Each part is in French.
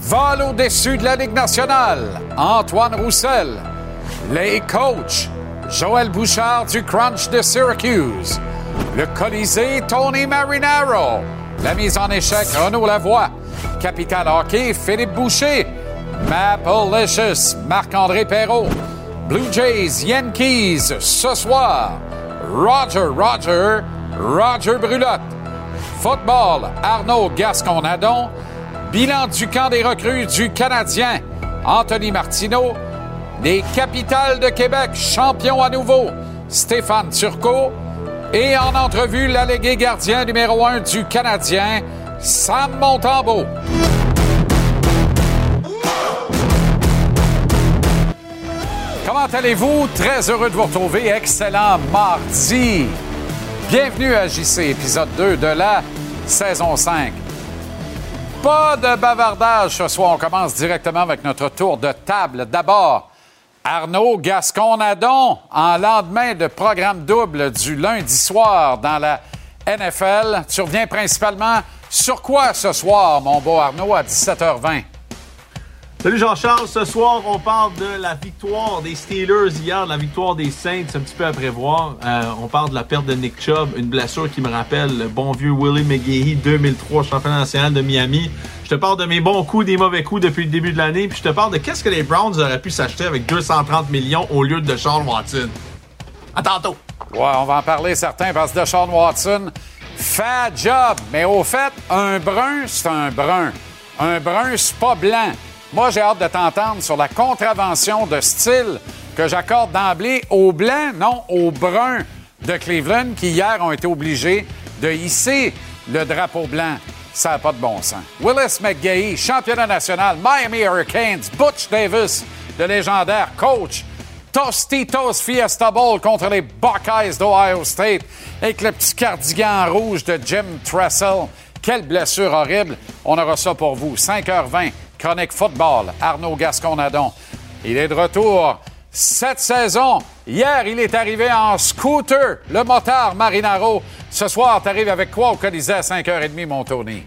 Vol au-dessus de la Ligue nationale. Antoine Roussel. Les coachs. Joël Bouchard du Crunch de Syracuse. Le Colisée, Tony Marinaro. La mise en échec, Renaud Lavoie. Capital Hockey, Philippe Boucher. Maple Licious, Marc-André Perrault. Blue Jays, Yankees, ce soir. Roger, Roger, Roger Brulotte. Football, Arnaud Gascon-Nadon. Bilan du camp des recrues du Canadien, Anthony Martineau. Les Capitales de Québec, champion à nouveau, Stéphane Turcot. Et en entrevue, l'allégué gardien numéro un du Canadien, Sam Montembeau. Comment allez-vous? Très heureux de vous retrouver. Excellent mardi. Bienvenue à JC, épisode 2 de la saison 5. Pas de bavardage ce soir. On commence directement avec notre tour de table. D'abord, Arnaud Gascon-Nadon, en lendemain de programme double du lundi soir dans la NFL. Tu reviens principalement sur quoi ce soir, mon beau Arnaud, à 17h20? Salut Jean-Charles, ce soir on parle de la victoire des Steelers hier, de la victoire des Saints un petit peu à prévoir. Euh, on parle de la perte de Nick Chubb, une blessure qui me rappelle le bon vieux Willie McGahee 2003, championnat national de Miami. Je te parle de mes bons coups, des mauvais coups depuis le début de l'année, puis je te parle de qu'est-ce que les Browns auraient pu s'acheter avec 230 millions au lieu de Sean Watson. À tantôt! Ouais, on va en parler certains parce que Sean Watson fait job, mais au fait, un brun, c'est un brun. Un brun, c'est pas blanc. Moi, j'ai hâte de t'entendre sur la contravention de style que j'accorde d'emblée aux Blancs, non aux Bruns de Cleveland, qui hier ont été obligés de hisser le drapeau blanc. Ça n'a pas de bon sens. Willis McGahee, championnat national, Miami Hurricanes, Butch Davis, le légendaire coach, Tostitos Fiesta Bowl contre les Buckeyes d'Ohio State, avec le petit cardigan rouge de Jim Tressel. Quelle blessure horrible. On aura ça pour vous. 5h20. Chronique football, Arnaud Gascon-Nadon. Il est de retour cette saison. Hier, il est arrivé en scooter, le motard Marinaro. Ce soir, t'arrives avec quoi au Colisée à 5h30, mon Tony?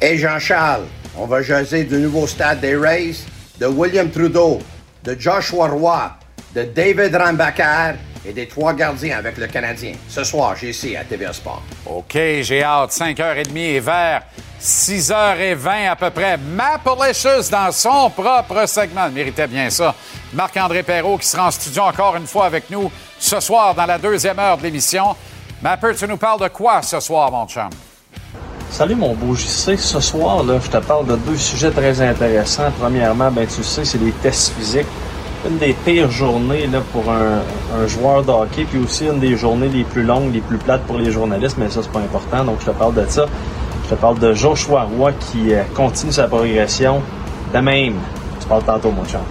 Hey Jean-Charles, on va jaser du nouveau stade des Rays, de William Trudeau, de Joshua Roy, de David Rambacker et des trois gardiens avec le Canadien. Ce soir, j'ai ici à TVA Sport. OK, j'ai hâte. 5h30 et vers 6h20 à peu près. Mapalicious dans son propre segment. Il méritait bien ça. Marc-André Perrault qui sera en studio encore une fois avec nous ce soir dans la deuxième heure de l'émission. Mapper, tu nous parles de quoi ce soir, mon chum? Salut mon beau JC. Ce soir, là, je te parle de deux sujets très intéressants. Premièrement, ben, tu sais, c'est les tests physiques. Une des pires journées là, pour un, joueur de hockey, puis aussi une des journées les plus longues, les plus plates pour les journalistes, mais ça, c'est pas important, donc je te parle de ça. Je te parle de Joshua Roy qui euh, continue sa progression. De même, je parle tantôt, mon chum.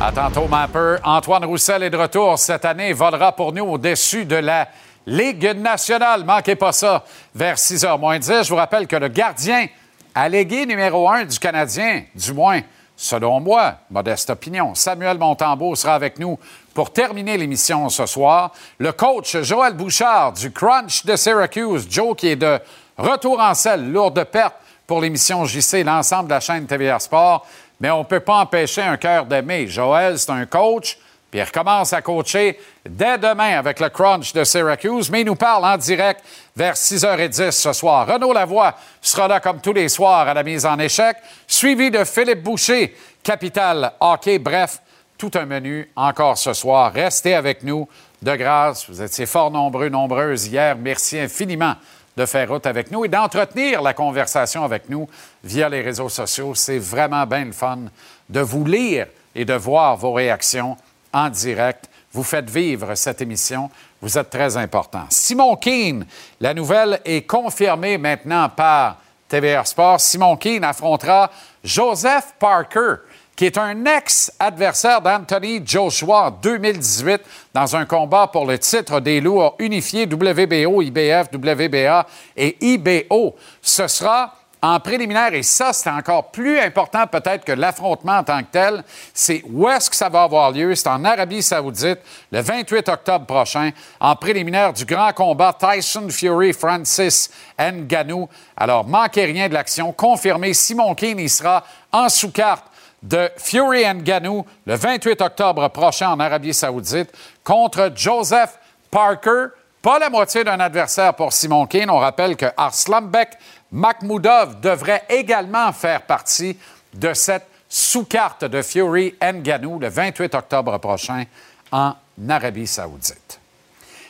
À tantôt, Mapper. Antoine Roussel est de retour cette année. volera pour nous au-dessus de la Ligue nationale. Manquez pas ça. Vers 6h moins 10, je vous rappelle que le gardien allégué numéro un du Canadien, du moins, selon moi, modeste opinion, Samuel Montembeau sera avec nous pour terminer l'émission ce soir. Le coach Joël Bouchard du Crunch de Syracuse, Joe qui est de Retour en selle, lourde perte pour l'émission JC, l'ensemble de la chaîne TVR Sport. Mais on ne peut pas empêcher un cœur d'aimer. Joël, c'est un coach, puis il recommence à coacher dès demain avec le Crunch de Syracuse. Mais il nous parle en direct vers 6h10 ce soir. Renaud Lavoie sera là comme tous les soirs à la mise en échec, suivi de Philippe Boucher, Capital Hockey. Bref, tout un menu encore ce soir. Restez avec nous de grâce. Vous étiez fort nombreux, nombreuses hier. Merci infiniment de faire route avec nous et d'entretenir la conversation avec nous via les réseaux sociaux. C'est vraiment bien le fun de vous lire et de voir vos réactions en direct. Vous faites vivre cette émission. Vous êtes très important. Simon Keane, la nouvelle est confirmée maintenant par TVR Sport. Simon Keane affrontera Joseph Parker qui est un ex-adversaire d'Anthony Joshua en 2018 dans un combat pour le titre des lourds unifiés WBO, IBF, WBA et IBO. Ce sera en préliminaire, et ça, c'est encore plus important peut-être que l'affrontement en tant que tel, c'est où est-ce que ça va avoir lieu. C'est en Arabie saoudite, le 28 octobre prochain, en préliminaire du grand combat Tyson Fury-Francis Ngannou. Alors, manquez rien de l'action. Confirmé, Simon Keane y sera en sous-carte de Fury Ngannou le 28 octobre prochain en Arabie saoudite contre Joseph Parker. Pas la moitié d'un adversaire pour Simon Keane. On rappelle que Arslanbek Makhmoudov devrait également faire partie de cette sous-carte de Fury Ngannou le 28 octobre prochain en Arabie saoudite.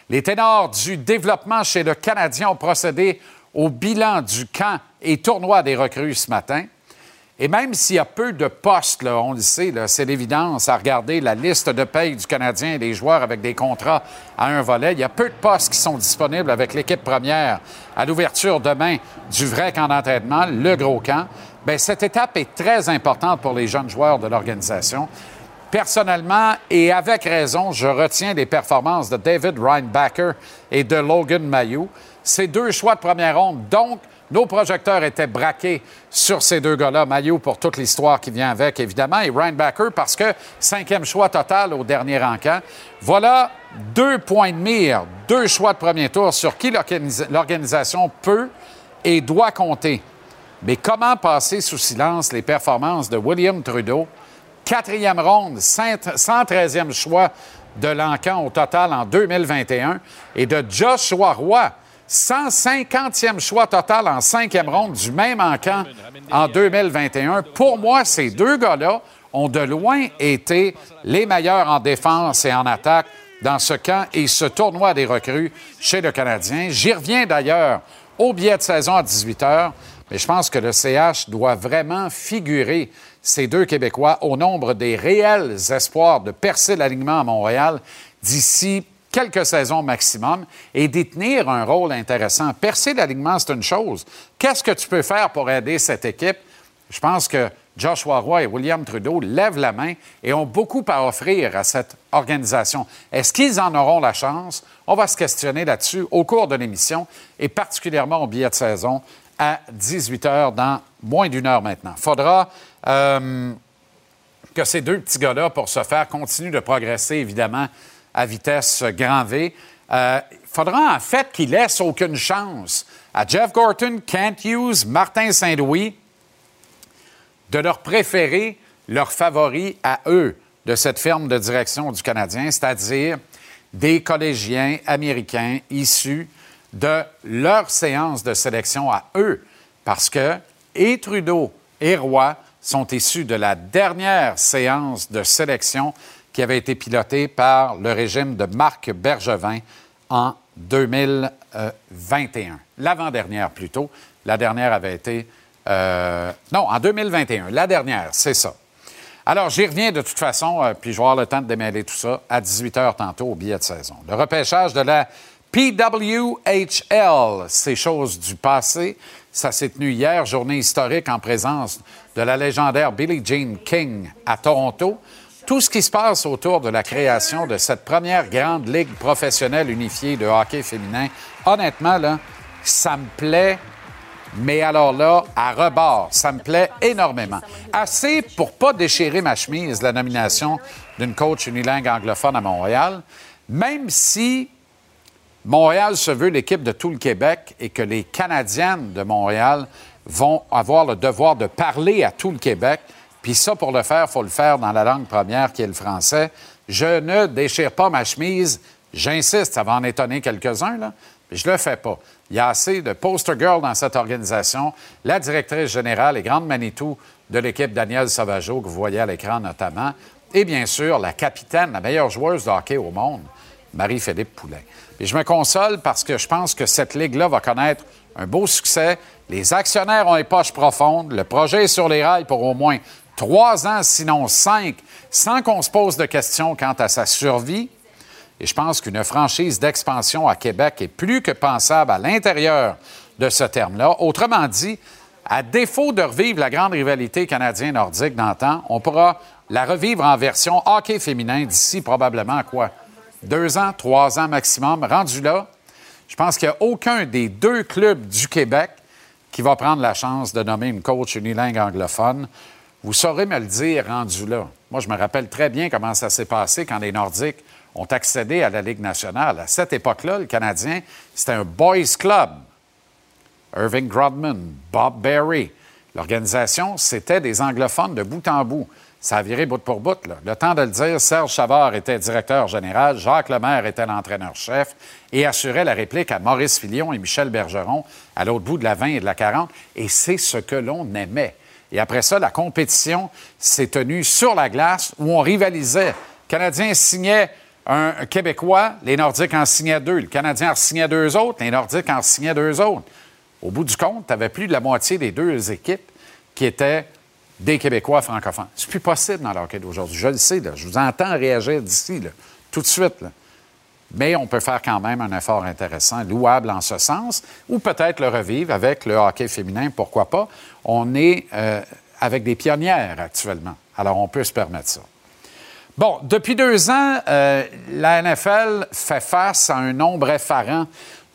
Les ténors du développement chez le Canadien ont procédé au bilan du camp et tournoi des recrues ce matin. Et même s'il y a peu de postes, on le sait, c'est l'évidence à regarder la liste de paye du Canadien et des joueurs avec des contrats à un volet. Il y a peu de postes qui sont disponibles avec l'équipe première à l'ouverture demain du vrai camp d'entraînement, le gros camp. Bien, cette étape est très importante pour les jeunes joueurs de l'organisation. Personnellement, et avec raison, je retiens les performances de David Reinbacker et de Logan Mayou. Ces deux choix de première ronde, donc, nos projecteurs étaient braqués sur ces deux gars-là. Maillot pour toute l'histoire qui vient avec, évidemment, et Ryan Backer parce que cinquième choix total au dernier encamp. Voilà deux points de mire, deux choix de premier tour sur qui l'organisation peut et doit compter. Mais comment passer sous silence les performances de William Trudeau, quatrième ronde, 113e choix de l'encan au total en 2021, et de Joshua Roy, 150e choix total en cinquième ronde du même encamp en 2021. Pour moi, ces deux gars-là ont de loin été les meilleurs en défense et en attaque dans ce camp et ce tournoi des recrues chez le Canadien. J'y reviens d'ailleurs au billet de saison à 18 h, mais je pense que le CH doit vraiment figurer ces deux Québécois au nombre des réels espoirs de percer l'alignement à Montréal d'ici quelques saisons maximum et détenir un rôle intéressant. Percer l'alignement, c'est une chose. Qu'est-ce que tu peux faire pour aider cette équipe? Je pense que Joshua Roy et William Trudeau lèvent la main et ont beaucoup à offrir à cette organisation. Est-ce qu'ils en auront la chance? On va se questionner là-dessus au cours de l'émission et particulièrement au billet de saison à 18 heures dans moins d'une heure maintenant. Il faudra euh, que ces deux petits gars-là, pour se faire, continuent de progresser, évidemment, à vitesse grand V. Euh, il faudra en fait qu'il laisse aucune chance à Jeff Gorton, Kent Hughes, Martin Saint-Louis de leur préférer leur favori à eux de cette ferme de direction du Canadien, c'est-à-dire des collégiens américains issus de leur séance de sélection à eux, parce que et Trudeau et Roy sont issus de la dernière séance de sélection qui avait été piloté par le régime de Marc Bergevin en 2021. L'avant-dernière plutôt. La dernière avait été... Euh, non, en 2021. La dernière, c'est ça. Alors, j'y reviens de toute façon, euh, puis je vais avoir le temps de démêler tout ça à 18 h tantôt au billet de saison. Le repêchage de la PWHL, c'est chose du passé. Ça s'est tenu hier, journée historique en présence de la légendaire Billie Jean King à Toronto tout ce qui se passe autour de la création de cette première grande ligue professionnelle unifiée de hockey féminin, honnêtement, là, ça me plaît, mais alors là, à rebord, ça me plaît énormément. Assez pour pas déchirer ma chemise, la nomination d'une coach unilingue anglophone à Montréal, même si Montréal se veut l'équipe de tout le Québec et que les Canadiennes de Montréal vont avoir le devoir de parler à tout le Québec. Puis ça, pour le faire, il faut le faire dans la langue première qui est le français. Je ne déchire pas ma chemise. J'insiste, ça va en étonner quelques-uns, mais je le fais pas. Il y a assez de poster girls dans cette organisation. La directrice générale et grande Manitou de l'équipe Danielle Sauvageau, que vous voyez à l'écran notamment, et bien sûr la capitaine, la meilleure joueuse de hockey au monde, Marie-Philippe Poulet. Et je me console parce que je pense que cette ligue-là va connaître un beau succès. Les actionnaires ont les poches profondes. Le projet est sur les rails pour au moins trois ans, sinon cinq, sans qu'on se pose de questions quant à sa survie. Et je pense qu'une franchise d'expansion à Québec est plus que pensable à l'intérieur de ce terme-là. Autrement dit, à défaut de revivre la grande rivalité canadien-nordique d'antan, on pourra la revivre en version hockey féminin d'ici probablement quoi? Deux ans, trois ans maximum. Rendu là, je pense qu'il n'y a aucun des deux clubs du Québec qui va prendre la chance de nommer une coach unilingue anglophone. Vous saurez me le dire rendu là. Moi, je me rappelle très bien comment ça s'est passé quand les Nordiques ont accédé à la Ligue nationale. À cette époque-là, le Canadien, c'était un boys club. Irving Grodman, Bob Berry. L'organisation, c'était des anglophones de bout en bout. Ça a viré bout pour bout. Le temps de le dire, Serge Chavard était directeur général, Jacques Lemaire était l'entraîneur-chef et assurait la réplique à Maurice Filion et Michel Bergeron à l'autre bout de la 20 et de la 40. Et c'est ce que l'on aimait. Et après ça, la compétition s'est tenue sur la glace où on rivalisait. Le Canadien signait un Québécois, les Nordiques en signaient deux. Le Canadien en signait deux autres, les Nordiques en signaient deux autres. Au bout du compte, tu avais plus de la moitié des deux équipes qui étaient des Québécois francophones. C'est plus possible dans l'hockey d'aujourd'hui. Je le sais, je vous entends réagir d'ici, tout de suite. Mais on peut faire quand même un effort intéressant, louable en ce sens, ou peut-être le revivre avec le hockey féminin, pourquoi pas. On est euh, avec des pionnières actuellement. Alors, on peut se permettre ça. Bon, depuis deux ans, euh, la NFL fait face à un nombre effarant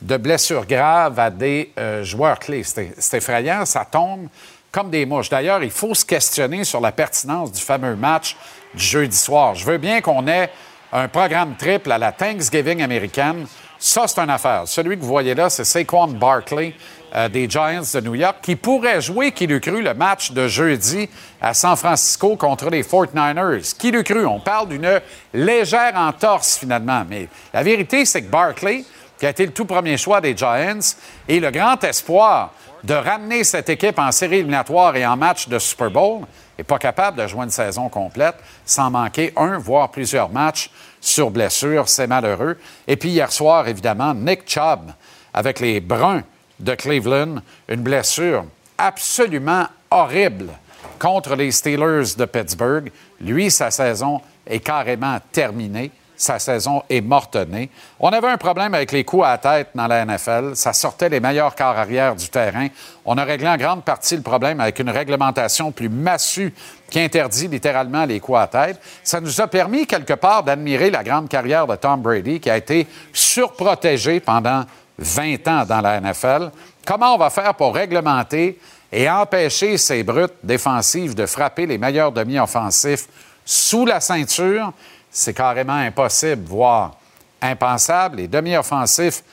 de blessures graves à des euh, joueurs clés. C'est effrayant, ça tombe comme des mouches. D'ailleurs, il faut se questionner sur la pertinence du fameux match du jeudi soir. Je veux bien qu'on ait un programme triple à la Thanksgiving américaine. Ça, c'est une affaire. Celui que vous voyez là, c'est Saquon Barkley euh, des Giants de New York, qui pourrait jouer, qui l'eût cru, le match de jeudi à San Francisco contre les 49ers. Qui l'eût cru? On parle d'une légère entorse, finalement. Mais la vérité, c'est que Barkley, qui a été le tout premier choix des Giants, est le grand espoir de ramener cette équipe en série éliminatoire et en match de Super Bowl, n'est pas capable de jouer une saison complète sans manquer un, voire plusieurs matchs sur blessure. C'est malheureux. Et puis hier soir, évidemment, Nick Chubb avec les Bruns de Cleveland, une blessure absolument horrible contre les Steelers de Pittsburgh. Lui, sa saison est carrément terminée sa saison est mortonnée. On avait un problème avec les coups à tête dans la NFL. Ça sortait les meilleurs quarts arrière du terrain. On a réglé en grande partie le problème avec une réglementation plus massue qui interdit littéralement les coups à tête. Ça nous a permis quelque part d'admirer la grande carrière de Tom Brady qui a été surprotégé pendant 20 ans dans la NFL. Comment on va faire pour réglementer et empêcher ces brutes défensives de frapper les meilleurs demi-offensifs sous la ceinture? c'est carrément impossible, voire impensable. Les demi-offensifs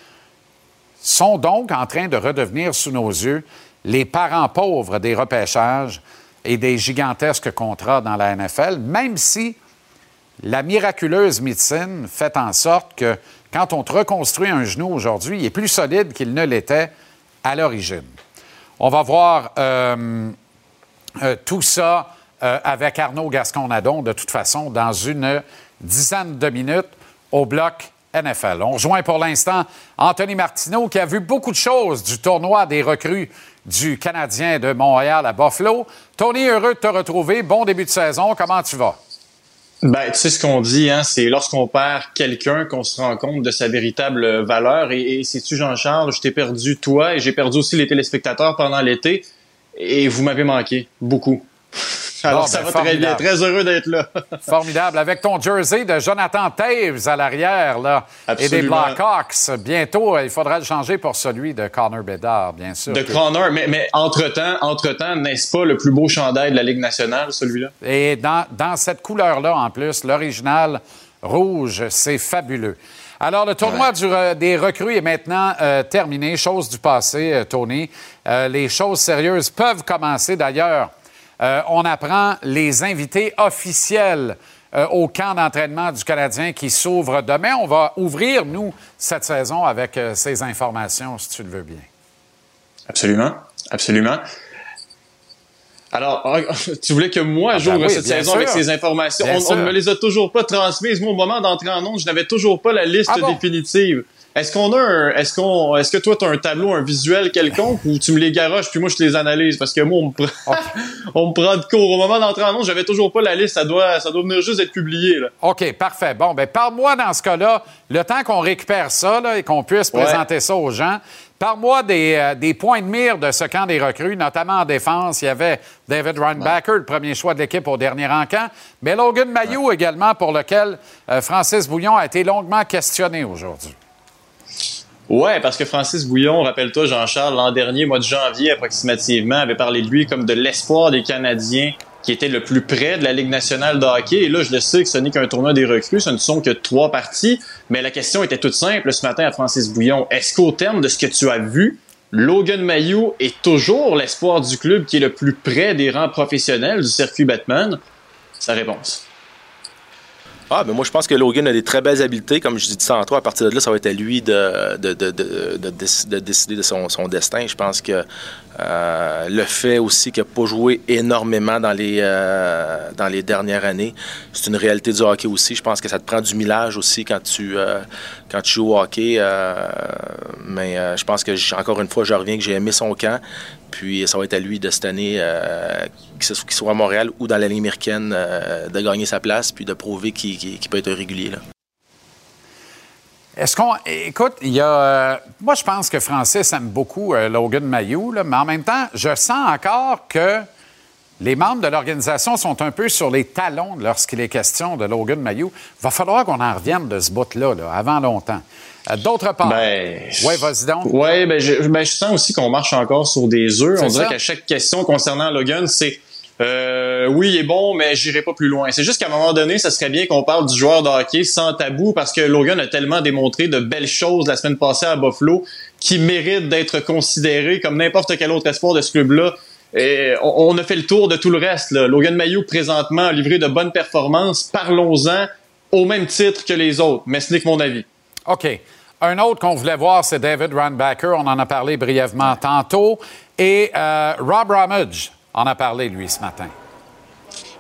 sont donc en train de redevenir sous nos yeux les parents pauvres des repêchages et des gigantesques contrats dans la NFL, même si la miraculeuse médecine fait en sorte que quand on te reconstruit un genou aujourd'hui, il est plus solide qu'il ne l'était à l'origine. On va voir euh, euh, tout ça euh, avec Arnaud Gascon-Nadon, de toute façon, dans une dizaine de minutes au bloc NFL. On rejoint pour l'instant Anthony Martineau qui a vu beaucoup de choses du tournoi des recrues du Canadien de Montréal à Buffalo. Tony, heureux de te retrouver. Bon début de saison. Comment tu vas? Ben, tu sais ce qu'on dit, hein, c'est lorsqu'on perd quelqu'un qu'on se rend compte de sa véritable valeur. Et, sais-tu, Jean-Charles, je t'ai perdu toi et j'ai perdu aussi les téléspectateurs pendant l'été. Et vous m'avez manqué beaucoup. Alors, ça ben, va très bien. Très heureux d'être là. formidable. Avec ton jersey de Jonathan Taves à l'arrière, là. Et des Blackhawks. Bientôt, il faudra le changer pour celui de Connor Bedard, bien sûr. De Connor, mais, mais entre-temps, entre-temps, n'est-ce pas le plus beau chandail de la Ligue nationale, celui-là? Et dans, dans cette couleur-là, en plus, l'original rouge, c'est fabuleux. Alors, le tournoi des recrues est maintenant euh, terminé. Chose du passé, euh, Tony. Euh, les choses sérieuses peuvent commencer d'ailleurs euh, on apprend les invités officiels euh, au camp d'entraînement du Canadien qui s'ouvre demain. On va ouvrir, nous, cette saison avec euh, ces informations, si tu le veux bien. Absolument, absolument. Alors, tu voulais que moi ah, j'ouvre ben cette saison avec ces informations. On, ne me les a toujours pas transmises. Moi, au moment d'entrer en onde, je n'avais toujours pas la liste ah définitive. Est-ce qu'on a un, est-ce qu'on, est-ce que toi tu as un tableau, un visuel quelconque ou tu me les garoches puis moi je te les analyse? Parce que moi on me prend, on me prend de cours au moment d'entrer en nom, j'avais toujours pas la liste, ça doit, ça doit venir juste être publié là. Ok, parfait. Bon, ben parle-moi dans ce cas-là, le temps qu'on récupère ça là, et qu'on puisse présenter ça aux gens. Parle-moi des, euh, des, points de mire de ce camp des recrues, notamment en défense. Il y avait David Reinbacker, le premier choix de l'équipe au dernier encamp, mais Logan Mayou également, pour lequel euh, Francis Bouillon a été longuement questionné aujourd'hui. Ouais, parce que Francis Bouillon, rappelle-toi, Jean-Charles, l'an dernier, mois de janvier approximativement, avait parlé de lui comme de l'espoir des Canadiens qui était le plus près de la Ligue nationale de hockey. Et là, je le sais que ce n'est qu'un tournoi des recrues, ce ne sont que trois parties. Mais la question était toute simple ce matin à Francis Bouillon. Est-ce qu'au terme de ce que tu as vu, Logan Mayou est toujours l'espoir du club qui est le plus près des rangs professionnels du circuit Batman? Sa réponse. Ah, mais moi, je pense que Logan a des très belles habiletés. Comme je dis toi, à partir de là, ça va être à lui de, de, de, de décider de son, son, destin. Je pense que euh, le fait aussi qu'il n'a pas joué énormément dans les, euh, dans les dernières années, c'est une réalité du hockey aussi. Je pense que ça te prend du millage aussi quand tu, euh, quand tu joues au hockey. mais je pense que, encore une fois, je reviens que j'ai aimé son camp. Puis ça va être à lui de cette année, qu'il soit à Montréal ou dans la ligne américaine, de gagner sa place puis de prouver qu'il peut être régulier. Là. Est-ce qu'on. Écoute, il y a. Euh, moi, je pense que Francis aime beaucoup euh, Logan Mayou, mais en même temps, je sens encore que les membres de l'organisation sont un peu sur les talons lorsqu'il est question de Logan Mayou. Il va falloir qu'on en revienne de ce bout-là, avant longtemps. Euh, d'autre part. Ben, oui, vas-y donc. Oui, ben je, ben, je sens aussi qu'on marche encore sur des œufs. On dirait qu'à chaque question concernant Logan, c'est euh, oui, il est bon, mais j'irai pas plus loin. C'est juste qu'à un moment donné, ça serait bien qu'on parle du joueur de hockey sans tabou parce que Logan a tellement démontré de belles choses la semaine passée à Buffalo qui mérite d'être considéré comme n'importe quel autre espoir de ce club-là. Et on, a fait le tour de tout le reste. Logan Mayou, présentement, a livré de bonnes performances. Parlons-en au même titre que les autres, mais ce n'est que mon avis. OK. Un autre qu'on voulait voir, c'est David Runbacker. On en a parlé brièvement tantôt. Et euh, Rob Ramage en a parlé, lui, ce matin.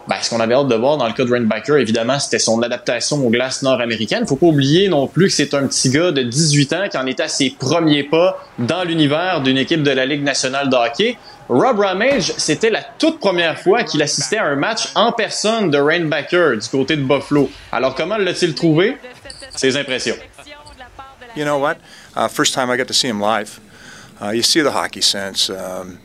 Ben, ce qu'on avait hâte de voir dans le cas de Rainbacker, évidemment, c'était son adaptation aux glaces nord-américaines. Faut pas oublier non plus que c'est un petit gars de 18 ans qui en est à ses premiers pas dans l'univers d'une équipe de la Ligue nationale de hockey. Rob Ramage, c'était la toute première fois qu'il assistait à un match en personne de Rainbacker du côté de Buffalo. Alors, comment l'a-t-il trouvé? Ses impressions. You know what? Uh, first time I got to see him live. Uh, you see the hockey sense. Um,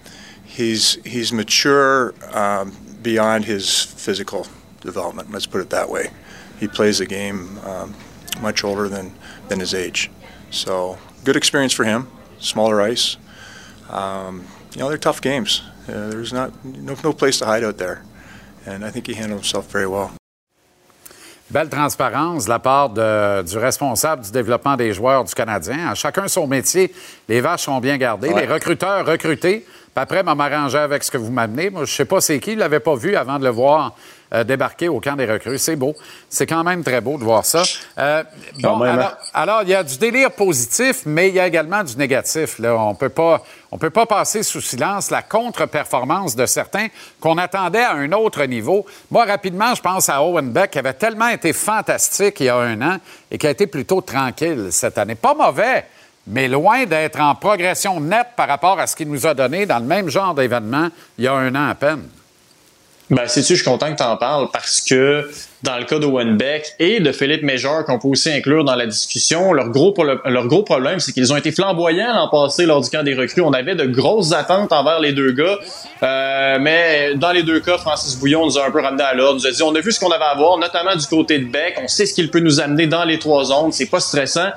he's he's mature um, beyond his physical development. Let's put it that way. He plays the game um, much older than than his age. So good experience for him. Smaller ice. Um, you know they're tough games. Uh, there's not no, no place to hide out there, and I think he handled himself very well. Belle transparence de la part de, du responsable du développement des joueurs du Canadien. À chacun son métier, les vaches sont bien gardées, ouais. les recruteurs recrutés. après, m'a m'arranger avec ce que vous m'amenez. Moi, je sais pas c'est qui, je l'avais pas vu avant de le voir euh, débarquer au camp des recrues. C'est beau. C'est quand même très beau de voir ça. Euh, bon, hein? alors, il y a du délire positif, mais il y a également du négatif. Là. On peut pas, on peut pas passer sous silence la contre-performance de certains qu'on attendait à un autre niveau. Moi, rapidement, je pense à Owen Beck, qui avait tellement été fantastique il y a un an et qui a été plutôt tranquille cette année. Pas mauvais, mais loin d'être en progression nette par rapport à ce qu'il nous a donné dans le même genre d'événement il y a un an à peine. Ben, sais-tu, je suis content que tu en parles parce que dans le cas de Wenbeck et de Philippe Major, qu'on peut aussi inclure dans la discussion, leur gros, leur gros problème, c'est qu'ils ont été flamboyants l'an passé lors du camp des recrues. On avait de grosses attentes envers les deux gars, euh, mais dans les deux cas, Francis Bouillon nous a un peu ramené à l'ordre. nous a dit, on a vu ce qu'on avait à voir, notamment du côté de Beck. On sait ce qu'il peut nous amener dans les trois zones. C'est pas stressant.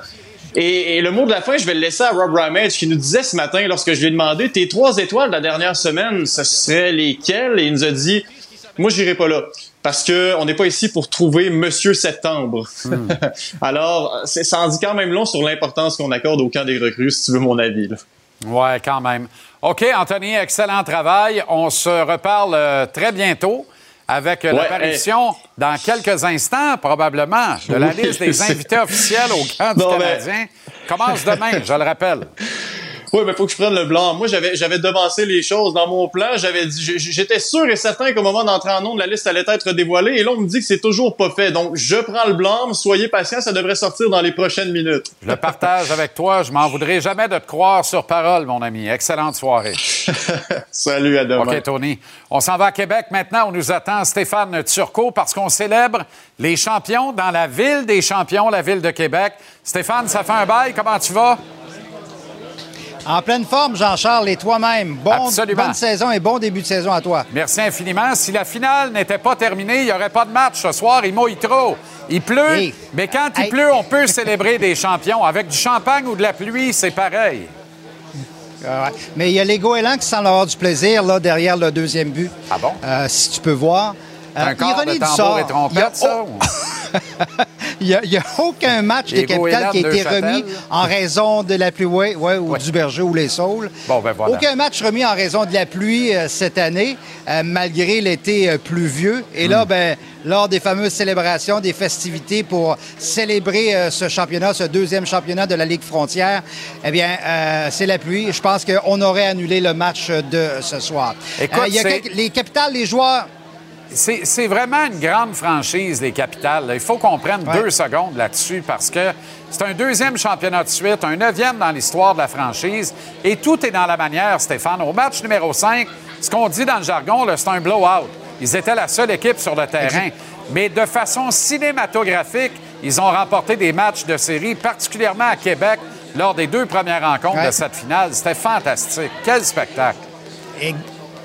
Et, le mot de la fin, je vais le laisser à Rob Ramage qui nous disait ce matin, lorsque je lui ai demandé tes trois étoiles de la dernière semaine, ce seraient lesquelles? Et il nous a dit, moi, j'irai pas là. Parce que on n'est pas ici pour trouver Monsieur Septembre. Hmm. Alors, ça en dit quand même long sur l'importance qu'on accorde au camp des recrues, si tu veux mon avis. Là. Ouais, quand même. OK, Anthony, excellent travail. On se reparle euh, très bientôt avec euh, l'apparition, dans quelques instants, probablement, de la liste des invités officiels au camp du Canadien. Commence demain, je le rappelle. Oui, mais faut que je prenne le blanc. Moi, j'avais, j'avais devancé les choses dans mon plan. J'avais dit, j'étais sûr et certain qu'au moment d'entrer en nom, la liste allait être dévoilée. Et là, on me dit que c'est toujours pas fait. Donc, je prends le blanc. Soyez patient, ça devrait sortir dans les prochaines minutes. Je le partage avec toi. Je m'en voudrais jamais de te croire sur parole, mon ami. Excellente soirée. Salut, à demain. OK, Tony. On s'en va à Québec maintenant. On nous attend Stéphane Turcot parce qu'on célèbre les champions dans la ville des champions, la ville de Québec. Stéphane, ça fait un bail. Comment tu vas? En pleine forme, Jean-Charles, et toi-même. Bon, bonne saison et bon début de saison à toi. Merci infiniment. Si la finale n'était pas terminée, il n'y aurait pas de match ce soir. Il mouille trop. Il pleut, mais quand il pleut, on peut célébrer des champions. Avec du champagne ou de la pluie, c'est pareil. Mais il y a les goélands qui semblent avoir du plaisir là, derrière le deuxième but. Ah bon? Euh, si tu peux voir. Euh, un corps de tambour et trompette, ça? Il n'y a, aucun match des capitales qui a été remis en raison de la pluie, ouais, ou du berger ou les saules. Bon, ben voilà. Aucun match remis en raison de la pluie euh, cette année, euh, malgré l'été euh, pluvieux. Et là, hmm. ben, lors des fameuses célébrations, des festivités pour célébrer ce championnat, ce deuxième championnat de la Ligue frontière, eh bien, c'est la pluie. Je pense qu'on aurait annulé le match de ce soir. Écoute, les capitales, les joueurs c'est vraiment une grande franchise, les capitales. Il faut qu'on prenne deux secondes là-dessus parce que c'est un deuxième championnat de suite, un neuvième dans l'histoire de la franchise. Et tout est dans la manière, Stéphane. Au match numéro 5, ce qu'on dit dans le jargon, c'est un blowout. Ils étaient la seule équipe sur le terrain. Mais de façon cinématographique, ils ont remporté des matchs de série, particulièrement à Québec, lors des deux premières rencontres de cette finale. C'était fantastique. Quel spectacle!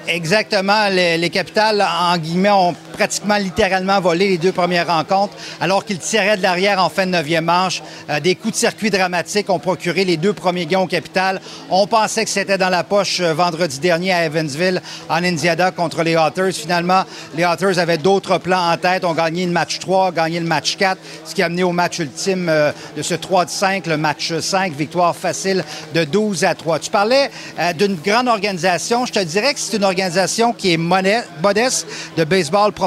Exactement. Les, capitales, en guillemets, ont pratiquement littéralement volé les deux premières rencontres, alors qu'ils tiraient de l'arrière en fin de neuvième manche. Euh, des coups de circuit dramatiques ont procuré les deux premiers gains au capital. On pensait que c'était dans la poche euh, vendredi dernier à Evansville, en Indiana, contre les Otters. Finalement, les Otters avaient d'autres plans en tête. ont gagné le match 3, gagné le match 4, ce qui a amené au match ultime euh, de ce 3-5, le match 5, victoire facile de 12 à 3. Tu parlais d'une grande organisation. Je te dirais que c'est une organisation organisation qui est modeste de baseball professionnel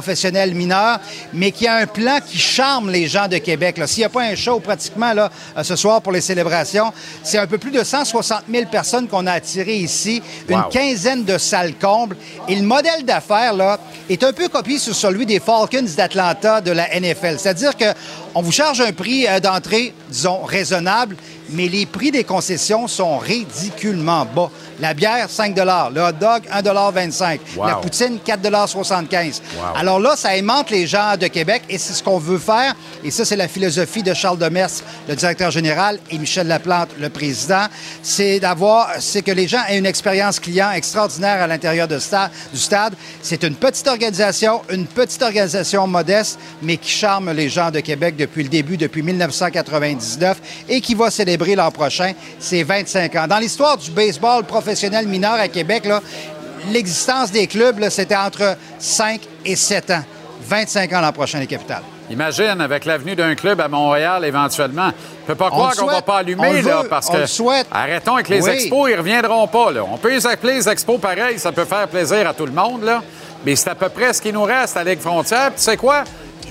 mineur, mais qui a un plan qui charme les gens de Québec. S'il n'y a pas un show pratiquement là, euh, ce soir pour les célébrations, c'est un peu plus de 160 000 personnes qu'on a attirées ici, une quinzaine de salles combles. Et le modèle d'affaires là, est un peu copié sur celui des Falcons d'Atlanta de la NFL. C'est-à-dire qu'on vous charge un prix euh, d'entrée, disons, raisonnable, mais les prix des concessions sont ridiculement bas. La bière, 5 Le hot dog, 1,25 La poutine, 4,75 Alors là, ça aimante les gens de Québec et c'est ce qu'on veut faire. Et ça, c'est la philosophie de Charles Demers, le directeur général, et Michel Laplante, le président. C'est d'avoir, c'est que les gens aient une expérience client extraordinaire à l'intérieur du stade. C'est une petite organisation, une petite organisation modeste, mais qui charme les gens de Québec depuis le début, depuis 1999 et qui va célébrer l'an prochain ses 25 ans. Dans l'histoire du baseball professionnel, mineur à Québec, l'existence des clubs, c'était entre 5 et 7 ans. 25 ans l'an prochain, les capitales. Imagine, avec l'avenue d'un club à Montréal, éventuellement. On ne peut pas croire qu'on ne va pas allumer, là, parce que. Souhaite. Arrêtons avec les expos, ils ne reviendront pas, là. On peut les appeler les expos pareil, ça peut faire plaisir à tout le monde, là. Mais c'est à peu près ce qui nous reste à Ligue Frontière. tu sais quoi?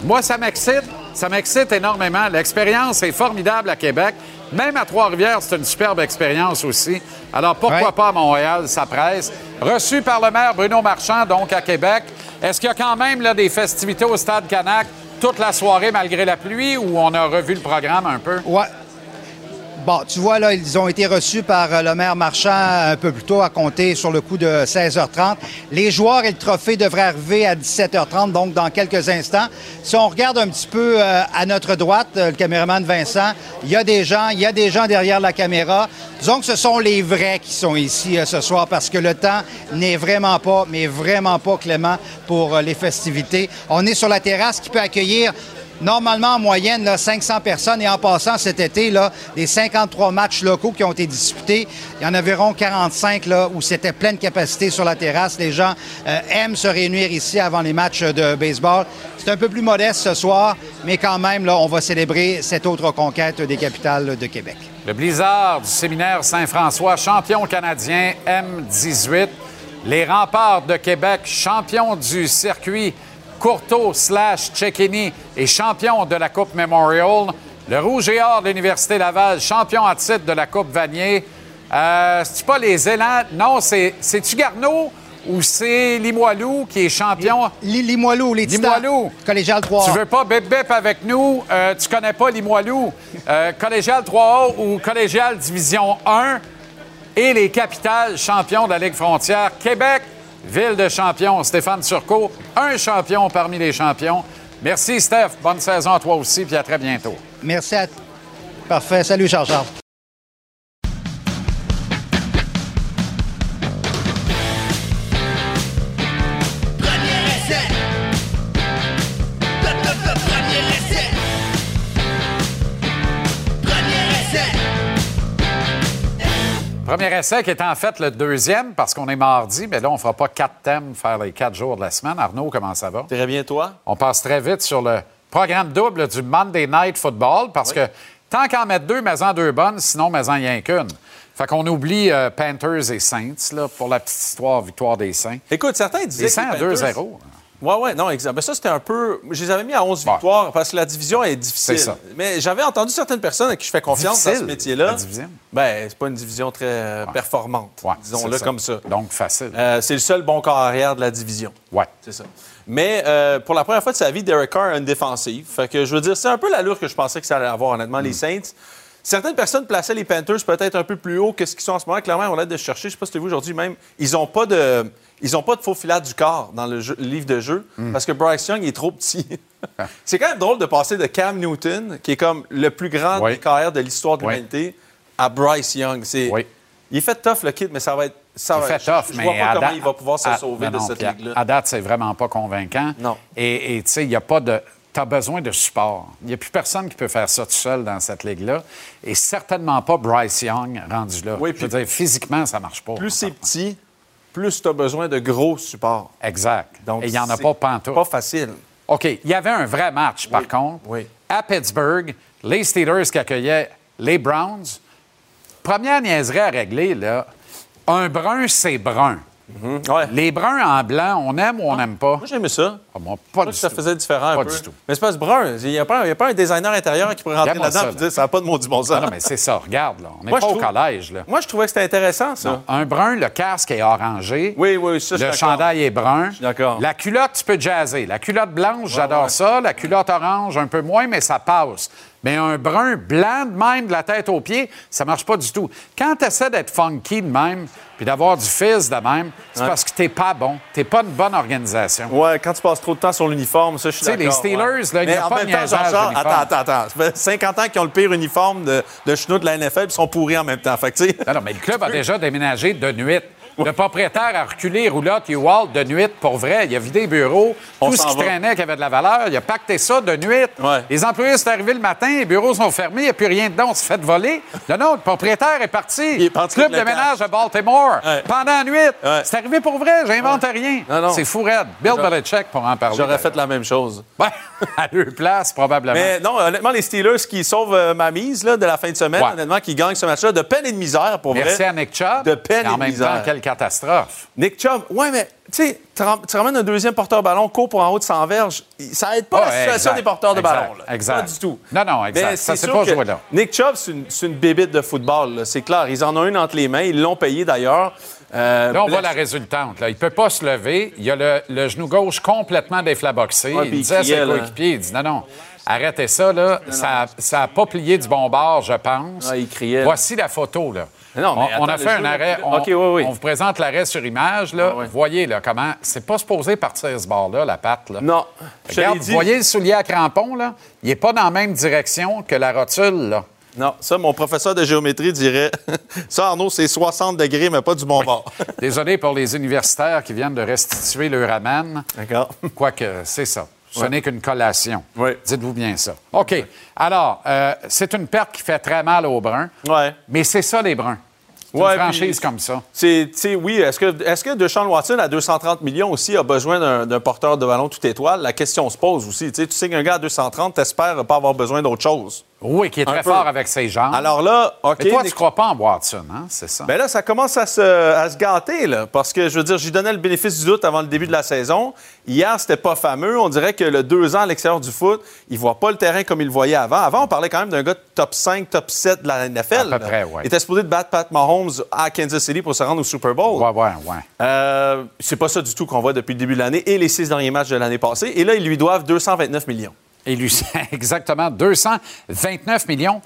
Moi, ça m'excite. Ça m'excite énormément. L'expérience est formidable à Québec. Même à Trois-Rivières, c'est une superbe expérience aussi. Alors pourquoi pas à Montréal, ça presse? Reçu par le maire Bruno Marchand, donc à Québec. Est-ce qu'il y a quand même là, des festivités au Stade Canac toute la soirée malgré la pluie ou on a revu le programme un peu? Ouais. Bon, tu vois, là, ils ont été reçus par euh, le maire Marchand un peu plus tôt, à compter sur le coup de 16h30. Les joueurs et le trophée devraient arriver à 17h30, donc dans quelques instants. Si on regarde un petit peu euh, à notre droite, euh, le caméraman Vincent, il y a des gens, il y a des gens derrière la caméra. Disons que ce sont les vrais qui sont ici ce soir parce que le temps n'est vraiment pas, mais vraiment pas clément pour les festivités. On est sur la terrasse qui peut accueillir Normalement, en moyenne, là, 500 personnes. Et en passant cet été, là, les 53 matchs locaux qui ont été disputés, il y en a environ 45 là, où c'était pleine capacité sur la terrasse. Les gens euh, aiment se réunir ici avant les matchs de baseball. C'est un peu plus modeste ce soir, mais quand même, là, on va célébrer cette autre conquête des capitales de Québec. Le Blizzard du séminaire Saint-François, champion canadien M18. Les remparts de Québec, champion du circuit Courteau slash Cecchini est champion de la Coupe Memorial. Le Rouge et Or de l'Université Laval, champion à titre de la Coupe Vanier. Euh, C'est-tu pas les élans? Non, c'est-tu Garneau ou c'est Limoilou qui est champion? Limoilou, les Limoilou. Collégial 3 Tu veux pas bip-bip avec nous? Euh, tu connais pas Limoilou. Euh, collégial 3A ou Collégial Division 1 et les capitales champions de la Ligue frontière. Québec, Ville de champion, Stéphane Turcot, un champion parmi les champions. Merci, Steph. Bonne saison à toi aussi, puis à très bientôt. Merci à Parfait. Salut, Charles-Charles. Premier essai qui est en fait le deuxième parce qu'on est mardi, mais là, on ne fera pas quatre thèmes, faire les quatre jours de la semaine. Arnaud, comment ça va? Très bien, toi? On passe très vite sur le programme double du Monday Night Football parce que tant qu'en mettre deux, mais en deux bonnes, sinon, mais en rien qu'une. Fait qu'on oublie euh, Panthers et Saints, là, pour la petite histoire, victoire des Saints. Écoute, certains disaient. Les Saints à 2-0. Oui, oui, non, exact. Mais ça, c'était un peu. Je les avais mis à 11 victoires parce que la division est difficile. ça. Mais j'avais entendu certaines personnes à qui je fais confiance dans ce métier-là. Division? Ben, c'est pas une division très euh, performante. Ouais, Disons-le comme ça. Donc, facile. Euh, c'est le seul bon corps arrière de la division. ouais. C'est ça. Mais euh, pour la première fois de sa vie, Derek Carr a une défensive. Fait que je veux dire, c'est un peu l'allure que je pensais que ça allait avoir, honnêtement, les Mm. Saints. Certaines personnes plaçaient les Panthers peut-être un peu plus haut que ce qu'ils sont en ce moment. Clairement, on a de chercher. Je sais pas si tu vu aujourd'hui même. Ils n'ont pas de. Ils ont pas de faux filat du corps dans le, jeu- le livre de jeu Mm. parce que Bryce Young il est trop petit. c'est quand même drôle de passer de Cam Newton, qui est comme le plus grand Oui. de l'histoire de Oui. l'humanité, à Bryce Young. C'est, Oui. Il est fait tough, le kid, mais ça va être. Ça Il va, fait tough, je, mais vois pas à comment date- il va pouvoir se à- sauver non, de cette ligue-là. À date, c'est vraiment pas convaincant. Non. Et tu sais, il n'y a pas de. Tu as besoin de support. Il n'y a plus personne qui peut faire ça tout seul dans cette ligue-là. Et certainement pas Bryce Young rendu là. Oui, Je veux dire, physiquement, ça marche pas. Plus c'est petit, plus tu as besoin de gros supports. Exact. Donc, Et il n'y en a pas pantoute. Pas facile. OK. Il y avait un vrai match, par contre. Oui. À Pittsburgh, les Steelers qui accueillaient les Browns. Première niaiserie à régler, là. Un brun, c'est brun. Ouais. Les bruns en blanc, on aime ou on n'aime pas? Moi, j'aimais ça. Ah, moi, pas du que ça tout. faisait différent Pas un peu. du tout. Mais c'est pas ce brun. Il n'y a, a pas un designer intérieur qui pourrait rentrer là-dedans ça, et dire ça n'a pas de maudit bon sens. Ah non, mais c'est ça. Regarde, là. On n'est pas au trouve- collège, là. Moi, je trouvais que c'était intéressant, ça. Non. Un brun, le casque est orangé. Oui, oui, ça, Le chandail est brun. suis d'accord. La culotte, tu peux jazzer. La culotte blanche, j'adore ouais. ça. La culotte orange, un peu moins, mais ça passe. Mais un brun blanc de même, de la tête aux pieds, ça marche pas du tout. Quand tu essaies d'être funky de même, puis d'avoir du fizz de même, c'est parce que t'es pas bon. T'es pas une bonne organisation. Ouais, quand tu passes trop de temps sur l'uniforme, ça, je suis Tu sais, d'accord. les Steelers, ouais. là, il y Mais a en pas même de temps, Jean-Charles, attends, attends, attends. Ça fait 50 ans qu'ils ont le pire uniforme de, de de la NFL, puis ils sont pourris en même temps. Fait que, non, mais le club a déjà déménagé de nuit. Le propriétaire a reculé roulotte U-Wall de nuit pour vrai. Il a vidé les bureaux. On Tout ce qui va. traînait qui avait de la valeur, il a pacté ça de nuit. Ouais. Les employés sont arrivés le matin, les bureaux sont fermés, il n'y a plus rien dedans, on se fait voler. Non, non, le propriétaire est parti. Il est parti Club de ménage à Baltimore. Ouais. Pendant la nuit. Ouais. C'est arrivé pour vrai, j'invente rien. Non, non. C'est fou raide. Bill Belichick pour en parler. j'aurais fait la même chose. À deux places, probablement. Mais non, honnêtement, les Steelers qui sauvent euh, ma mise là, de la fin de semaine, honnêtement, qui gagnent ce match-là de peine et de misère, pour Merci vrai. à Nick Chubb. De peine Et en et de misère. temps, catastrophe. Nick Chubb, ouais, mais tu sais, tu ram- tu ramènes un deuxième porteur-ballon, court pour en haut de 100 verges, ça aide pas Ah, la situation exact, des porteurs de exact, ballon. là. exact. Pas du tout. Non, non, exact. Mais Ça c'est s'est pas joué là. Nick Chubb, c'est une, une bébite de football, c'est clair. Ils en ont une entre les mains, ils l'ont payé d'ailleurs. Euh, Là, on voit la résultante. Là. Il ne peut pas se lever. Il a le, le genou gauche complètement déflaboxé. Ouais, il disait à ses coéquipiers, il dit non, non, arrêtez ça. Là. Ça n'a pas plié du bon bord, je pense. Ouais, il criait. Voici la photo. Là. Non, mais on, a fait un arrêt. On, oui, oui. vous présente l'arrêt sur image. Là. Ah. Voyez là, comment. C'est pas supposé partir ce bord-là, la patte. Là. Non. Regarde, vous voyez le soulier à crampon, là? Il n'est pas dans la même direction que la rotule, là. Non, ça, mon professeur de géométrie dirait ça, Arnaud, c'est 60 degrés, mais pas du bon bord. Désolé pour les universitaires qui viennent de restituer le ramen. D'accord. Quoique, c'est ça. Ce n'est qu'une collation. Oui. Dites-vous bien ça. OK. Alors, euh, c'est une perte qui fait très mal aux Bruns. Ouais. Mais c'est ça, les Bruns. Ouais, une franchise comme ça. C'est, oui, est-ce que, est-ce que Deshaun Watson, à 230 millions aussi, a besoin d'un, porteur de ballon tout étoile? La question se pose aussi. Tu sais qu'un gars à 230, t'espères pas avoir besoin d'autre chose. Oui, qui est très fort avec ses jambes. Alors là, OK. Mais toi, tu Nick- crois pas en Watson, hein? C'est ça. Ben là, ça commence à se, à se gâter, là. Parce que, je veux dire, j'y donnais le bénéfice du doute avant le début de la saison. Hier, c'était pas fameux. On dirait que le deux ans à l'extérieur du foot, il voit pas le terrain comme il le voyait avant. Avant, on parlait quand même d'un gars de top 5, top 7 de la NFL. À peu près, ouais. Il était supposé de battre Pat Mahomes à Kansas City pour se rendre au Super Bowl. Ouais, ouais, ouais. Euh, c'est pas ça du tout qu'on voit depuis le début de l'année et les six derniers matchs de l'année passée. Et là, ils lui doivent 229 millions. Et lui, exactement, 229 millions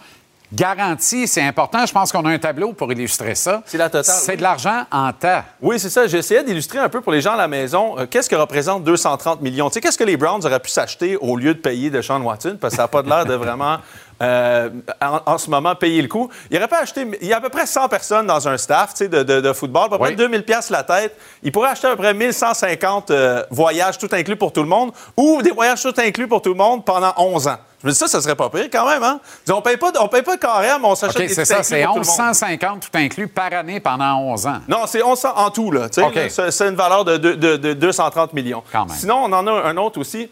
garantis. C'est important. Je pense qu'on a un tableau pour illustrer ça. C'est la totale, C'est oui. de l'argent en temps. Oui, c'est ça. J'essayais d'illustrer un peu pour les gens à la maison euh, qu'est-ce que représente 230 millions? Tu sais, qu'est-ce que les Browns auraient pu s'acheter au lieu de payer de Sean Watson? Parce que ça n'a pas l'air de vraiment euh, en, ce moment payer le coup. Il aurait pas acheté. Il y a à peu près 100 personnes dans un staff de, de, de, football, à peu près 2000 pièces la tête. Il pourrait acheter à peu près 1150 euh, voyages tout inclus pour tout le monde ou des voyages tout inclus pour tout le monde pendant 11 ans. Je me dis ça, ça serait pas pire quand même, hein? on paye pas, on paye pas carrière, mais on s'achète okay, des c'est ça, c'est 1150 tout inclus par année pendant 11 ans. Non, c'est 1100 en tout, là. c'est une valeur de, de 230 millions. Sinon, on en a un autre aussi.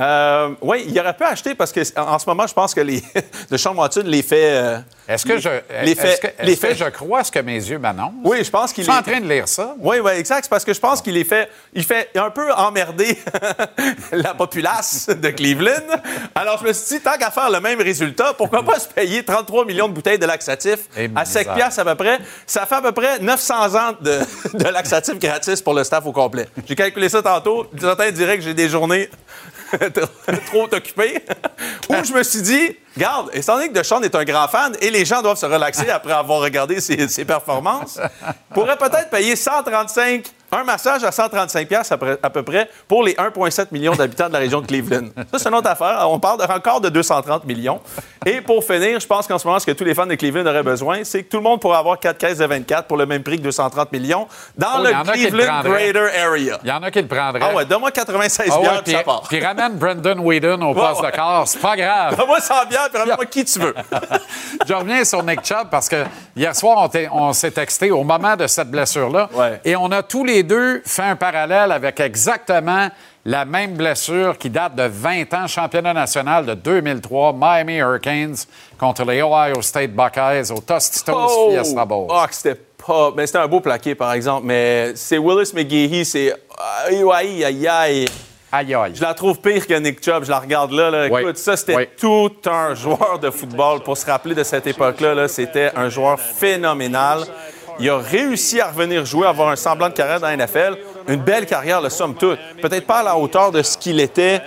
Euh, oui, il aurait pu acheter parce qu'en ce moment, je pense que les, le Sean Watson les fait. Euh, est-ce que, je, les fait, que, les fait, je crois ce que mes yeux m'annoncent? Oui, je pense qu'il est. en train de lire ça? Oui, oui, exact. C'est parce que je pense qu'il est fait. Il fait un peu emmerder la populace de Cleveland. Alors, je me suis dit, tant qu'à faire le même résultat, pourquoi pas se payer 33 millions de bouteilles de laxatifs à 5 piastres à peu près? Ça fait à peu près 900 ans de, de laxatifs gratis pour le staff au complet. J'ai calculé ça tantôt. Certains diraient que j'ai des journées trop occupé. Où je me suis dit, Garde, étant donné que Deshaun est un grand fan et les gens doivent se relaxer après avoir regardé ses, ses performances, pourrait peut-être payer 135 un massage à 135 pièces à peu près pour les 1,7 millions d'habitants de la région de Cleveland. Ça, c'est une autre affaire. On parle encore de 230 millions. Et pour finir, je pense qu'en ce moment, ce que tous les fans de Cleveland auraient besoin, c'est que tout le monde pourrait avoir 4 caisses de 24 pour le même prix que 230 millions dans oh, le Cleveland Greater Area. Il y en a qui le prendraient. Ah ouais, donne-moi 96 oh, bières, puis ça part. Puis ramène Brendan Whedon au poste de corps. C'est pas grave. Donne-moi 100 bières, puis ramène-moi qui tu veux. je reviens sur Nick Chubb parce que hier soir, on, s'est texté au moment de cette blessure-là. Et on a tous les deux fait un parallèle avec exactement la même blessure qui date de 20 ans, championnat national de 2003, Miami Hurricanes contre les Ohio State Buckeyes au Tostitos oh! Fiesta Bowl. Oh, c'était pas. Mais c'était un beau plaqué, par exemple. Mais c'est Willis McGahee, c'est. Aïe, aïe, aïe, aïe. Aïe, aïe. Je la trouve pire que Nick Chubb. Je la regarde là. Écoute, ça, c'était tout un joueur de football. Pour se rappeler de cette époque-là, -là, c'était un joueur phénoménal. Il a réussi à revenir jouer, à avoir un semblant de carrière dans la NFL. Une belle carrière, le somme toute. Peut-être pas à la hauteur de ce qu'il était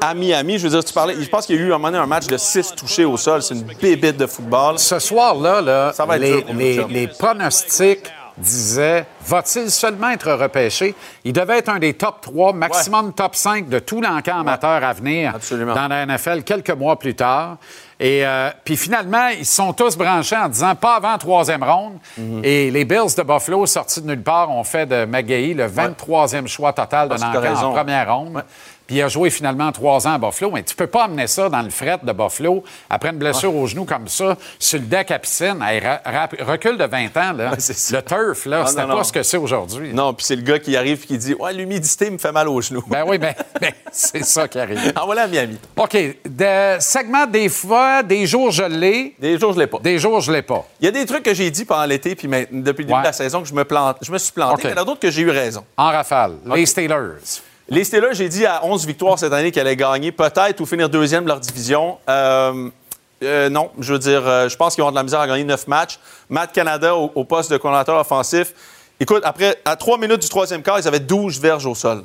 à Miami. Je veux dire, tu parlais, je pense qu'il y a eu un, moment un match de six touchés au sol. C'est une bébête de football. Ce soir-là, là, Ça va les, les, les pronostics disaient va-t-il seulement être repêché? Il devait être un des top 3, maximum top 5 de tout l'encan amateur à venir dans la NFL quelques mois plus tard. Et euh, puis finalement, ils sont tous branchés en disant pas avant troisième ronde. Mhm. Et les Bills de Buffalo, sortis de nulle part, ont fait de McGahee le 23e choix total de l'encan en première ronde puis il a joué finalement trois ans à Buffalo. Mais tu peux pas amener ça dans le fret de Buffalo après une blessure au genou comme ça, sur le deck à piscine. recul de 20 ans, là, le turf, là, ah, c'était pas ce que c'est aujourd'hui. Non, puis c'est le gars qui arrive et qui dit Ouais, l'humidité me fait mal au genou. Ben oui, ben, ben c'est ça qui arrive. En voilà à Miami. OK. De segment des fois, des jours je l'ai. Des jours je l'ai pas. Des jours je l'ai pas. Il y a des trucs que j'ai dit pendant l'été, puis depuis le début de la saison, que je me, plante, je me suis planté. Il y en a d'autres que j'ai eu raison. En rafale. Les Steelers. Les Steelers, j'ai dit à 11 victoires cette année qu'elle allaient gagner, peut-être ou finir deuxième de leur division. Euh, euh, non, je veux dire, euh, je pense qu'ils vont de la misère à gagner neuf matchs. Matt Canada au, poste de coordinateur offensif. Écoute, après, à trois minutes du troisième quart, ils avaient 12 verges au sol.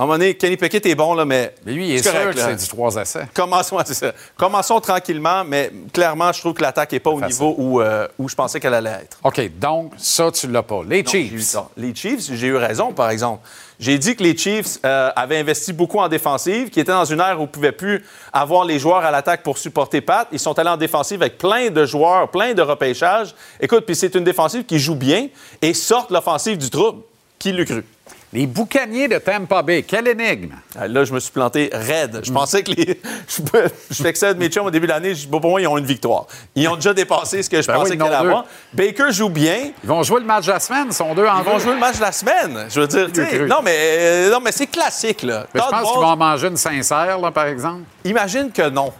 À un moment donné, Kenny Pickett est bon, là, mais. Mais lui, il est, sûr que c'est du 3 essais. Commençons, Commençons tranquillement, mais clairement, je trouve que l'attaque n'est pas au niveau où, où je pensais qu'elle allait être. OK, donc ça, tu l'as pas. Les Chiefs. Les Chiefs, j'ai eu raison, par exemple. J'ai dit que les Chiefs euh, avaient investi beaucoup en défensive, qui étaient dans une ère où ils ne pouvaient plus avoir les joueurs à l'attaque pour supporter Pat. Ils sont allés en défensive avec plein de joueurs, plein de repêchages. Écoute, puis c'est une défensive qui joue bien et sortent l'offensive du trouble. Qui l'eût cru? Les boucaniers de Tampa Bay, quelle énigme! Ah, là, je me suis planté raide. Je pensais que les. je, je fais que ça de mes chums au début de l'année. Pour moi, ils ont une victoire. Ils ont déjà dépassé ce que je ben pensais qu'ils allaient avoir. Baker joue bien. Ils vont jouer le match de la semaine. Ils sont deux en Ils vont jouer le match de la semaine. Je veux dire, non, mais, euh, non, mais c'est classique, là. je pense qu'ils vont en manger une sincère, là, par exemple. Imagine que non.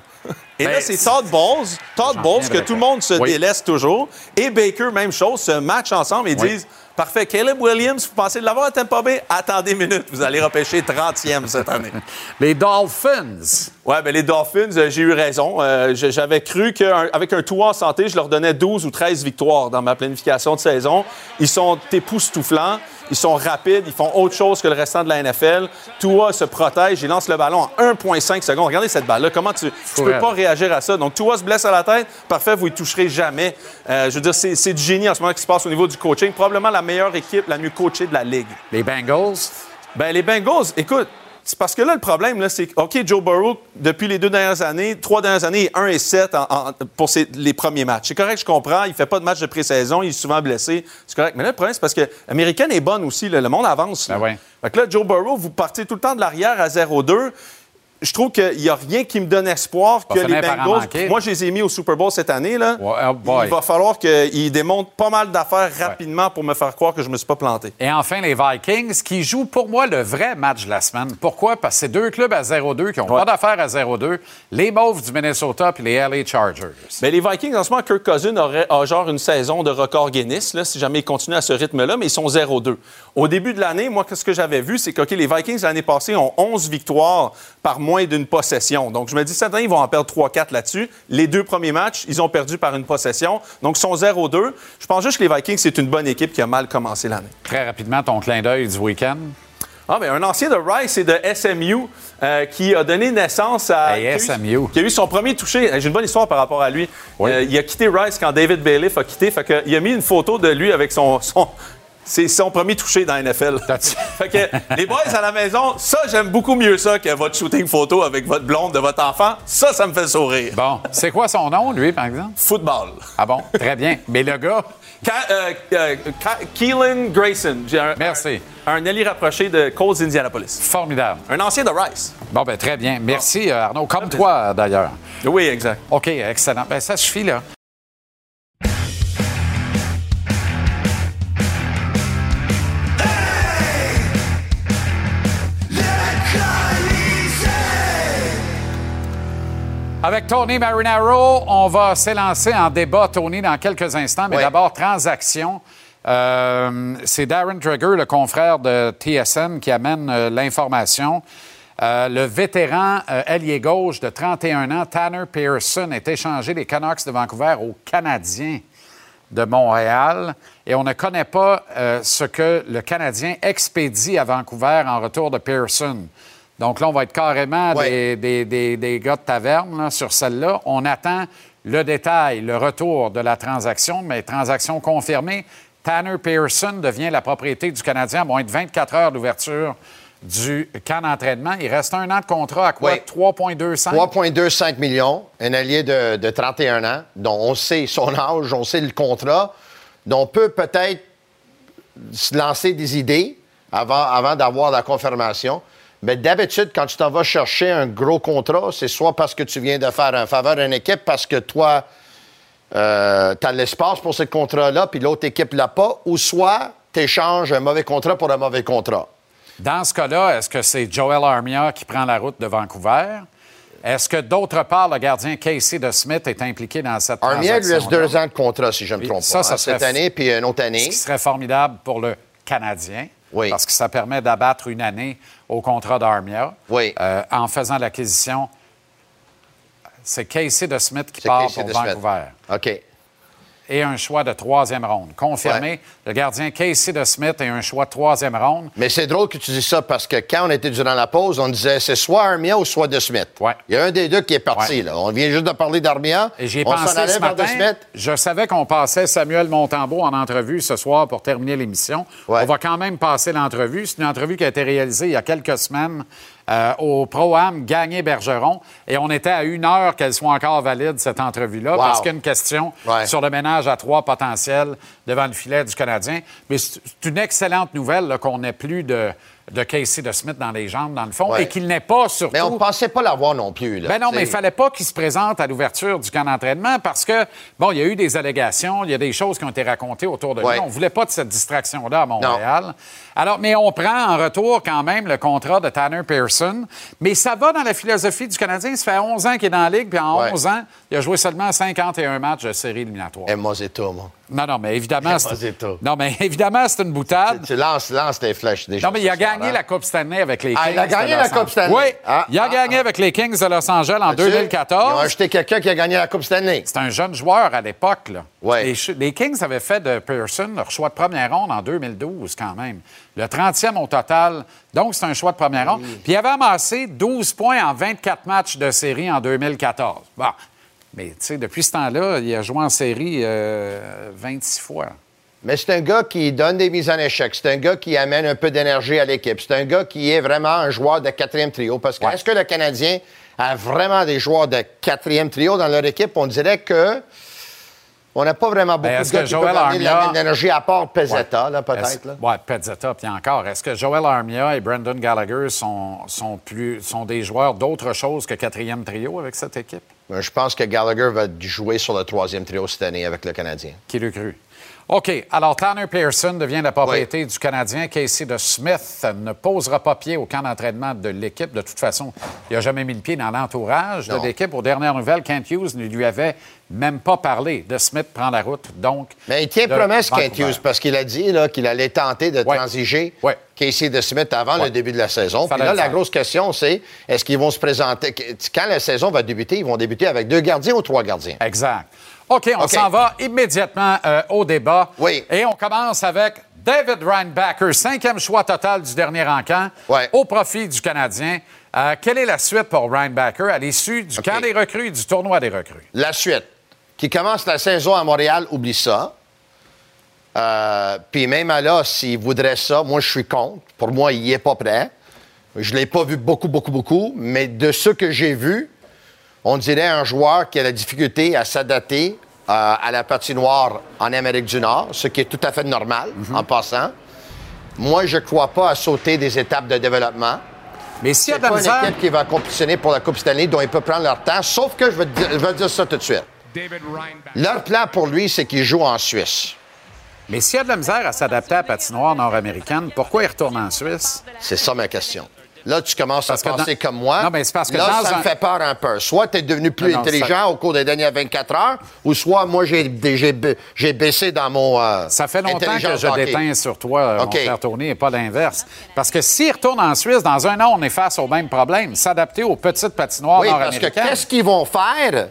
Et là, ben, c'est Todd Bowles, Todd Bowles, que tout le monde se délaisse toujours, et Baker, même chose, se matchent ensemble et disent Parfait. Caleb Williams, vous pensez de l'avoir à Tampa Bay? Attendez une minute, vous allez repêcher 30e cette année. les Dolphins. Oui, bien, les Dolphins, euh, j'ai eu raison. Euh, j'avais cru qu'avec un, tout en santé, je leur donnais 12 ou 13 victoires dans ma planification de saison. Ils sont époustouflants. Ils sont rapides, ils font autre chose que le restant de la NFL. Tua se protège, il lance le ballon en 1,5 secondes. Regardez cette balle-là, comment tu ne peux pas réagir à ça? Donc, Tua se blesse à la tête, parfait, vous ne toucherez jamais. Euh, je veux dire, c'est du génie en ce moment qui se passe au niveau du coaching. Probablement la meilleure équipe, la mieux coachée de la Ligue. Les Bengals? Ben les Bengals, écoute, C'est parce que là, le problème, c'est que, OK, Joe Burrow, depuis les deux dernières années, trois dernières années, est 1 et 7 pour les premiers matchs. C'est correct, je comprends. Il fait pas de match de pré-saison, il est souvent blessé. C'est correct. Mais là, le problème, c'est parce que l'américaine est bonne aussi. le monde avance. Là. Ben fait que là, Joe Burrow, vous partez tout le temps de l'arrière à 0-2 je trouve qu'il n'y a rien qui me donne espoir que les Bengals. Moi, je les ai mis au Super Bowl cette année. Là. Oh il va falloir qu'ils démontrent pas mal d'affaires rapidement pour me faire croire que je ne me suis pas planté. Et enfin, les Vikings qui jouent pour moi le vrai match de la semaine. Pourquoi? Parce que c'est deux clubs à 0-2 qui n'ont pas d'affaires à 0-2. Les Mauves du Minnesota et les LA Chargers. Mais les Vikings, en ce moment, Kirk Cousin aurait genre une saison de record Guinness, là, si jamais ils continuent à ce rythme-là, mais ils sont 0-2. Au début de l'année, moi, ce que j'avais vu, c'est que les Vikings, l'année passée, ont 11 victoires par mois moins d'une possession. Donc, je me dis, cette année, ils vont en perdre 3-4 là-dessus. Les deux premiers matchs, ils ont perdu par une possession. Donc, ils sont 0-2. Je pense juste que les Vikings, c'est une bonne équipe qui a mal commencé l'année. Très rapidement, ton clin d'œil du week-end? Ah, bien, un ancien de Rice et de SMU euh, qui a donné naissance à. SMU. Qui a eu son premier touché. J'ai une bonne histoire par rapport à lui. Euh, il a quitté Rice quand David Bailiff a quitté. Fait que, il a mis une photo de lui avec son, son, c'est son premier touché dans la NFL. fait que, les boys à la maison, ça, j'aime beaucoup mieux ça que votre shooting photo avec votre blonde de votre enfant. Ça, ça me fait sourire. Bon. C'est quoi son nom, lui, par exemple? Football. Ah bon? Très bien. Mais le gars? Euh, euh, Keelan Grayson. Merci. Un, un, rapproché de Colts Indianapolis. Formidable. Un ancien de Rice. Bon, ben très bien. Merci, euh, Arnaud. Comme toi, d'ailleurs. Oui, exact. OK, excellent. Ben, ça suffit, là. Avec Tony Marinaro, on va s'élancer en débat, Tony, dans quelques instants. Mais d'abord, transaction. Euh, c'est Darren Drager, le confrère de TSN, qui amène euh, l'information. Euh, le vétéran ailier gauche de 31 ans, Tanner Pearson, est échangé des Canucks de Vancouver aux Canadiens de Montréal. Et on ne connaît pas ce que le Canadien expédie à Vancouver en retour de Pearson. Donc là, on va être carrément des, des, gars de taverne sur celle-là. On attend le détail, le retour de la transaction, mais transaction confirmée. Tanner Pearson devient la propriété du Canadien à moins de 24 heures d'ouverture du camp d'entraînement. Il reste un an de contrat à quoi? 3,25? 3,25 millions. Un allié de, 31 ans, dont on sait son âge, on sait le contrat, dont on peut peut-être se lancer des idées avant, avant d'avoir la confirmation. Mais d'habitude, quand tu t'en vas chercher un gros contrat, c'est soit parce que tu viens de faire un faveur à une équipe, parce que toi, euh, tu as l'espace pour ce contrat-là, puis l'autre équipe l'a pas, ou soit tu échanges un mauvais contrat pour un mauvais contrat. Dans ce cas-là, est-ce que c'est Joel Armia qui prend la route de Vancouver? Est-ce que d'autre part, le gardien Casey de Smith est impliqué dans cette Armia lui reste deux ans de contrat, si je ne me trompe pas. Ça hein, cette année, puis une autre année. Ce qui serait formidable pour le Canadien. Oui. Parce que ça permet d'abattre une année au contrat d'Armia. Oui. Euh, en faisant l'acquisition, c'est Casey de Smith qui part pour Vancouver. OK et un choix de troisième ronde. Confirmé, le gardien Casey de Smith et un choix de troisième ronde. Mais c'est drôle que tu dis ça parce que quand on était durant la pause, on disait c'est soit Armia ou soit de Smith. Ouais. Il y a un des deux qui est parti. Là. On vient juste de parler d'Armia. Et j'ai pensé ce matin, je savais qu'on passait Samuel Montembeau en entrevue ce soir pour terminer l'émission. On va quand même passer l'entrevue. C'est une entrevue qui a été réalisée il y a quelques semaines euh, au Pro-Am Gagné-Bergeron. Et on était à une heure qu'elle soit encore valide, cette entrevue-là, parce qu'il y a une question sur le ménage à trois potentiels devant le filet du Canadien. Mais c'est une excellente nouvelle qu'on n'ait plus de de Casey de Smith dans les jambes, dans le fond, et qu'il n'est pas surtout... Mais on ne pensait pas l'avoir non plus. Là, ben non, mais il ne fallait pas qu'il se présente à l'ouverture du camp d'entraînement parce que, bon, il y a eu des allégations, il y a des choses qui ont été racontées autour de lui. On ne voulait pas de cette distraction-là à Montréal. Alors, mais on prend en retour quand même le contrat de Tanner Pearson. Mais ça va dans la philosophie du Canadien. Ça fait 11 ans qu'il est dans la Ligue, puis en 11 ans, il a joué seulement 51 matchs de série éliminatoire. Et moi, moi. Non, non, mais évidemment, c'est... Non, mais évidemment, c'est une boutade. Tu, lances, lances tes flèches. Des non, mais il a gagné la Coupe Stanley avec les Kings. Ah, il a gagné la Coupe Stanley? Oui. Ah, il a ah, gagné avec les Kings de Los Angeles en 2014. Ils ont acheté quelqu'un qui a gagné la Coupe Stanley. C'est un jeune joueur à l'époque, là. Oui. Les, Kings avaient fait de Pearson leur choix de première ronde en 2012, quand même. Le 30e au total. Donc, c'est un choix de première ronde. Puis il avait amassé 12 points en 24 matchs de série en 2014. Bon, mais tu sais, depuis ce temps-là, il a joué en série 26 euh, fois. mais c'est un gars qui donne des mises en échec. C'est un gars qui amène un peu d'énergie à l'équipe. C'est un gars qui est vraiment un joueur de quatrième trio. Parce que est-ce que le Canadien a vraiment des joueurs de quatrième trio dans leur équipe? On dirait que on n'a pas vraiment beaucoup de gars qui l'énergie à part Pezzetta, là, peut-être. Oui, Pezzetta, puis encore. Est-ce que Joel Armia et Brandon Gallagher sont, sont, plus, sont des joueurs d'autre chose que quatrième trio avec cette équipe? Ben, je pense que Gallagher va jouer sur le troisième trio cette année avec le Canadien. Qui le cru? OK. Alors, Tanner Pearson devient la propriété du Canadien. Casey de Smith ne posera pas pied au camp d'entraînement de l'équipe. De toute façon, il n'a jamais mis le pied dans l'entourage de l'équipe. Aux dernières nouvelles, Kent Hughes ne lui avait même pas parlé. De Smith prend la route, donc. Mais il tient promesse, Kent Hughes, parce qu'il a dit qu'il allait tenter de transiger Casey de Smith avant le début de la saison. Puis là, la grosse question, c'est est-ce qu'ils vont se présenter? Quand la saison va débuter, ils vont débuter avec deux gardiens ou trois gardiens? Exact. OK, on s'en va immédiatement euh, au débat. Oui. Et on commence avec David Reinbacker, cinquième choix total du dernier encamp, au profit du Canadien. Euh, quelle est la suite pour Reinbacker à l'issue du camp des recrues et du tournoi des recrues? La suite. Qui commence la saison à Montréal, oublie ça. Euh, puis même là, s'il voudrait ça, moi, je suis contre. Pour moi, il n'y est pas prêt. Je ne l'ai pas vu beaucoup, beaucoup, beaucoup, mais de ce que j'ai vu, on dirait un joueur qui a la difficulté à s'adapter euh, à la patinoire en Amérique du Nord, ce qui est tout à fait normal mhm. en passant. Moi, je ne crois pas à sauter des étapes de développement. Mais s'il y a pas une équipe qui va compétitionner pour la Coupe Stanley dont il peut prendre leur temps, sauf que je vais, dire, je vais dire ça tout de suite. Leur plan pour lui, c'est qu'il joue en Suisse. Mais s'il y a de la misère à s'adapter à la patinoire nord-américaine, pourquoi il retourne en Suisse? C'est ça ma question. Là, tu commences à penser comme moi. Non, mais c'est parce que là, ça me fait peur un peu. Soit tu es devenu plus intelligent au cours des dernières 24 heures, ou soit moi, j'ai baissé dans mon. Euh, ça fait longtemps que je déteins sur toi, mon cher Tony, et pas l'inverse. Parce que s'ils retournent en Suisse, dans un an, on est face au même problème. S'adapter aux petites patinoires nord-américaines. Oui, parce que qu'est-ce qu'ils vont faire?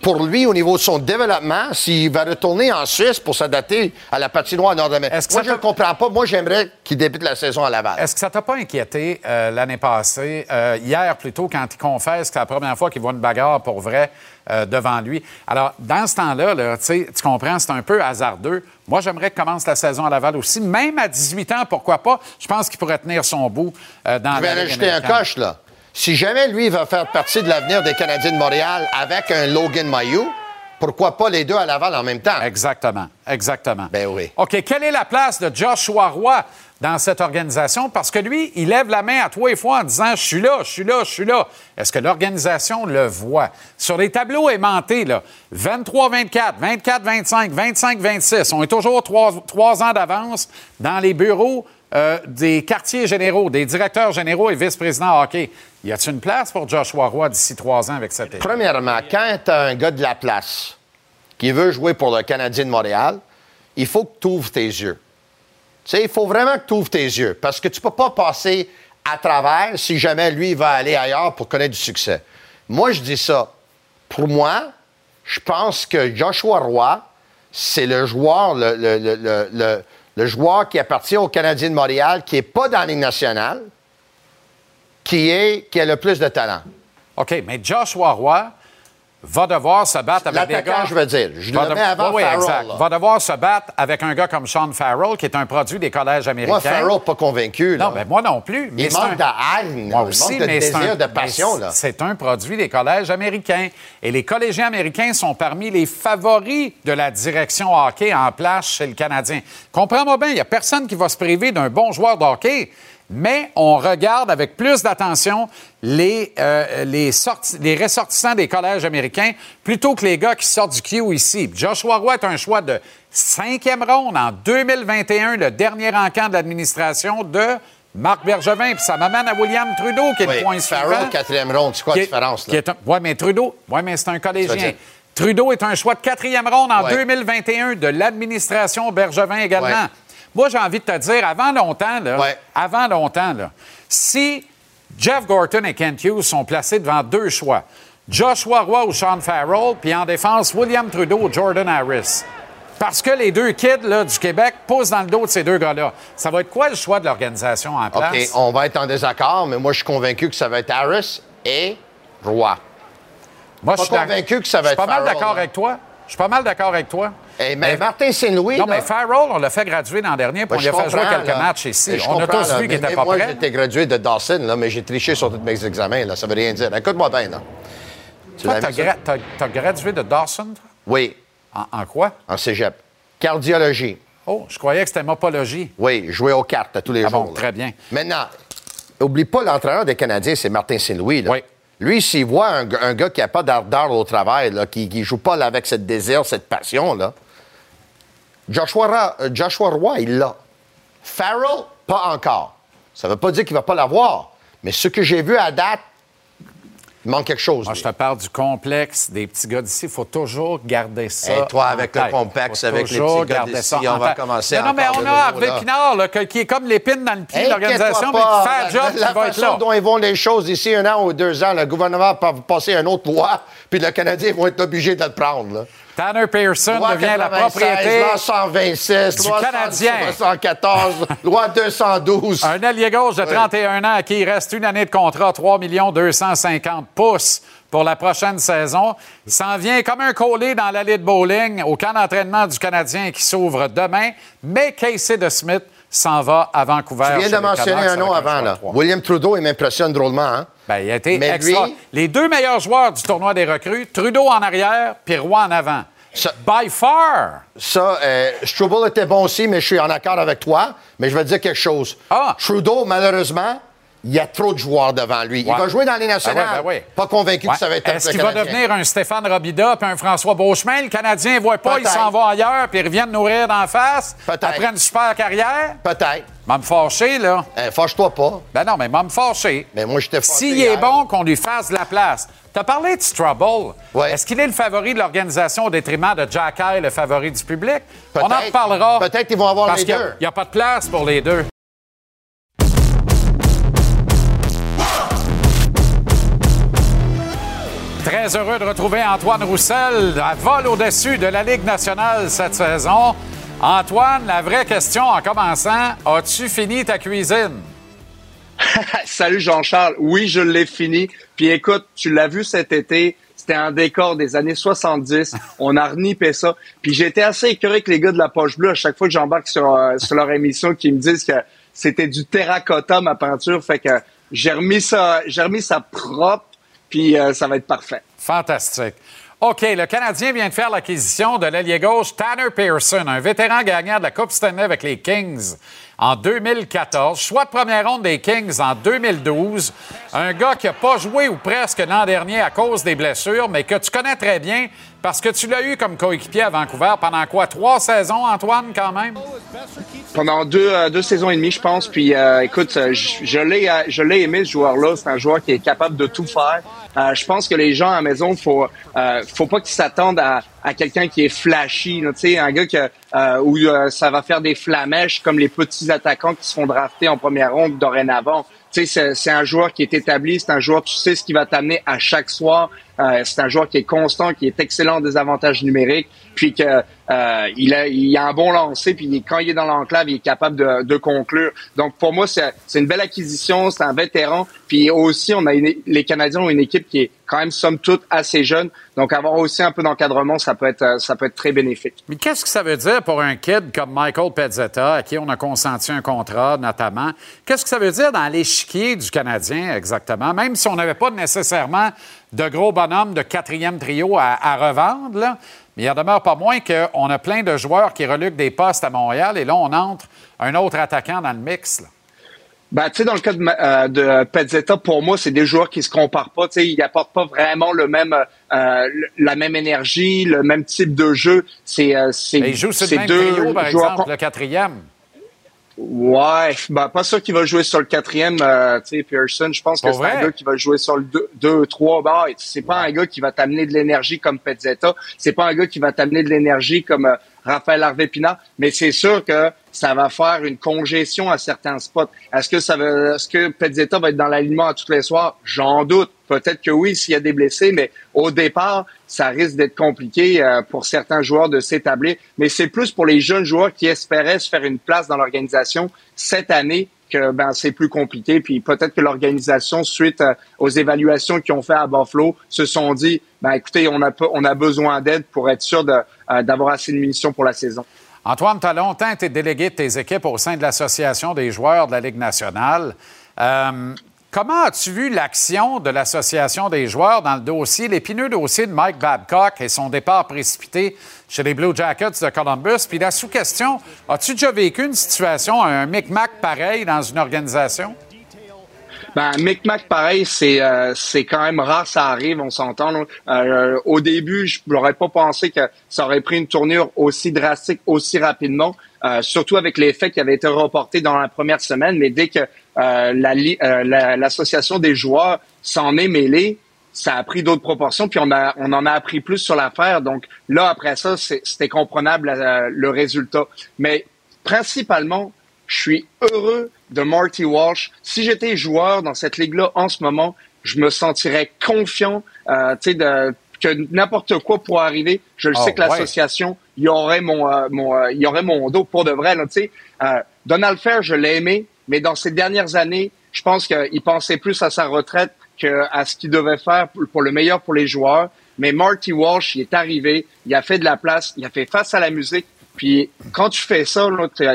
Pour lui au niveau de son développement s'il va retourner en Suisse pour s'adapter à la patinoire nord-américaine. Moi, je ne comprends pas. Moi, j'aimerais qu'il débute la saison à Laval. Est-ce que ça t'a pas inquiété euh, l'année passée, euh, hier plutôt, quand il confesse que c'est la première fois qu'il voit une bagarre pour vrai euh, devant lui? Alors, dans ce temps-là, tu comprends, c'est un peu hasardeux. Moi, j'aimerais qu'il commence la saison à Laval aussi. Même à 18 ans, pourquoi pas? Je pense qu'il pourrait tenir son bout dans Je vais rajouter un coche, là. Si jamais lui va faire partie de l'avenir des Canadiens de Montréal avec un Logan Mayou, pourquoi pas les deux à Laval en même temps? Exactement, exactement. Ben oui. OK, quelle est la place de Joshua Roy dans cette organisation? Parce que lui, il lève la main à et fois en disant Je suis là, je suis là, je suis là. Est-ce que l'organisation le voit? Sur les tableaux aimantés, là, 23-24, 24-25, 25-26, on est toujours trois, trois ans d'avance dans les bureaux euh, des quartiers généraux, des directeurs généraux et vice-présidents hockey. Y a-t-il une place pour Joshua Roy d'ici trois ans avec cette équipe? Premièrement, quand tu un gars de la place qui veut jouer pour le Canadien de Montréal, il faut que tu ouvres tes yeux. Tu sais, il faut vraiment que tu ouvres tes yeux parce que tu peux pas passer à travers si jamais lui va aller ailleurs pour connaître du succès. Moi, je dis ça. Pour moi, je pense que Joshua Roy, c'est le joueur, le, le le joueur qui appartient au Canadien de Montréal, qui n'est pas dans la Ligue nationale, qui, est, qui a le plus de talent. OK, mais Joshua Roy, va devoir se battre avec des gars. je veux dire. Je le mets avant oui, Farrell, exact. Va devoir se battre avec un gars comme Sean Farrell, qui est un produit des collèges américains. Moi, Farrell, pas convaincu. Là. Non, ben moi non plus. Mais il manque un... de Moi aussi, il manque de désir, de passion. là. C'est un produit des collèges américains. Et les collégiens américains sont parmi les favoris de la direction hockey en place chez le Canadien. Comprends-moi bien, il n'y a personne qui va se priver d'un bon joueur de hockey mais on regarde avec plus d'attention les, euh, les, les, ressortissants des collèges américains plutôt que les gars qui sortent du Q ici. Joshua Roy est un choix de cinquième ronde en 2021, le dernier encamp de l'administration de Marc Bergevin. Puis ça m'amène à William Trudeau, qui est le point suivant. quatrième ronde, c'est quoi la différence? Là? Oui, mais Trudeau, ouais, mais c'est un collégien. Trudeau est un choix de quatrième ronde en 2021 de l'administration Bergevin également. Moi, j'ai envie de te dire, avant longtemps, là, avant longtemps, là, si Jeff Gorton et Kent Hughes sont placés devant deux choix, Joshua Roy ou Sean Farrell, puis en défense, William Trudeau ou Jordan Harris. Parce que les deux kids là, du Québec posent dans le dos de ces deux gars-là. Ça va être quoi le choix de l'organisation en place? OK, on va être en désaccord, mais moi, je suis convaincu que ça va être Harris et Roy. Moi, je suis convaincu que ça va être Je suis pas mal d'accord avec toi. Je suis pas mal d'accord avec toi. Eh, mais, Martin Saint-Louis. Non, mais Farrell, on l'a fait graduer l'an dernier, puis on lui a fait jouer quelques matchs ici. On a tous vu qu'il était pas moi, prêt. Moi, j'étais gradué de Dawson, là, mais j'ai triché sur tous mes examens. Là. Ça veut rien dire. Écoute-moi bien. Là. Tu as, gradué de Dawson? Oui. En, quoi? En cégep. Cardiologie. Oh, je croyais que c'était mopologie. Oui, jouer aux cartes tous les ah jours. Bon, très bien. Maintenant, oublie pas l'entraîneur des Canadiens, c'est Martin Saint-Louis. Oui. Lui, s'il voit un, gars qui n'a pas d'ardeur au travail, qui ne joue pas avec cette désir, cette passion, là, Joshua, euh, Joshua Roy, il l'a. Farrell, pas encore. Ça ne veut pas dire qu'il ne va pas l'avoir. Mais ce que j'ai vu à date, il manque quelque chose. Moi, je te parle du complexe des petits gars d'ici. Il faut toujours garder ça. Et toi, avec le complexe, avec les petits gars d'ici, on va commencer à Non, mais on a Harvey Pinard, là, qui est comme l'épine dans le pied de l'organisation, mais qui fait un job la, qui va être là. façon dont ils vont les choses ici, un an ou deux ans, le gouvernement va passer une autre loi, puis le Canadien vont être obligés de le prendre. Là. Tanner Pearson devient la propriété loi 126, du loi Canadien. 114, loi 212. Un allié gauche de 31 ans à qui il reste une année de contrat, 3 250 pouces pour la prochaine saison. Il s'en vient comme un collé dans l'allée de bowling au camp d'entraînement du Canadien qui s'ouvre demain. Mais Casey de Smith s'en va à Vancouver. Tu viens de mentionner un nom avant, là. William Trudeau, il m'impressionne drôlement, hein? Ben, il a été extra. Les deux meilleurs joueurs du tournoi des recrues, Trudeau en arrière, puis Roy en avant. By far! Ça, euh, Struble était bon aussi, mais je suis en accord avec toi. Mais je vais te dire quelque chose. Ah. Trudeau, malheureusement, il y a trop de joueurs devant lui. Il va jouer dans les nationales. Ben oui, ben Pas convaincu que ça va être Est-ce qu'il va devenir un Stéphane Robida puis un François Beauchemin? Le Canadien ne voit pas, il s'en va ailleurs puis il revient de nourrir d'en face après une super carrière? Peut-être. M'a me fâcher, là. Eh, Fâche-toi pas. Ben non, mais m'a me fâcher. Mais moi, je t'ai fâché. S'il est bon, qu'on lui fasse de la place. T'as parlé de Strubble. Ouais. Est-ce qu'il est le favori de l'organisation au détriment de Jack High, le favori du public? On en reparlera. Peut-être qu'ils vont avoir parce les deux. Il n'y a pas de place pour les deux. Très heureux de retrouver Antoine Roussel à vol au-dessus de la Ligue nationale cette saison. Antoine, la vraie question en commençant, as-tu fini ta cuisine? Salut Jean-Charles. Oui, je l'ai fini. Puis écoute, tu l'as vu cet été, c'était un décor des années 70. On a renippé ça. Puis j'étais assez écœuré que les gars de la poche bleue, à chaque fois que j'embarque sur, euh, leur émission, qui me disent que c'était du terracotta, ma peinture. Fait que j'ai remis ça, j'ai remis ça propre puis euh, ça va être parfait. Fantastique. OK, le Canadien vient de faire l'acquisition de l'ailier gauche Tanner Pearson, un vétéran gagnant de la Coupe Stanley avec les Kings en 2014, choix de première ronde des Kings en 2012, un gars qui n'a pas joué ou presque l'an dernier à cause des blessures, mais que tu connais très bien parce que tu l'as eu comme coéquipier à Vancouver pendant quoi? Trois saisons, Antoine, quand même? Pendant deux, euh, deux saisons et demie, je pense. Puis, euh, écoute, je, je l'ai aimé, ce joueur-là. C'est un joueur qui est capable de tout faire. Euh, je pense que les gens à la maison, faut, euh, faut pas qu'ils s'attendent à, à quelqu'un qui est flashy, tu sais, un gars que, euh, où ça va faire des flamèches comme les petits attaquants qui se font drafter en première ronde dorénavant. Tu sais, c'est un joueur qui est établi, c'est un joueur, tu sais ce qu'il va t'amener à chaque soir. Euh, c'est un joueur qui est constant, qui est excellent en désavantages numériques, puis que euh, il, a, il a un bon lancer, puis quand il est dans l'enclave, il est capable de, de conclure. Donc pour moi, c'est une belle acquisition, c'est un vétéran, puis aussi on a les Canadiens ont une équipe qui est quand même somme toute assez jeune, donc avoir aussi un peu d'encadrement, ça peut être ça peut être très bénéfique. Mais qu'est-ce que ça veut dire pour un kid comme Michael Pezzetta, à qui on a consenti un contrat notamment? Qu'est-ce que ça veut dire dans l'échiquier du Canadien exactement, même si on n'avait pas nécessairement de gros bonhommes de quatrième trio à, revendre, là. mais il en demeure pas moins qu'on a plein de joueurs qui reluquent des postes à Montréal et là, on entre un autre attaquant dans le mix. Là. Ben, tu sais, dans le cas de, euh, de Pezzetta, pour moi, c'est des joueurs qui se comparent pas. Tu sais, ils n'apportent pas vraiment le même, euh, la même énergie, le même type de jeu. C'est, euh, c'est, ils jouent sur le même deux trio, par exemple, le quatrième. Ouais, ben, pas sûr qu'il va jouer sur le quatrième, euh, tu sais, Pearson. Je pense que c'est un gars qui va jouer sur le 2, 3. Ben, c'est pas un gars qui va t'amener de l'énergie comme Pezzetta. C'est pas un gars qui va t'amener de l'énergie comme Raphaël Harvey-Pinard. Mais c'est sûr que ça va faire une congestion à certains spots. Est-ce que ça veut, est-ce que Pezzetta va être dans l'alignement à tous les soirs? J'en doute. Peut-être que oui, s'il y a des blessés, mais au départ, ça risque d'être compliqué euh, pour certains joueurs de s'établir. Mais c'est plus pour les jeunes joueurs qui espéraient se faire une place dans l'organisation cette année que ben c'est plus compliqué. Puis peut-être que l'organisation, suite euh, aux évaluations qu'ils ont fait à Buffalo, se sont dit, ben écoutez, on a besoin d'aide pour être sûr euh, d'avoir assez de munitions pour la saison. Antoine, tu as longtemps été délégué de tes équipes au sein de l'Association des joueurs de la Ligue nationale. Euh, comment as-tu vu l'action de l'Association des joueurs dans le dossier, l'épineux dossier de Mike Babcock et son départ précipité chez les Blue Jackets de Columbus? Puis la sous-question, as-tu déjà vécu une situation, un micmac pareil dans une organisation? Ben, Micmac, pareil, c'est euh, c'est quand même rare, ça arrive, on s'entend. Euh, au début, je n'aurais pas pensé que ça aurait pris une tournure aussi drastique, aussi rapidement, euh, surtout avec les faits qui avaient été reportés dans la première semaine. Mais dès que la l'association des joueurs s'en est mêlée, ça a pris d'autres proportions, puis on, a, on en a appris plus sur l'affaire. Donc là, après ça, c'était comprenable le résultat. Mais principalement, je suis heureux de Marty Walsh. Si j'étais joueur dans cette ligue-là en ce moment, je me sentirais confiant, euh, tu sais, que n'importe quoi pourrait arriver. Je le sais oh, que l'association, il y aurait mon, euh, mon euh, il y aurait mon dos pour de vrai. Sais, euh, Donald Fair, je l'ai aimé, mais dans ces dernières années, je pense qu'il pensait plus à sa retraite qu'à ce qu'il devait faire pour le meilleur pour les joueurs. Mais Marty Walsh, il est arrivé, il a fait de la place, il a fait face à la musique, puis quand tu fais ça,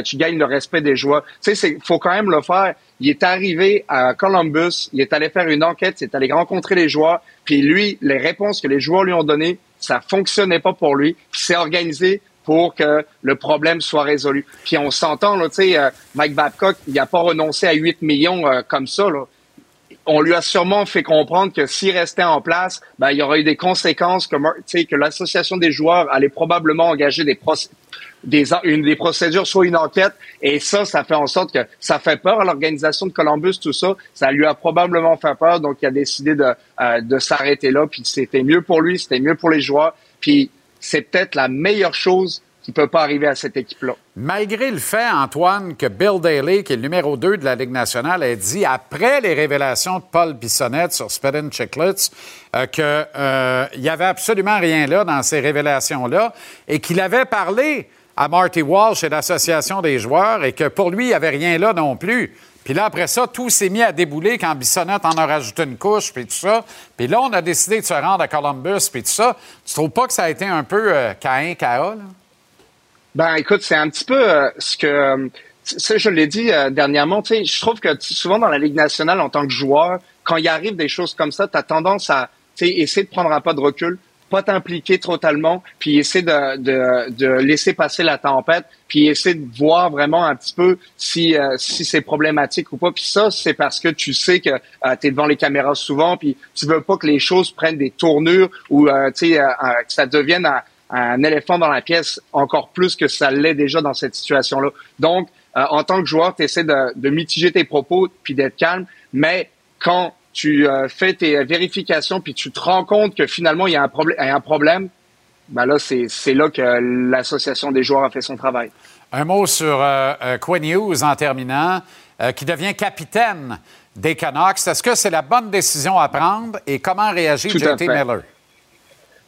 tu, gagnes le respect des joueurs. Tu sais, faut quand même le faire. Il est arrivé à Columbus, il est allé faire une enquête, il est allé rencontrer les joueurs, puis lui, les réponses que les joueurs lui ont données, ça fonctionnait pas pour lui. Puis c'est organisé pour que le problème soit résolu. Puis on s'entend, tu sais, euh, Mike Babcock, il n'a pas renoncé à 8 millions euh, comme ça. Là on lui a sûrement fait comprendre que s'il restait en place, ben, il y aurait eu des conséquences que, que l'association des joueurs allait probablement engager des, des, une, des procédures, soit une enquête. Et ça, ça fait en sorte que ça fait peur à l'organisation de Columbus, tout ça. Ça lui a probablement fait peur, donc il a décidé de, euh, de s'arrêter là. Puis c'était mieux pour lui, c'était mieux pour les joueurs. Puis c'est peut-être la meilleure chose qui peut pas arriver à cette équipe-là. Malgré le fait, Antoine, que Bill Daly, qui est le numéro 2 de la Ligue nationale, a dit après les révélations de Paul Bissonnette sur Spedin Chicklets euh, qu'il euh, n'y avait absolument rien là dans ces révélations-là et qu'il avait parlé à Marty Walsh et l'Association des joueurs et que pour lui, il n'y avait rien là non plus. Puis là, après ça, tout s'est mis à débouler quand Bissonnette en a rajouté une couche, puis tout ça. Puis là, on a décidé de se rendre à Columbus, puis tout ça. Tu trouves pas que ça a été un peu euh, Cain, là? Ben, écoute, c'est un petit peu euh, ce que euh, ça, je l'ai dit euh, dernièrement. Tu sais, je trouve que souvent dans la Ligue nationale, en tant que joueur, quand il arrive des choses comme ça, tu as tendance à essayer de prendre un pas de recul, pas t'impliquer totalement, puis essayer de, de, de, laisser passer la tempête, puis essayer de voir vraiment un petit peu si si c'est problématique ou pas. Puis ça, c'est parce que tu sais que tu es devant les caméras souvent, puis tu veux pas que les choses prennent des tournures ou tu sais que ça devienne un, un éléphant dans la pièce encore plus que ça l'est déjà dans cette situation-là. Donc, euh, en tant que joueur, tu essaies de, mitiger tes propos puis d'être calme, mais quand tu euh, fais tes vérifications puis tu te rends compte que finalement il y a un, problème, un problème, ben là, c'est là que l'association des joueurs a fait son travail. Un mot sur euh, Quinn Hughes en terminant, qui devient capitaine des Canucks. Est-ce que c'est la bonne décision à prendre et comment réagit JT Miller?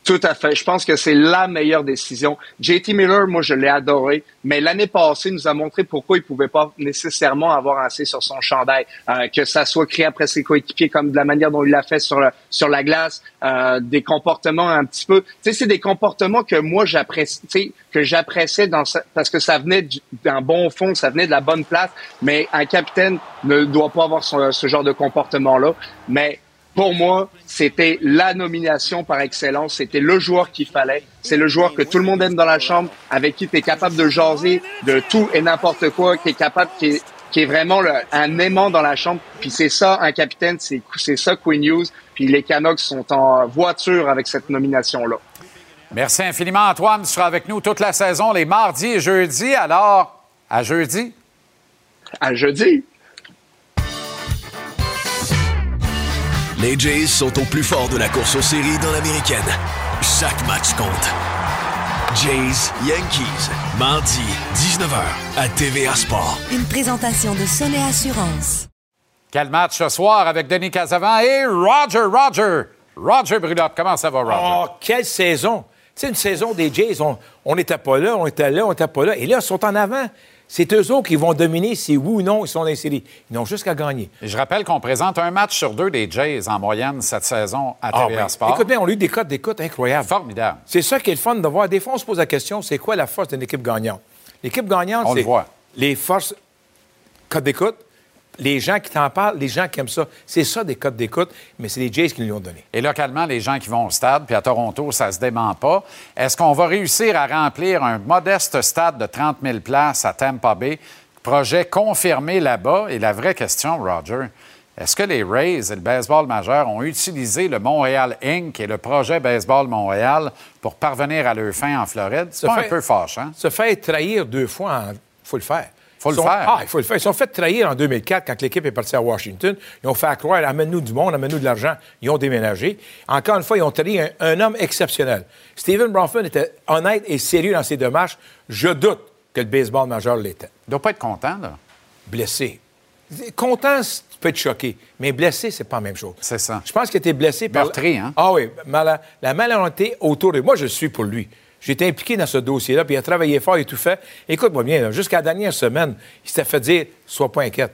Tout à fait. Je pense que c'est la meilleure décision. JT Miller, moi, je l'ai adoré, mais l'année passée nous a montré pourquoi il pouvait pas nécessairement avoir assez sur son chandail, euh, que ça soit créé après ses coéquipiers comme de la manière dont il l'a fait sur la, sur la glace, euh, des comportements un petit peu. Tu sais, c'est des comportements que moi j'apprécie, que j'appréciais dans parce que ça venait d'un bon fond, ça venait de la bonne place. Mais un capitaine ne doit pas avoir ce genre de comportement là. Mais pour moi, c'était la nomination par excellence. C'était le joueur qu'il fallait. C'est le joueur que tout le monde aime dans la chambre, avec qui tu es capable de jaser de tout et n'importe quoi, qui est capable, qui est, vraiment un aimant dans la chambre. Puis c'est ça, un capitaine, c'est, c'est ça Queen News. Puis les Canucks sont en voiture avec cette nomination-là. Merci infiniment, Antoine. Tu seras avec nous toute la saison, les mardis et jeudis. Alors, à jeudi. À jeudi. Les Jays sont au plus fort de la course aux séries dans l'américaine. Chaque match compte. Jays Yankees, mardi, 19h, à TVA Sport. Une présentation de Sonnet Assurance. Quel match ce soir avec Denis Casavant et Roger, Roger. Roger Brulop, comment ça va, Roger? Oh, quelle saison! C'est une saison des Jays. On n'était pas là, on était là, on n'était pas là. Et là, ils sont en avant. C'est eux autres qui vont dominer si oui ou non ils sont séries. Ils n'ont juste qu'à gagner. Et je rappelle qu'on présente un match sur deux des Jays en moyenne cette saison à ah, TVA Sport. Écoute bien, on a eu des codes d'écoute incroyables. Formidable. C'est ça qui est le fun de voir. Des fois, on se pose la question, c'est quoi la force d'une équipe gagnante? L'équipe gagnante, c'est les forces codes d'écoute, les gens qui t'en parlent, les gens qui aiment ça. C'est ça des codes d'écoute, mais c'est les Jays qui nous l'ont donné. Et localement, les gens qui vont au stade, puis à Toronto, ça se dément pas. Est-ce qu'on va réussir à remplir un modeste stade de 30 000 places à Tampa Bay? Projet confirmé là-bas. Et la vraie question, Roger, est-ce que les Rays et le baseball majeur ont utilisé le Montréal Inc. et le projet Baseball Montréal pour parvenir à leur fin en Floride? C'est pas un peu fâchant. Se faire trahir deux fois, il faut le faire faut le faire. Ah, il faut le faire. Ils sont fait trahir en 2004 quand l'équipe est partie à Washington. Ils ont fait croire amène-nous du monde, amène-nous de l'argent. Ils ont déménagé. Encore une fois, ils ont trahi un, homme exceptionnel. Stephen Bronfman était honnête et sérieux dans ses démarches. Je doute que le baseball majeur l'était. Il doit pas être content, là. Blessé. Content, tu peux être choqué, mais blessé, c'est pas la même chose. C'est ça. Je pense qu'il était blessé par. Meurtri, hein? Ah oui, la, la malhonnêteté autour de. Moi, je suis pour lui. J'étais impliqué dans ce dossier-là, puis il a travaillé fort et tout fait. Écoute-moi bien, jusqu'à la dernière semaine, il s'était fait dire Sois pas inquiète.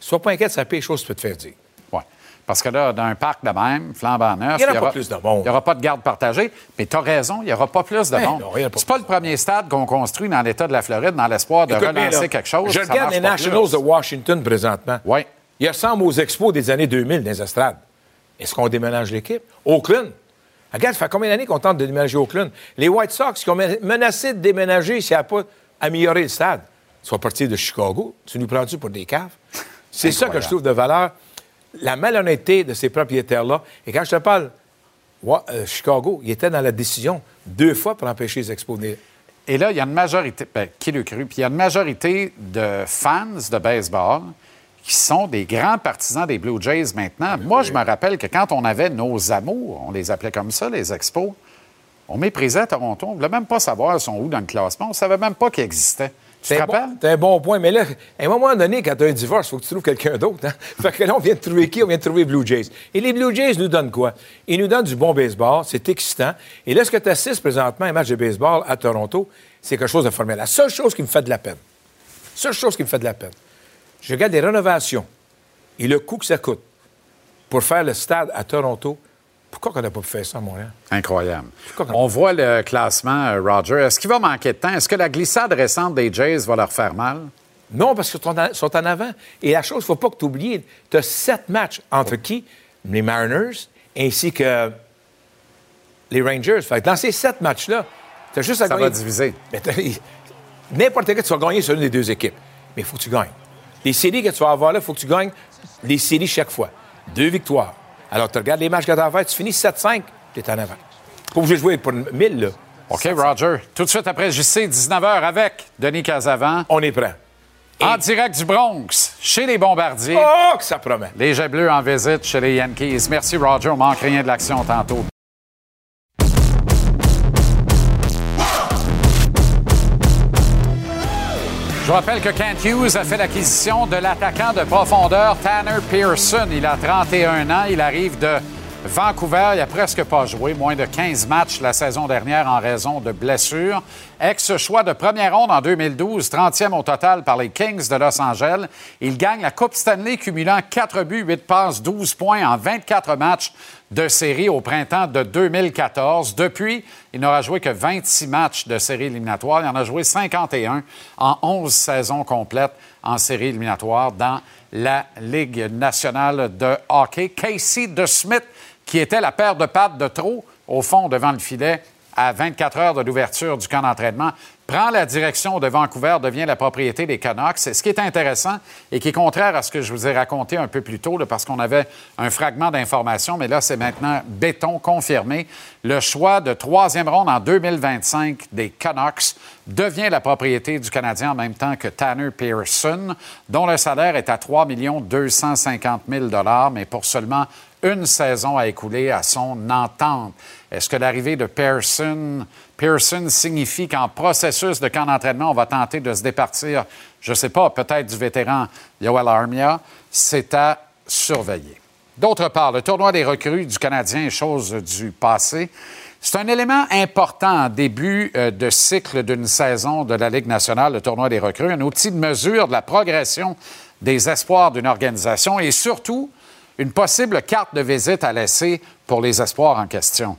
Sois pas inquiète, ça pire chose que tu peux te faire dire. Oui. Parce que là, dans un parc de même, flambant neuf, il n'y aura, pas plus de monde. Il n'y aura pas de garde partagée. Mais tu as raison, il n'y aura pas plus de ben monde. C'est pas le premier stade qu'on construit dans l'État de la Floride dans l'espoir de relancer quelque chose. Je regarde les Nationals de Washington présentement. Oui. Il ressemble aux expos des années 2000 dans les estrades. Est-ce qu'on déménage l'équipe? Oakland, Regarde, ça fait combien d'années qu'on tente de déménager Oakland? Les White Sox qui ont menacé de déménager s'il n'y a pas amélioré le stade. Ils sont partis de Chicago. Tu nous prends-tu pour des caves? C'est ça que je trouve de valeur. La malhonnêteté de ces propriétaires-là. Et quand je te parle, euh, Chicago, ils étaient dans la décision deux fois pour empêcher les expos Et là, il y a une majorité, ben, qui le cru, puis il y a une majorité de fans de baseball qui sont des grands partisans des Blue Jays maintenant. Moi, je me rappelle que quand on avait nos amours, on les appelait comme ça, les expos, on méprisait Toronto. On ne voulait même pas savoir ils sont où dans le classement. On ne savait même pas qu'ils existaient. Tu te rappelles? c'est un bon point. Mais là, à un moment donné, quand tu as un divorce, il faut que tu trouves quelqu'un d'autre. Hein? fait que là, on vient de trouver qui? On vient de trouver Blue Jays. Et les Blue Jays nous donnent quoi? Ils nous donnent du bon baseball. C'est excitant. Et là, ce que tu assistes présentement un match de baseball à Toronto, c'est quelque chose de formel. La seule chose qui me fait de la peine, la seule chose qui me fait de la peine, je regarde les rénovations et le coût que ça coûte pour faire le stade à Toronto. Pourquoi on n'a pas pu faire ça à Montréal? Incroyable. On voit le classement, euh, Roger. Est-ce qu'il va manquer de temps? Est-ce que la glissade récente des Jays va leur faire mal? Non, parce qu'ils sont en avant. Et la chose, il ne faut pas que tu oublies, tu as sept matchs entre qui? Les Mariners ainsi que les Rangers. Fait dans ces sept matchs-là, tu as juste à ça gagner. va diviser. N'importe qui, tu vas gagner sur une des deux équipes. Mais il faut que tu gagnes. Les séries que tu vas avoir là, il faut que tu gagnes les séries chaque fois. Deux victoires. Alors, tu regardes les matchs que tu as tu finis 7-5, tu es en avant. Pas obligé de jouer pour 1000, là. OK, Roger. Tout de suite après JC, 19h avec Denis Casavant. On est prêt. En direct du Bronx, chez les Bombardiers. Oh, que ça promet. Les Jets bleus en visite chez les Yankees. Merci, Roger. On manque rien de l'action tantôt. Je rappelle que Kent Hughes a fait l'acquisition de l'attaquant de profondeur Tanner Pearson. Il a 31 ans. Il arrive de Vancouver. Il a presque pas joué, moins de 15 matchs la saison dernière en raison de blessures. Ex-choix de première ronde en 2012, 30e au total par les Kings de Los Angeles. Il gagne la Coupe Stanley cumulant 4 buts, 8 passes, 12 points en 24 matchs de série au printemps de 2014. Depuis, il n'aura joué que 26 matchs de série éliminatoire. Il en a joué 51 en 11 saisons complètes en série éliminatoire dans la Ligue nationale de hockey. Casey DeSmith, qui était la paire de pattes de trop au fond devant le filet, à 24 heures de l'ouverture du camp d'entraînement, prend la direction de Vancouver, devient la propriété des Canucks. Ce qui est intéressant et qui est contraire à ce que je vous ai raconté un peu plus tôt, parce qu'on avait un fragment d'information, mais là, c'est maintenant béton confirmé. Le choix de troisième ronde en 2025 des Canucks devient la propriété du Canadien en même temps que Tanner Pearson, dont le salaire est à 3 250 000 mais pour seulement une saison à écouler à son entente. Est-ce que l'arrivée de Pearson, Pearson signifie qu'en processus de camp d'entraînement, on va tenter de se départir, je ne sais pas, peut-être du vétéran Yoel Armia? C'est à surveiller. D'autre part, le tournoi des recrues du Canadien, chose du passé. C'est un élément important en début euh, de cycle d'une saison de la Ligue nationale, le tournoi des recrues, un outil de mesure de la progression des espoirs d'une organisation et surtout une possible carte de visite à laisser pour les espoirs en question.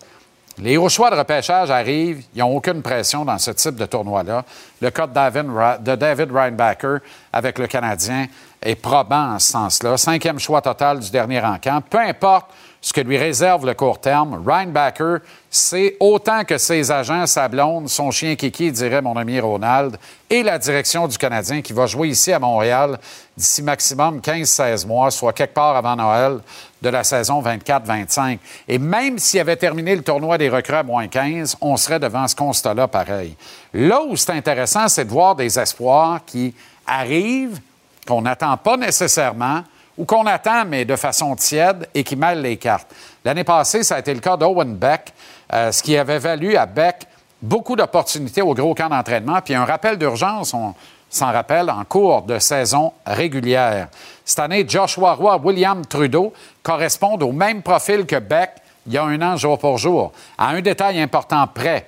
Les hauts choix de repêchage arrivent, ils n'ont aucune pression dans ce type de tournoi-là. Le cas de David, Reinbacker avec le Canadien est probant en ce sens-là. Cinquième choix total du dernier encamp. Peu importe ce que lui réserve le court terme. Reinbacker, c'est autant que ses agents, sa blonde, son chien Kiki, dirait mon ami Ronald, et la direction du Canadien qui va jouer ici à Montréal d'ici maximum 15-16 mois, soit quelque part avant Noël de la saison 24-25. Et même s'il avait terminé le tournoi des recrues à moins 15, on serait devant ce constat-là pareil. Là où c'est intéressant, c'est de voir des espoirs qui arrivent, qu'on n'attend pas nécessairement, ou qu'on attend, mais de façon tiède et qui mêle les cartes. L'année passée, ça a été le cas d'Owen Beck, euh, ce qui avait valu à Beck beaucoup d'opportunités au gros camp d'entraînement, puis un rappel d'urgence, on s'en rappelle, en cours de saison régulière. Cette année, Joshua Roy, William Trudeau correspondent au même profil que Beck il y a un an jour pour jour. À un détail important près,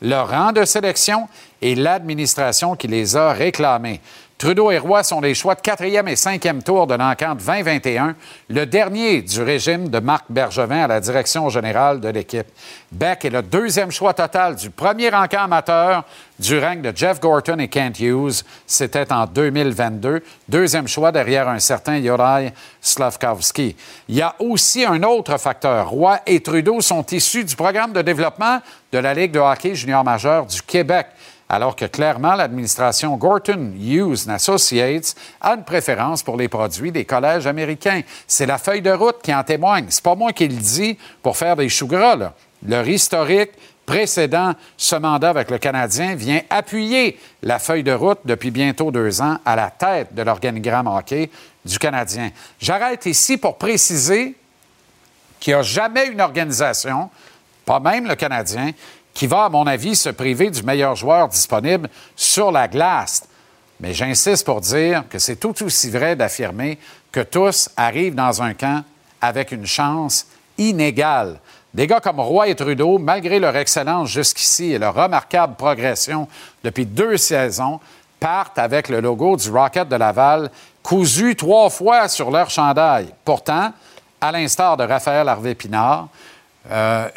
le rang de sélection et l'administration qui les a réclamés. Trudeau et Roy sont les choix de quatrième et cinquième tour de l'enquête 2021, le dernier du régime de Marc Bergevin à la direction générale de l'équipe. Beck est le deuxième choix total du premier encamp amateur du rang de Jeff Gorton et Kent Hughes. C'était en 2022. Deuxième choix derrière un certain Yorai Slavkovski. Il y a aussi un autre facteur. Roy et Trudeau sont issus du programme de développement de la Ligue de hockey junior majeur du Québec alors que clairement l'administration Gorton Hughes Associates a une préférence pour les produits des collèges américains. C'est la feuille de route qui en témoigne. C'est pas moi qui le dis pour faire des choux gras. Leur historique précédent ce mandat avec le Canadien vient appuyer la feuille de route depuis bientôt deux ans à la tête de l'organigramme hockey du Canadien. J'arrête ici pour préciser qu'il n'y a jamais une organisation, pas même le Canadien, qui va, à mon avis, se priver du meilleur joueur disponible sur la glace. Mais j'insiste pour dire que c'est tout aussi vrai d'affirmer que tous arrivent dans un camp avec une chance inégale. Des gars comme Roy et Trudeau, malgré leur excellence jusqu'ici et leur remarquable progression depuis deux saisons, partent avec le logo du Rocket de Laval cousu trois fois sur leur chandail. Pourtant, à l'instar de Raphaël Harvey-Pinard, euh,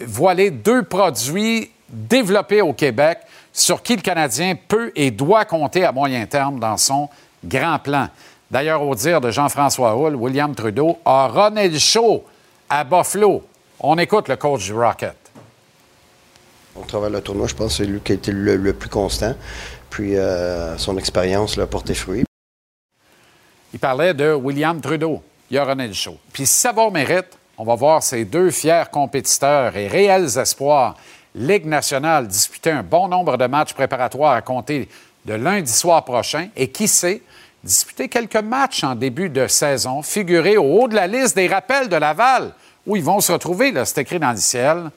deux produits développé au Québec sur qui le Canadien peut et doit compter à moyen terme dans son grand plan. D'ailleurs, au dire de Jean-François Hull, William Trudeau a runné le show à Buffalo. On écoute le coach du Rocket. Au travers le tournoi, je pense que c'est lui qui a été le, plus constant. Puis euh, son expérience l'a porté fruit. Il parlait de William Trudeau. Il a runné le show. Puis si ça va au mérite, on va voir ces deux fiers compétiteurs et réels espoirs Ligue nationale disputer un bon nombre de matchs préparatoires à compter de lundi soir prochain et qui sait, disputer quelques matchs en début de saison, figurer au haut de la liste des rappels de Laval, où ils vont se retrouver, c'est écrit dans le ciel,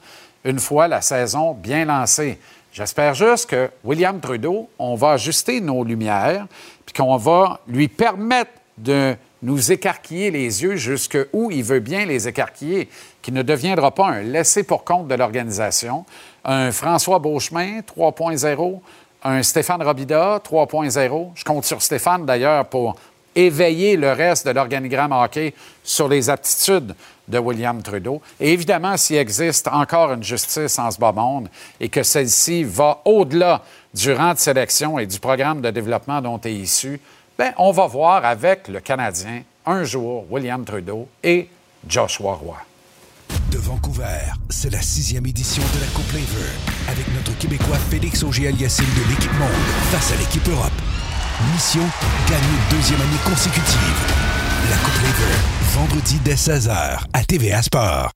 une fois la saison bien lancée. J'espère juste que William Trudeau, on va ajuster nos lumières, puis qu'on va lui permettre de nous écarquiller les yeux jusqu'où il veut bien les écarquiller, qui ne deviendra pas un laissé pour compte de l'organisation, un François Beauchemin 3.0, un Stéphane Robida 3.0. Je compte sur Stéphane d'ailleurs pour éveiller le reste de l'organigramme hockey sur les aptitudes de William Trudeau. Et évidemment, s'il existe encore une justice en ce bas monde et que celle-ci va au-delà du rang de sélection et du programme de développement dont est issu, bien, on va voir avec le Canadien un jour William Trudeau et Joshua Roy de Vancouver. C'est la sixième édition de la Coupe Lever avec notre Québécois Félix Auger-Aliassime de l'équipe Monde face à l'équipe Europe. Mission, gagner une deuxième année consécutive. La Coupe Lever, vendredi dès 16h à TVA Sport.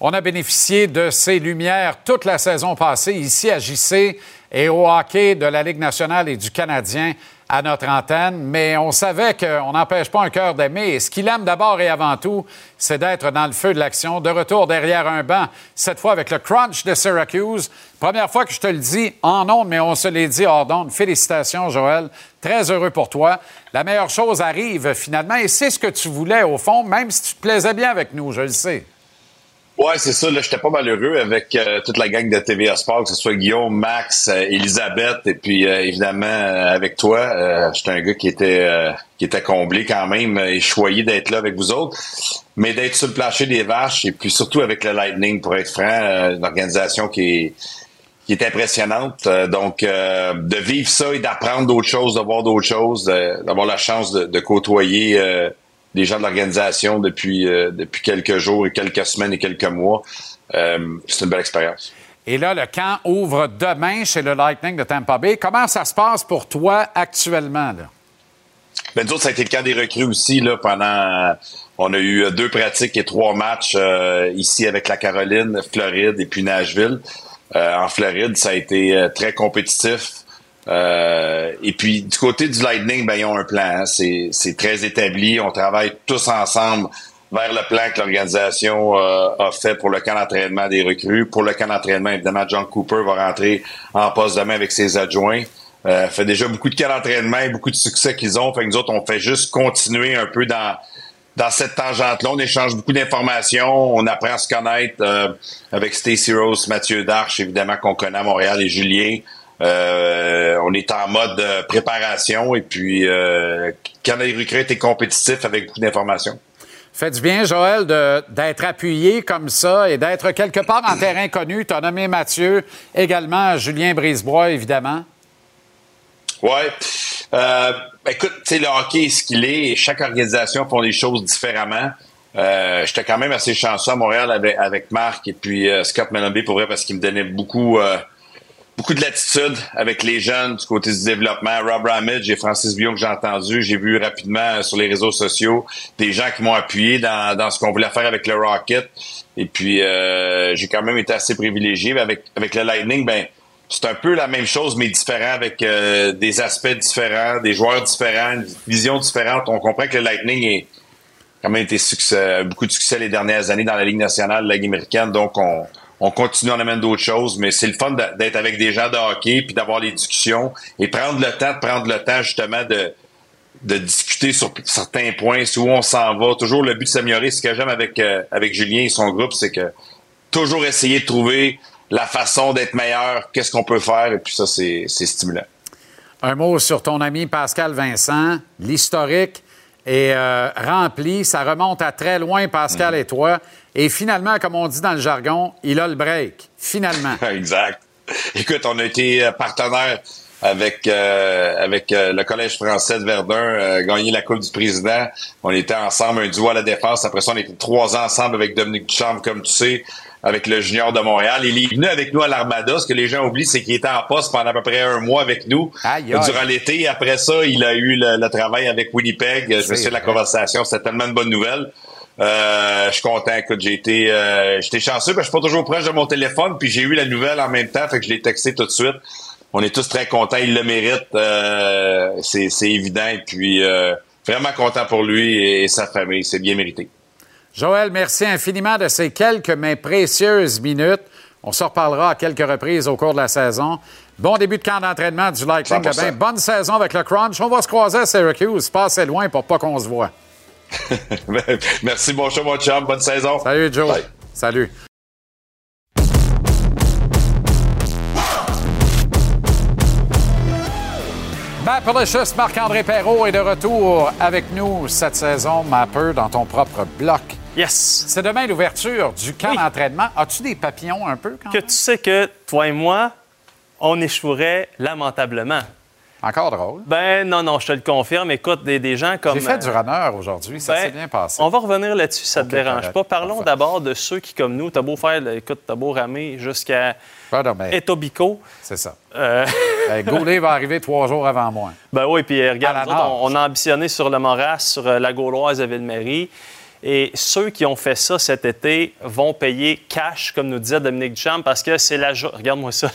On a bénéficié de ces lumières toute la saison passée ici à JC et au hockey de la Ligue nationale et du Canadien à notre antenne, mais on savait qu'on n'empêche pas un cœur d'aimer. Ce qu'il aime d'abord et avant tout, c'est d'être dans le feu de l'action, de retour derrière un banc, cette fois avec le crunch de Syracuse. Première fois que je te le dis en ondes, mais on se l'est dit hors d'ondes. Félicitations, Joël. Très heureux pour toi. La meilleure chose arrive finalement, et c'est ce que tu voulais au fond, même si tu te plaisais bien avec nous, je le sais. Ouais, c'est ça. Là, j'étais pas malheureux avec euh, toute la gang de TVA Sport, que ce soit Guillaume, Max, euh, Elisabeth, et puis euh, évidemment avec toi. j'étais un gars qui était qui était comblé quand même et choyé d'être là avec vous autres. Mais d'être sur le plancher des vaches et puis surtout avec le Lightning, pour être franc, une organisation qui est qui est impressionnante. donc, de vivre ça et d'apprendre d'autres choses, de voir d'autres choses, d'avoir la chance de, de côtoyer des gens de l'organisation depuis, euh, depuis quelques jours et quelques semaines et quelques mois. Euh, c'est une belle expérience. Et là, le camp ouvre demain chez le Lightning de Tampa Bay. Comment ça se passe pour toi actuellement? Là? Ben, nous autres, ça a été le camp des recrues aussi là, pendant. On a eu deux pratiques et trois matchs euh, ici avec la Caroline, Floride et puis Nashville. en Floride, ça a été très compétitif. Euh, et puis du côté du Lightning, ben ils ont un plan. Hein. C'est très établi. On travaille tous ensemble vers le plan que l'organisation euh, a fait pour le camp d'entraînement des recrues. Pour le camp d'entraînement, évidemment, John Cooper va rentrer en poste demain avec ses adjoints. Euh, fait déjà beaucoup de camps d'entraînement et beaucoup de succès qu'ils ont. Fait que nous autres, on fait juste continuer un peu dans dans cette tangente-là. On échange beaucoup d'informations, on apprend à se connaître euh, avec Stacey Rose, Mathieu Darche, évidemment qu'on connaît à Montréal et Julien. Euh, on est en mode euh, préparation et puis euh, quand les recrues est compétitif avec beaucoup d'informations. Fait du bien, Joël, d'être appuyé comme ça et d'être quelque part en terrain connu. Tu as nommé Mathieu, également Julien Brisebois, évidemment. Oui. Euh, écoute, tu sais, le hockey ce qu'il est. Chaque organisation font les choses différemment. Euh, J'étais quand même assez chanceux à Montréal avec, Marc et puis Scott Mellonby pour vrai parce qu'il me donnait beaucoup beaucoup de latitude avec les jeunes du côté du développement. Rob Ramage et Francis Bion que j'ai entendu, j'ai vu rapidement sur les réseaux sociaux des gens qui m'ont appuyé dans, dans ce qu'on voulait faire avec le Rocket. Et puis euh, j'ai quand même été assez privilégié. Mais avec avec le Lightning, ben c'est un peu la même chose mais différent avec euh, des aspects différents, des joueurs différents, une vision différente. On comprend que le Lightning est quand même été succès, beaucoup de succès les dernières années dans la Ligue nationale, la Ligue américaine. Donc on on continue, on amène d'autres choses, mais c'est le fun d'être avec des gens de hockey, puis d'avoir les discussions et prendre le temps de prendre le temps justement de, de discuter sur certains points, sur où on s'en va. Toujours le but de s'améliorer. Ce que j'aime avec, euh, avec Julien et son groupe, c'est que toujours essayer de trouver la façon d'être meilleur, qu'est-ce qu'on peut faire, et puis ça, c'est stimulant. Un mot sur ton ami Pascal Vincent. L'historique est euh, rempli. Ça remonte à très loin, Pascal mm. et toi. Et finalement, comme on dit dans le jargon, il a le break. Finalement. exact. Écoute, on a été euh, partenaire avec euh, avec euh, le Collège français de Verdun, gagné la Coupe du Président. On était ensemble, un duo à la défense. Après ça, on était trois ans ensemble avec Dominique Duchamp, comme tu sais, avec le junior de Montréal. Il est venu avec nous à l'Armada. Ce que les gens oublient, c'est qu'il était en poste pendant à peu près un mois avec nous durant l'été. Après ça, il a eu le, travail avec Winnipeg. Je me souviens de la conversation. C'était tellement une bonne nouvelle. Euh, je suis content. Écoute, j'ai été, euh, j'étais chanceux parce que je suis pas toujours proche de mon téléphone, puis j'ai eu la nouvelle en même temps, fait que je l'ai texté tout de suite. On est tous très contents, il le mérite, euh, c'est, évident. Et puis euh, vraiment content pour lui et sa famille, c'est bien mérité. Joël, merci infiniment de ces quelques mais précieuses minutes. On se reparlera à quelques reprises au cours de la saison. Bon début de camp d'entraînement du Lightning. Bonne saison avec le Crunch. On va se croiser à Syracuse. Pas loin pour pas qu'on se voit. Merci, bon show, mon chum. Bonne saison. Salut, Joe. Salut. Mappalicious, Marc-André Perrault est de retour avec nous cette saison, Mapper, dans ton propre bloc. Yes. C'est demain l'ouverture du camp d'entraînement. As-tu des papillons un peu? Quand que tu sais que toi et moi, on échouerait lamentablement. Encore drôle. Ben non, non, je te le confirme. Écoute, des, des gens comme. J'ai fait du runner aujourd'hui, ça ben, s'est bien passé. On va revenir là-dessus, ça ne te dérange pas. Parlons d'abord de ceux qui, comme nous, t'as beau faire, écoute, t'as beau ramer jusqu'à Etobicoke. C'est ça. Euh... Ben, Goulet va arriver trois jours avant moi. Ben oui, puis euh, regarde, on, a ambitionné sur le Moras, sur euh, la Gauloise à Ville-Marie. Et ceux qui ont fait ça cet été vont payer cash, comme nous disait Dominique Duchamp, parce que c'est la... Regarde-moi ça.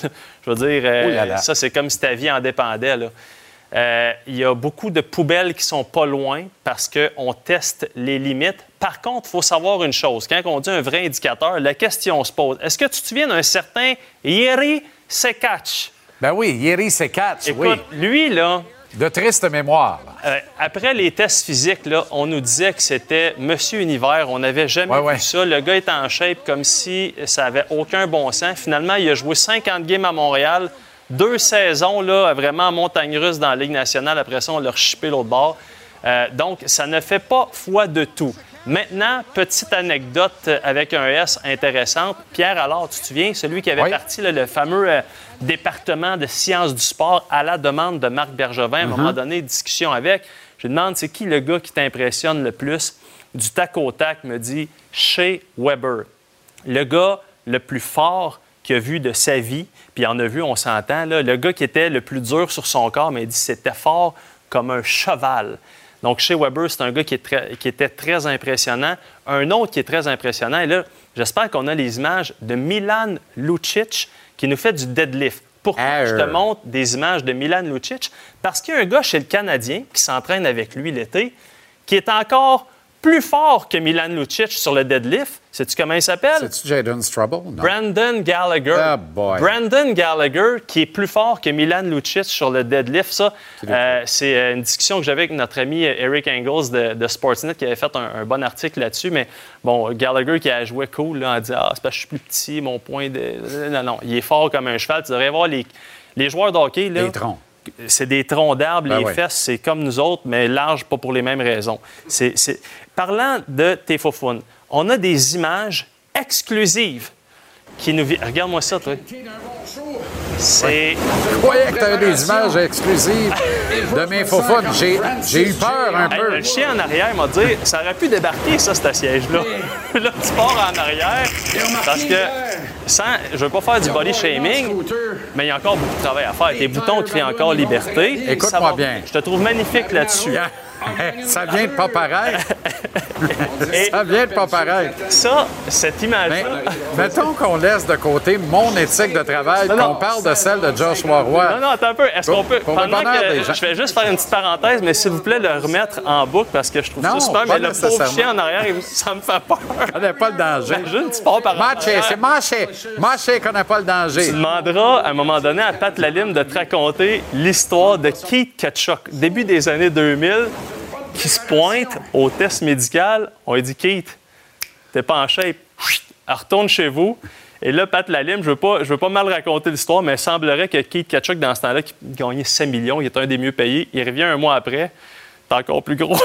Je veux dire, euh, ça, c'est comme si ta vie en dépendait. Euh, il y a beaucoup de poubelles qui sont pas loin parce qu'on teste les limites. Par contre, il faut savoir une chose. Quand on dit un vrai indicateur, la question se pose. Est-ce que tu te souviens d'un certain Yeri Sekach? Ben oui, Yeri Sekach, Écoute, lui, là, De triste mémoire. Euh, après les tests physiques, là, on nous disait que c'était Monsieur Univers. On n'avait jamais vu ça. Le gars était en shape comme si ça avait aucun bon sens. Finalement, il a joué 50 games à Montréal. Deux saisons, là, vraiment en montagne russe dans la Ligue nationale. Après ça, on l'a rechippé l'autre bord. Euh, donc, ça ne fait pas foi de tout. Maintenant, petite anecdote avec un S intéressante. Pierre alors, tu te souviens, celui qui avait parti le fameux euh, département de sciences du sport à la demande de Marc Bergevin, à un moment mhm. donné, discussion avec. Je lui demande, c'est qui le gars qui t'impressionne le plus? Du tac au tac, me dit Shea Weber. Le gars le plus fort qu'il a vu de sa vie, puis en a vu, on s'entend, le gars qui était le plus dur sur son corps, mais il dit c'était fort comme un cheval. Donc, chez Weber, c'est un gars qui, était très impressionnant. Un autre qui est très impressionnant, et là, j'espère qu'on a les images de Milan Lucic qui nous fait du deadlift. Pourquoi je te montre des images de Milan Lucic? Parce qu'il y a un gars chez le Canadien qui s'entraîne avec lui l'été, qui est encore plus fort que Milan Lucic sur le deadlift. Sais-tu comment il s'appelle? C'est-tu Jaden Strubble? Brandon Gallagher. Oh boy. Brandon Gallagher, qui est plus fort que Milan Lucic sur le deadlift. Ça, euh, c'est euh, une discussion que j'avais avec notre ami Eric Engels de, Sportsnet qui avait fait un, bon article là-dessus. Mais bon, Gallagher qui a joué cool, là, a dit Ah, c'est parce que je suis plus petit, mon point de. Non, non, il est fort comme un cheval. Tu devrais voir les, les joueurs de hockey. Là, les troncs c'est des troncs d'arbres, ben les fesses, c'est comme nous autres, mais large, pas pour les mêmes raisons. C'est, Parlant de Téfofoun, on a des images exclusives qui nous... Regarde-moi ça, toi. C'est. Je croyais que tu avais des images exclusives de mes faux J'ai eu peur un peu. Le chien en arrière m'a dit ça aurait pu débarquer, ça, ce siège-là. là, tu pars en arrière parce que sans, je veux pas faire du body shaming, mais il y a encore beaucoup de travail à faire. Tes boutons crient encore liberté. Écoute-moi bien. Je te trouve magnifique là-dessus. Ça vient de pas pareil. ça vient de pas pareil. Ça, cette image-là. mettons qu'on laisse de côté mon éthique de travail, qu'on parle de celle de Joshua Roy. Non, non, attends un peu. Est-ce qu'on peut. pendant que, je vais juste faire une petite parenthèse, mais s'il vous plaît, le remettre en boucle parce que je trouve ça super. Mais le pauvre chien en arrière, ça me fait peur. On connaît pas le danger. Imagine, tu pars par Marché, c'est marché. Marché connaît pas le danger. Tu demanderas à un moment donné à Pat Lalim de te raconter l'histoire de Keith Ketchuk, début des années 2000 qui se pointe au test médical. On lui dit Keith, t'es pas en shape. retourne chez vous. Et là, Pat Lalime, je veux pas, je veux pas mal raconter l'histoire, mais il semblerait que Keith Kachuk, dans ce temps-là, qui gagnait 5 millions, il est un des mieux payés, il revient un mois après, t'es encore plus gros.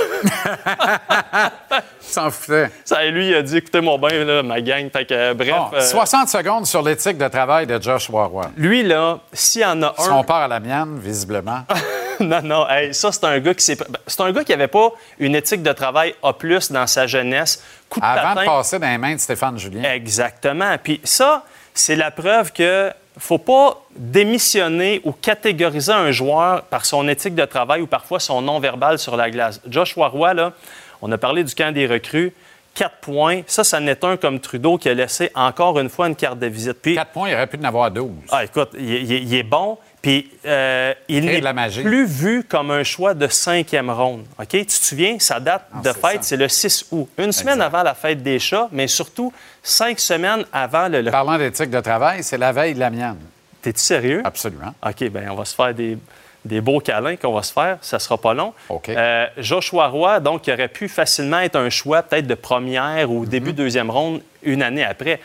S'en foutait. Ça, lui, il a dit écoutez, mon bain, là, ma gang. Fait que, bref. 60 euh, secondes sur l'éthique de travail de Josh Roy. Lui, là, s'il y en a un. Si on part à la mienne, visiblement. non, non. ça, c'est un gars qui s'est. C'est un gars qui n'avait pas une éthique de travail A dans sa jeunesse. Avant de passer dans les mains de Stéphane Julien. Exactement. Puis ça, c'est la preuve que faut pas démissionner ou catégoriser un joueur par son éthique de travail ou parfois son non-verbal sur la glace. Joshua Roy, là, on a parlé du camp des recrues. Quatre points. Ça, ça n'est un comme Trudeau qui a laissé encore une fois une carte de visite. Puis, Quatre points, il aurait pu en avoir 12. Ah, écoute, il, est bon. Puis euh, il n'est plus vu comme un choix de cinquième ronde. OK? Tu te souviens, sa date de fête, c'est le 6 août. Une semaine avant la fête des chats, mais surtout cinq semaines avant le... Parlant d'éthique de travail, c'est la veille de la mienne. T'es-tu sérieux? Absolument. OK, bien, on va se faire des, beaux câlins qu'on va se faire. Ça sera pas long. OK. Euh, Joshua Roy, donc, qui aurait pu facilement être un choix peut-être de première ou début mhm. deuxième ronde une année après.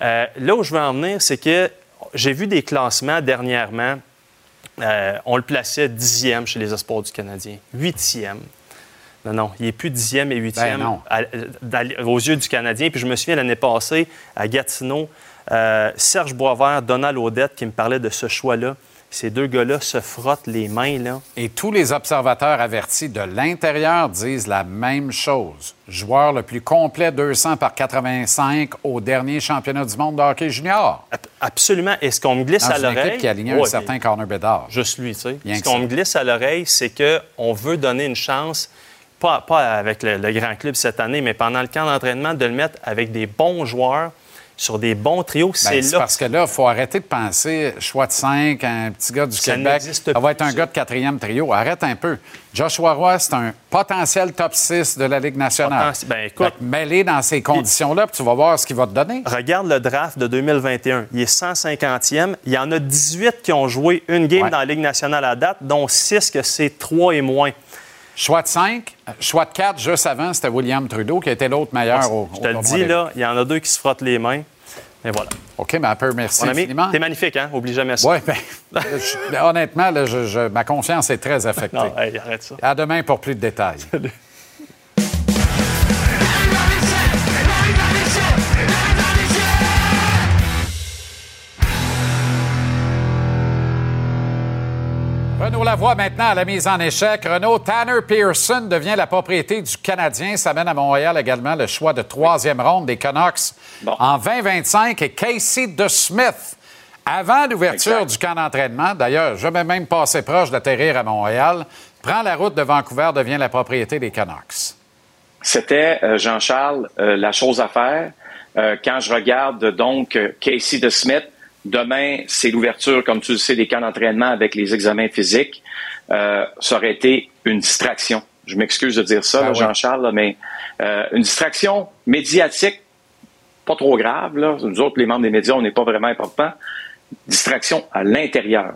Euh, là où je veux en venir, c'est que j'ai vu des classements dernièrement euh, on le plaçait dixième chez les espoirs du Canadien. Huitième. Non, non, il n'est plus dixième et huitième ben aux yeux du Canadien. Puis je me souviens l'année passée, à Gatineau, euh, Serge Boisvert, Donald Audette qui me parlait de ce choix-là. Ces deux gars-là se frottent les mains. Là. Et tous les observateurs avertis de l'intérieur disent la même chose. Joueur le plus complet, 200 par 85 au dernier championnat du monde de hockey junior. Absolument. Et ce qu'on me glisse à l'oreille... qui a aligné un certain corner Bédard. Juste lui, tu sais. ce qu'on me glisse à l'oreille, c'est qu'on veut donner une chance, pas, pas avec le, le, grand club cette année, mais pendant le camp d'entraînement, de le mettre avec des bons joueurs sur des bons trios, ben, c'est là. Parce que là, il faut arrêter de penser choix de 5, un petit gars du Québec. Ça va être un gars de quatrième trio. Arrête un peu. Joshua Roy, c'est un potentiel top 6 de la Ligue nationale. Ben, écoute, mêlé dans ces conditions-là, puis tu vas voir ce qu'il va te donner. Regarde le draft de 2021. Il est 150e. Il y en a 18 qui ont joué une game dans la Ligue nationale à date, dont 6 que c'est 3 et moins. Choix de 5, choix de 4, juste avant, c'était William Trudeau qui était l'autre meilleur au, Je te le dis, là, il y en a deux qui se frottent les mains. Et voilà. OK, mais un peu merci Mon ami, T'es magnifique, hein? Oublie jamais ça. Oui, bien, honnêtement, ma confiance est très affectée. non, arrête ça. À demain pour plus de détails. Renaud Lavoie maintenant à la mise en échec. Renaud, Tanner Pearson devient la propriété du Canadien. Ça mène à Montréal également le choix de troisième ronde des Canucks en 2025 et Casey DeSmith. Avant l'ouverture du camp d'entraînement, d'ailleurs, je vais même passer proche d'atterrir à Montréal, prend la route de Vancouver, devient la propriété des Canucks. C'était, euh, Jean-Charles, euh, la chose à faire. Euh, quand je regarde donc Casey DeSmith, Demain, c'est l'ouverture, comme tu le sais, des camps d'entraînement avec les examens physiques. Euh, ça aurait été une distraction. Je m'excuse de dire ça, ah Jean-Charles, mais euh, une distraction médiatique, pas trop grave. Là. Nous autres, les membres des médias, on n'est pas vraiment importants. Distraction à l'intérieur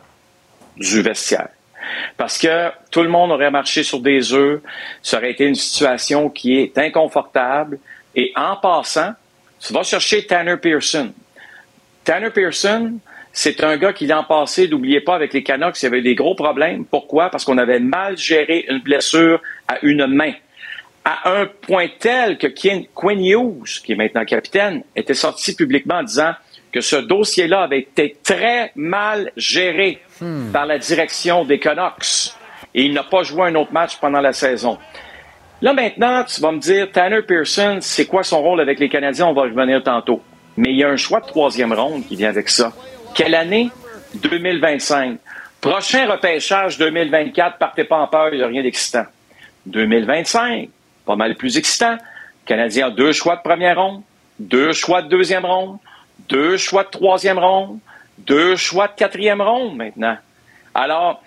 du vestiaire. Parce que tout le monde aurait marché sur des œufs. Ça aurait été une situation qui est inconfortable. Et en passant, tu vas chercher Tanner Pearson. Tanner Pearson, c'est un gars qui l'an passé, n'oubliez pas, avec les Canucks, il y avait des gros problèmes. Pourquoi? Parce qu'on avait mal géré une blessure à une main. À un point tel que Quinn Hughes, qui est maintenant capitaine, était sorti publiquement en disant que ce dossier-là avait été très mal géré hmm. par la direction des Canucks. Et il n'a pas joué un autre match pendant la saison. Là, maintenant, tu vas me dire, Tanner Pearson, c'est quoi son rôle avec les Canadiens? On va revenir tantôt. Mais il y a un choix de troisième ronde qui vient avec ça. Quelle année? 2025. Prochain repêchage 2024, partez pas en peur, il n'y a rien d'excitant. 2025, pas mal plus excitant. Canadien a deux choix de première ronde, deux choix de deuxième ronde, deux choix de troisième ronde, deux choix de quatrième ronde maintenant. Alors,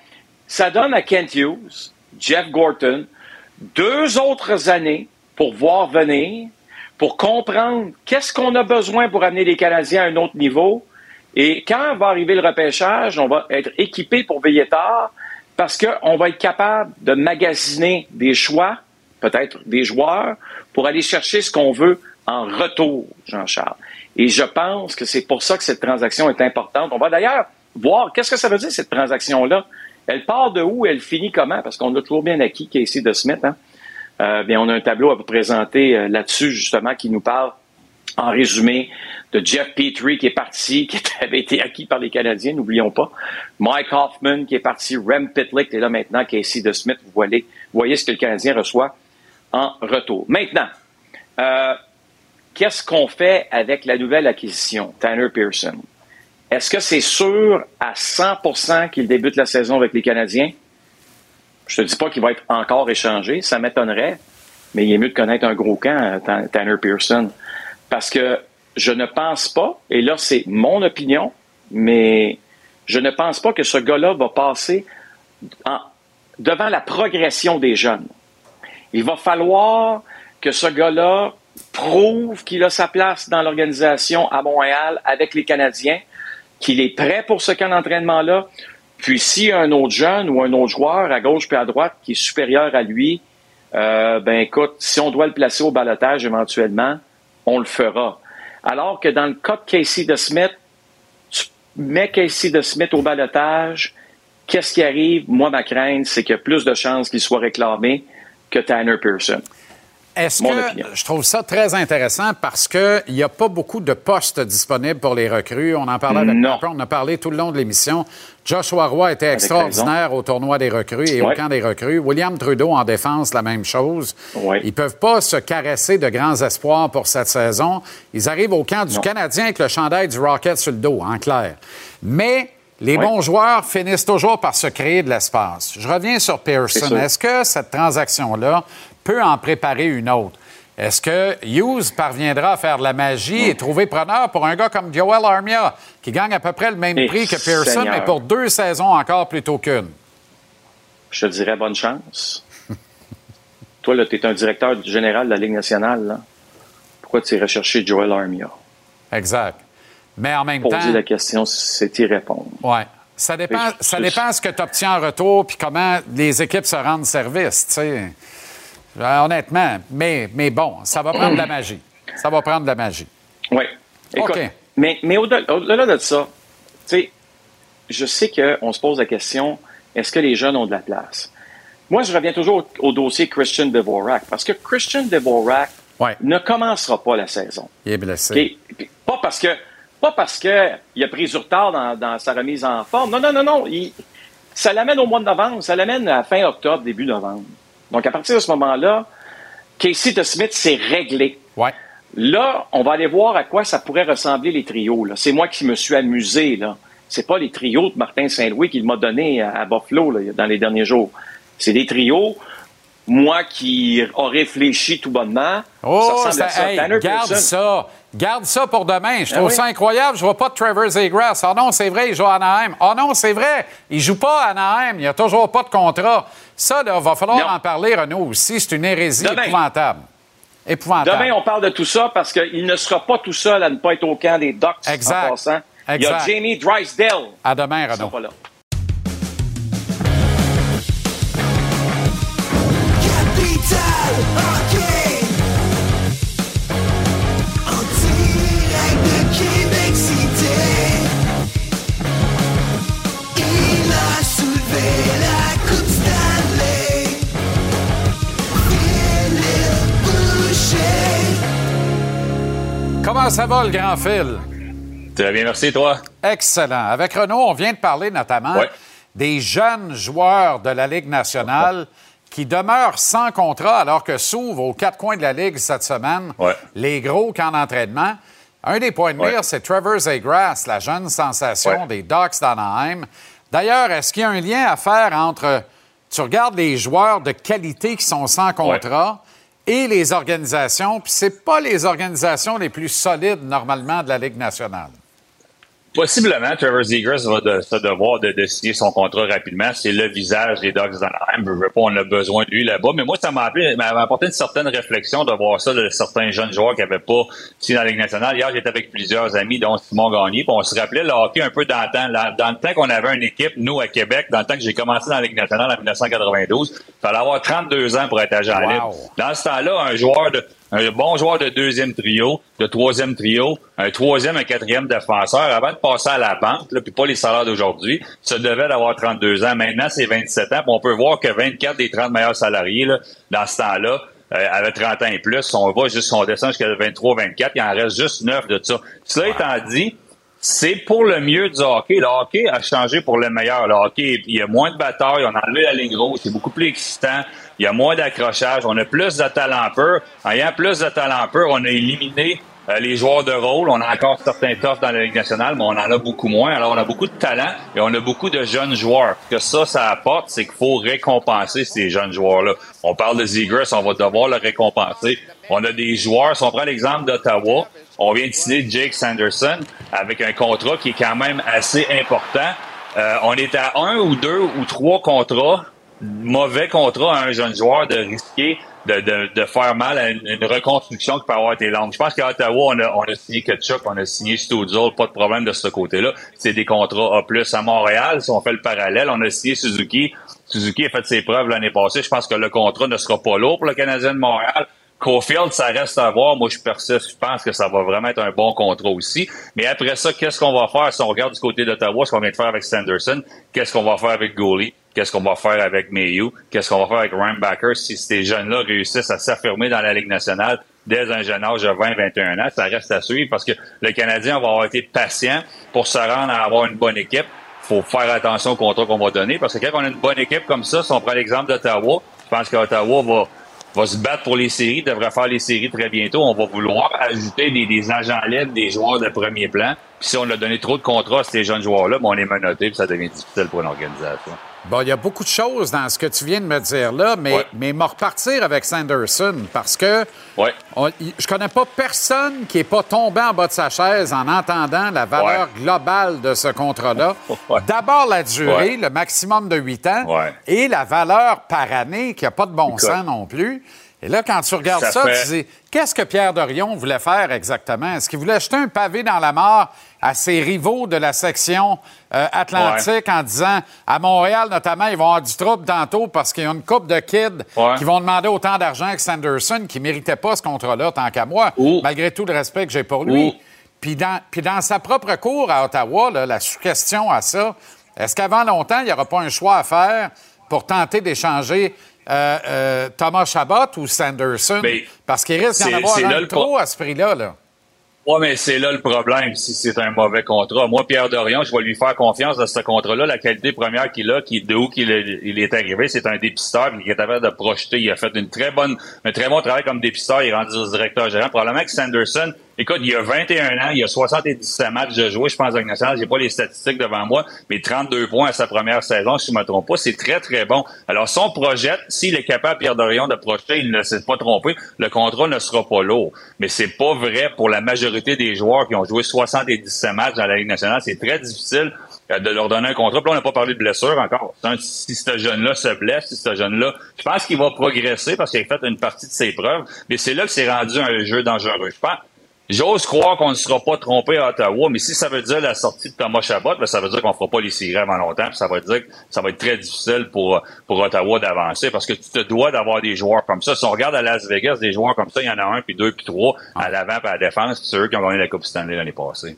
ça donne à Kent Hughes, Jeff Gorton, deux autres années pour voir venir pour comprendre qu'est-ce qu'on a besoin pour amener les Canadiens à un autre niveau. Et quand va arriver le repêchage, on va être équipé pour veiller tard parce qu'on va être capable de magasiner des choix, peut-être des joueurs, pour aller chercher ce qu'on veut en retour, Jean-Charles. Et je pense que c'est pour ça que cette transaction est importante. On va d'ailleurs voir qu'est-ce que ça veut dire, cette transaction-là. Elle part de où, elle finit comment, parce qu'on a toujours bien acquis Casey de Smith. Hein? Euh, on a un tableau à vous présenter euh, là-dessus, justement, qui nous parle en résumé de Jeff Petrie qui est parti, qui avait été acquis par les Canadiens, n'oublions pas. Mike Hoffman qui est parti, Rem Pitlick et là maintenant Casey de Smith. Vous voyez, voyez ce que le Canadien reçoit en retour. Maintenant, euh, qu'est-ce qu'on fait avec la nouvelle acquisition, Tanner Pearson? Est-ce que c'est sûr à 100% qu'il débute la saison avec les Canadiens? Je te dis pas qu'il va être encore échangé, ça m'étonnerait, mais il est mieux de connaître un gros camp, Tanner Pearson, parce que je ne pense pas, et là c'est mon opinion, mais je ne pense pas que ce gars-là va passer devant la progression des jeunes. Il va falloir que ce gars-là prouve qu'il a sa place dans l'organisation à Montréal avec les Canadiens, qu'il est prêt pour ce camp d'entraînement-là, puis s'il y a un autre jeune ou un autre joueur à gauche puis à droite qui est supérieur à lui, euh, ben écoute, si on doit le placer au balotage éventuellement, on le fera. Alors que dans le cas de Casey de Smith, tu mets Casey de Smith au balotage, qu'est-ce qui arrive? Moi, ma crainte, c'est qu'il y a plus de chances qu'il soit réclamé que Tanner Pearson. Est-ce que je trouve ça très intéressant parce qu'il n'y a pas beaucoup de postes disponibles pour les recrues? On en parlait avec on a parlé tout le long de l'émission. Joshua Roy était extraordinaire au tournoi des recrues et au camp des recrues. William Trudeau en défense, la même chose. Ils ne peuvent pas se caresser de grands espoirs pour cette saison. Ils arrivent au camp du Canadien avec le chandail du Rocket sur le dos, en clair. Mais les bons joueurs finissent toujours par se créer de l'espace. Je reviens sur Pearson. Est-ce que cette transaction-là peut en préparer une autre. Est-ce que Hughes parviendra à faire de la magie et trouver preneur pour un gars comme Joel Armia, qui gagne à peu près le même prix que Pearson, mais pour deux saisons encore plutôt qu'une? Je te dirais bonne chance. Toi, là, tu es un directeur général de la Ligue nationale. Pourquoi tu irais chercher Joel Armia? Exact. Mais en même temps. Poser la question, c'est y répondre. Oui. Ça dépend, ça dépend ce que tu obtiens en retour puis comment les équipes se rendent service, tu sais. Euh, honnêtement. Mais, mais bon, ça va prendre de la magie. Ça va prendre de la magie. Oui. Écoute, Mais, mais au-delà de ça, tu sais, je sais qu'on se pose la question est-ce que les jeunes ont de la place? Moi, je reviens toujours au, dossier Christian Devorak parce que Christian Devorak ne commencera pas la saison. Il est blessé. Pas parce que pas parce qu'il a pris du retard dans, sa remise en forme. Non, non, non, non. ça l'amène au mois de novembre. Ça l'amène à fin octobre, début novembre. Donc, à partir de ce moment-là, Casey de Smith s'est réglé. Ouais. Là, on va aller voir à quoi ça pourrait ressembler les trios. C'est moi qui me suis amusé. là. C'est pas les trios de Martin Saint-Louis qu'il m'a donné à, Buffalo dans les derniers jours. C'est des trios moi qui ai réfléchi tout bonnement. Oh, ça, ça. garde ça. Garde ça pour demain. Je ben trouve ça incroyable. Je vois pas de Trevor Zegras. Oh non, c'est vrai, il joue à Anaheim. Oh non, c'est vrai, il joue pas à Anaheim. Il n'y a toujours pas de contrat. Ça, il va falloir en parler, Renaud, aussi. C'est une hérésie épouvantable. Épouvantable. Demain, on parle de tout ça parce qu'il ne sera pas tout seul à ne pas être au camp des Ducks exact. en passant. Il y a Jamie Drysdale. À demain, Renaud. Comment ça va, le grand fil? Très bien, merci, toi. Excellent. Avec Renaud, on vient de parler notamment des jeunes joueurs de la Ligue nationale qui demeurent sans contrat alors que s'ouvrent aux quatre coins de la Ligue cette semaine les gros camps d'entraînement. Un des points de mire, c'est Trevor Zegras, la jeune sensation des Ducks d'Anaheim. D'ailleurs, est-ce qu'il y a un lien à faire entre, tu regardes les joueurs de qualité qui sont sans contrat, et les organisations, puis c'est pas les organisations les plus solides normalement de la Ligue nationale. Possiblement, Trevor Zegers va de, se devoir de, signer son contrat rapidement. C'est le visage des Dogs d'Anaheim. Je veux pas, on a besoin de lui là-bas. Mais moi, ça m'a apporté une certaine réflexion de voir ça de certains jeunes joueurs qui n'avaient pas signé dans la Ligue nationale. Hier, j'étais avec plusieurs amis, dont Simon Gagné, puis on se rappelait le hockey un peu dans le temps. Dans le temps qu'on avait une équipe, nous, à Québec, dans le temps que j'ai commencé dans la Ligue nationale en 1992, il fallait avoir 32 ans pour être agent libre. Dans ce temps-là, un joueur de un bon joueur de deuxième trio, de troisième trio, un troisième, un quatrième défenseur, avant de passer à la banque, puis pas les salaires d'aujourd'hui, ça devait d'avoir 32 ans. Maintenant, c'est 27 ans, puis on peut voir que 24 des 30 meilleurs salariés, là, dans ce temps-là, euh, avaient 30 ans et plus. On va juste, on descend jusqu'à 23-24, il en reste juste 9 de ça. Cela étant dit, c'est pour le mieux du hockey. Le hockey a changé pour le meilleur. Le hockey, il y a moins de batailles, on a enlevé la ligne rouge, c'est beaucoup plus excitant il y a moins d'accrochage, on a plus de talent pur. En ayant plus de talent pur, on a éliminé euh, les joueurs de rôle. On a encore certains toughs dans la Ligue nationale, mais on en a beaucoup moins. Alors, on a beaucoup de talent et on a beaucoup de jeunes joueurs. Que ça, ça apporte, c'est qu'il faut récompenser ces jeunes joueurs-là. On parle de Zegers, on va devoir le récompenser. On a des joueurs, si on prend l'exemple d'Ottawa, on vient de signer Jake Sanderson avec un contrat qui est quand même assez important. Euh, on est à un ou deux ou trois contrats mauvais contrat à un jeune joueur de risquer de, de, de faire mal à une, reconstruction qui peut avoir été longue. Je pense qu'à Ottawa, on a, on a signé Ketchup, on a signé Studzol, pas de problème de ce côté-là. C'est des contrats A+. À Montréal, si on fait le parallèle, on a signé Suzuki. Suzuki a fait ses preuves l'année passée. Je pense que le contrat ne sera pas lourd pour le Canadien de Montréal. Cofield, ça reste à voir. Moi, je persiste. Je pense que ça va vraiment être un bon contrat aussi. Mais après ça, qu'est-ce qu'on va faire si on regarde du côté d'Ottawa, ce qu'on vient de faire avec Sanderson? Qu'est-ce qu'on va faire avec Goalie? Qu'est-ce qu'on va faire avec Mayu? Qu'est-ce qu'on va faire avec Ryan si ces jeunes-là réussissent à s'affirmer dans la Ligue nationale dès un jeune âge de 20-21 ans? Ça reste à suivre parce que le Canadien va avoir été patient pour se rendre à avoir une bonne équipe. faut faire attention au contrat qu'on va donner parce que quand on a une bonne équipe comme ça, si on prend l'exemple d'Ottawa, je pense qu'Ottawa va se battre pour les séries, devrait faire les séries très bientôt. On va vouloir ajouter des, agents libres, des joueurs de premier plan. Puis si on a donné trop de contrats à ces jeunes joueurs-là, ben on est menotté, puis ça devient difficile pour une organisation. Bon, il y a beaucoup de choses dans ce que tu viens de me dire là, mais, mais me repartir avec Sanderson parce que ouais. je connais pas personne qui n'est pas tombé en bas de sa chaise en entendant la valeur globale de ce contrat-là. D'abord la durée, le maximum de 8 ans, et la valeur par année qui n'a pas de bon sens non plus. Et là, quand tu regardes ça, tu dis, qu'est-ce que Pierre Dorion voulait faire exactement? Est-ce qu'il voulait jeter un pavé dans la mort à ses rivaux de la section euh, atlantique en disant, à Montréal notamment, ils vont avoir du trouble tantôt parce qu'il y a une couple de kids qui vont demander autant d'argent que Sanderson qui ne méritait pas ce contrat-là tant qu'à moi, malgré tout le respect que j'ai pour lui. Puis dans, puis dans sa propre cour à Ottawa, la sous-question à ça, est-ce qu'avant longtemps, il n'y aura pas un choix à faire pour tenter d'échanger euh, euh, Thomas Chabot ou Sanderson? parce qu'il risque d'en avoir un trop à ce prix-là. Là. Oui, mais c'est là le problème, si c'est un mauvais contrat. Moi, Pierre Dorion, je vais lui faire confiance dans ce contrat-là. La qualité première qu'il a, qui, de où qu'il est, il est arrivé, c'est un dépisteur qui est capable de projeter. Il a fait une très bonne, un très bon travail comme dépisteur. Il est rendu directeur gérant. Probablement que Sanderson, Écoute, il y a 21 ans, il y a 77 matchs de jouer, je pense, à nationale. J'ai pas les statistiques devant moi, mais 32 points à sa première saison, si je me trompe pas, c'est très, très bon. Alors, son projette, s'il est capable, Pierre Dorion, de projeter, il ne s'est pas trompé, le contrat ne sera pas lourd. Mais c'est pas vrai pour la majorité des joueurs qui ont joué 77 matchs dans la Ligue nationale. C'est très difficile euh, de leur donner un contrat. Puis là, on n'a pas parlé de blessure encore. Si ce jeune-là se blesse, si ce jeune-là, je pense qu'il va progresser parce qu'il a fait une partie de ses preuves, mais c'est là que c'est rendu un jeu dangereux. Je pense, J'ose croire qu'on ne sera pas trompé à Ottawa, mais si ça veut dire la sortie de Thomas Chabot, ben ça veut dire qu'on ne fera pas les séries avant longtemps, puis ça veut dire que ça va être très difficile pour, pour Ottawa d'avancer, parce que tu te dois d'avoir des joueurs comme ça. Si on regarde à Las Vegas, des joueurs comme ça, il y en a un, puis deux, puis trois, à l'avant, puis à la défense, puis c'est eux qui ont gagné la Coupe Stanley l'année passée.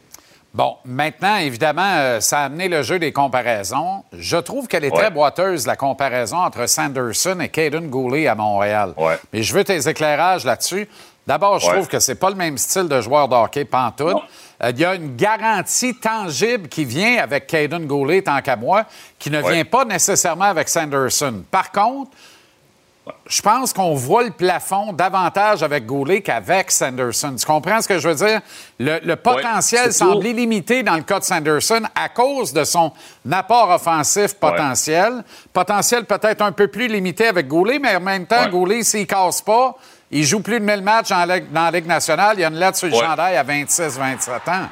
Bon, maintenant, évidemment, euh, ça a amené le jeu des comparaisons. Je trouve qu'elle est très boiteuse, la comparaison entre Sanderson et Caden Goulet à Montréal. Mais je veux tes éclairages là-dessus. D'abord, je trouve que c'est pas le même style de joueur de hockey pantoute. Euh, il y a une garantie tangible qui vient avec Caden Goulet, tant qu'à moi, qui ne vient pas nécessairement avec Sanderson. Par contre, je pense qu'on voit le plafond davantage avec Goulet qu'avec Sanderson. Tu comprends ce que je veux dire? Le, potentiel semble illimité dans le cas de Sanderson à cause de son apport offensif potentiel. Potentiel peut-être un peu plus limité avec Goulet, mais en même temps, Goulet, s'il casse pas, il joue plus de 1000 matchs dans la Ligue nationale. Il y a une lettre sur le chandail à 26-27 ans.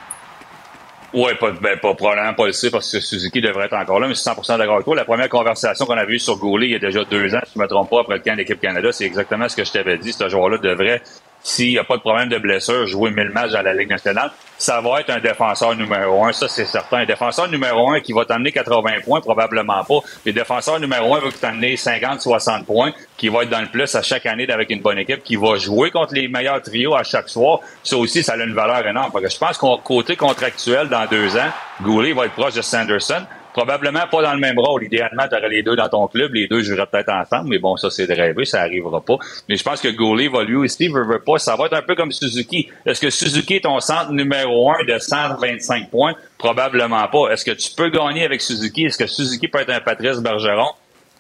Oui, pas, ben, pas, probablement pas le sait parce que Suzuki devrait être encore là, mais c'est 100% d'accord avec toi. La première conversation qu'on avait eue sur Goulet il y a déjà deux ans, si je ne me trompe pas, après le camp d'équipe Canada, c'est exactement ce que je t'avais dit. Ce joueur-là devrait s'il n'y a pas de problème de blessure, jouer 1000 matchs dans la Ligue nationale, ça va être un défenseur numéro un, ça c'est certain. Un défenseur numéro un qui va t'amener 80 points, probablement pas. Mais défenseur numéro un va t'amener 50, 60 points, qui va être dans le plus à chaque année avec une bonne équipe, qui va jouer contre les meilleurs trios à chaque soir. Ça aussi, ça a une valeur énorme. Parce que je pense qu'au côté contractuel, dans deux ans, Goulet va être proche de Sanderson. Probablement pas dans le même rôle. Idéalement, tu aurais les deux dans ton club. Les deux joueraient peut-être ensemble, mais bon, ça, c'est de rêver, ça arrivera pas. Mais je pense que Goulet va lui aussi, veut, veut pas. Ça va être un peu comme Suzuki. Est-ce que Suzuki est ton centre numéro un de 125 points? Probablement pas. Est-ce que tu peux gagner avec Suzuki? Est-ce que Suzuki peut être un Patrice Bergeron?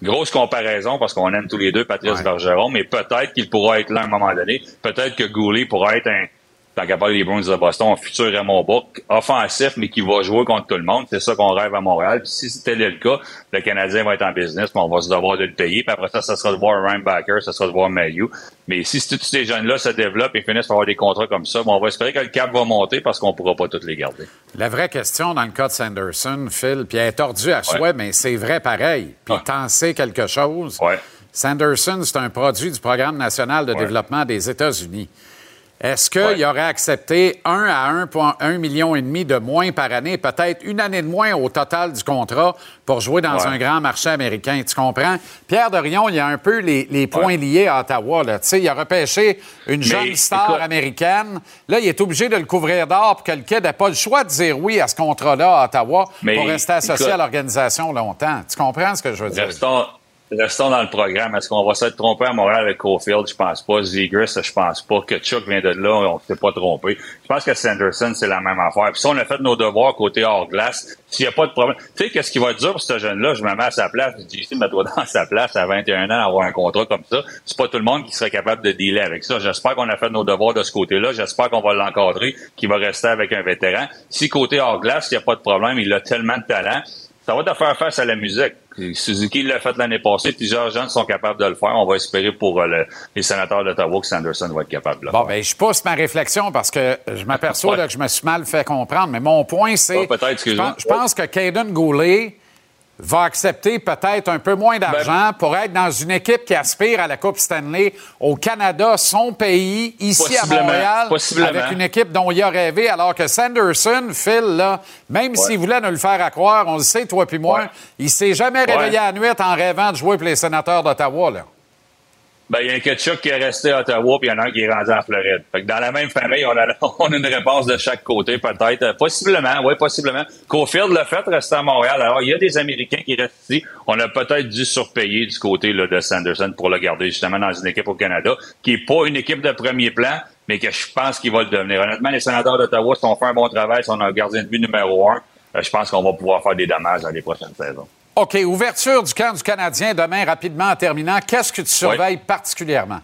Grosse comparaison parce qu'on aime tous les deux Patrice Bergeron, mais peut-être qu'il pourra être là à un moment donné. Peut-être que Goulet pourra être un, tant qu'à parler des Bruins de Boston, un futur Raymond Bourque, offensif, mais qui va jouer contre tout le monde. C'est ça qu'on rêve à Montréal. Puis si c'était le cas, le Canadien va être en business, puis on va se devoir de le payer. Puis après ça, ça sera de voir Ryan Backer, ça sera de voir Mayu. Mais si tous ces jeunes-là se développent et finissent par avoir des contrats comme ça, on va espérer que le cap va monter parce qu'on pourra pas tous les garder. La vraie question dans le cas de Sanderson, Phil, puis elle est tordue à souhait, mais c'est vrai pareil. Puis t'en sais quelque chose. Sanderson, c'est un produit du Programme national de développement des États-Unis. Est-ce qu'il aurait accepté 1 à 1,1 million et demi de moins par année, peut-être une année de moins au total du contrat pour jouer dans un grand marché américain? Tu comprends? Pierre Dorion, il y a un peu les, points liés à Ottawa. Là. Il a repêché une jeune star américaine. Là, il est obligé de le couvrir d'or pour que le kid n'ait pas le choix de dire oui à ce contrat-là à Ottawa pour rester associé à l'organisation longtemps. Tu comprends ce que je veux dire? Restons dans le programme. Est-ce qu'on va s'être trompé à Montréal avec Cofield? Je pense pas. Zegers, je pense pas. Que Chuck vient de là, on s'est pas trompé. Je pense que Sanderson, c'est la même affaire. Puis si on a fait nos devoirs côté hors glace, s'il n'y a pas de problème. Tu sais, qu'est-ce qui va être dur pour ce jeune-là? Je me mets à sa place. Je dis, mets-toi dans sa place à 21 ans, avoir un contrat comme ça. C'est pas tout le monde qui serait capable de dealer avec ça. J'espère qu'on a fait nos devoirs de ce côté-là. J'espère qu'on va l'encadrer, qu'il va rester avec un vétéran. Si côté hors glace, il n'y a pas de problème, il a tellement de talent ça va te faire face à la musique. Suzuki l'a fait l'année passée, plusieurs gens sont capables de le faire. On va espérer pour euh, les sénateurs d'Ottawa que Sanderson va être capable de le bon, faire. Bien, je pousse ma réflexion parce que je m'aperçois que je me suis mal fait comprendre, mais mon point, c'est... peut-être, Je pense que Caden Goulet va accepter peut-être un peu moins d'argent pour être dans une équipe qui aspire à la Coupe Stanley au Canada, son pays, ici à Montréal, avec une équipe dont il a rêvé, alors que Sanderson, Phil, là, même s'il voulait nous le faire à croire, on le sait, toi puis moi, il s'est jamais réveillé à nuit en rêvant de jouer pour les sénateurs d'Ottawa. Là. Ben, il y a un Ketchuk qui est resté à Ottawa, puis il y en a un qui est rendu en Floride. Fait que dans la même famille, on a, on a une réponse de chaque côté, peut-être. Euh, possiblement, oui, possiblement. Cofield l'a fait rester à Montréal. Alors, il y a des Américains qui restent ici. On a peut-être dû surpayer du côté là, de Sanderson pour le garder justement dans une équipe au Canada, qui est pas une équipe de premier plan, mais que je pense qu'il va le devenir. Honnêtement, les sénateurs d'Ottawa, si on fait un bon travail, si on a un gardien de but numéro un, euh, je pense qu'on va pouvoir faire des dommages dans les prochaines saisons. OK, ouverture du camp du Canadien demain, rapidement en terminant. Qu'est-ce que tu surveilles particulièrement?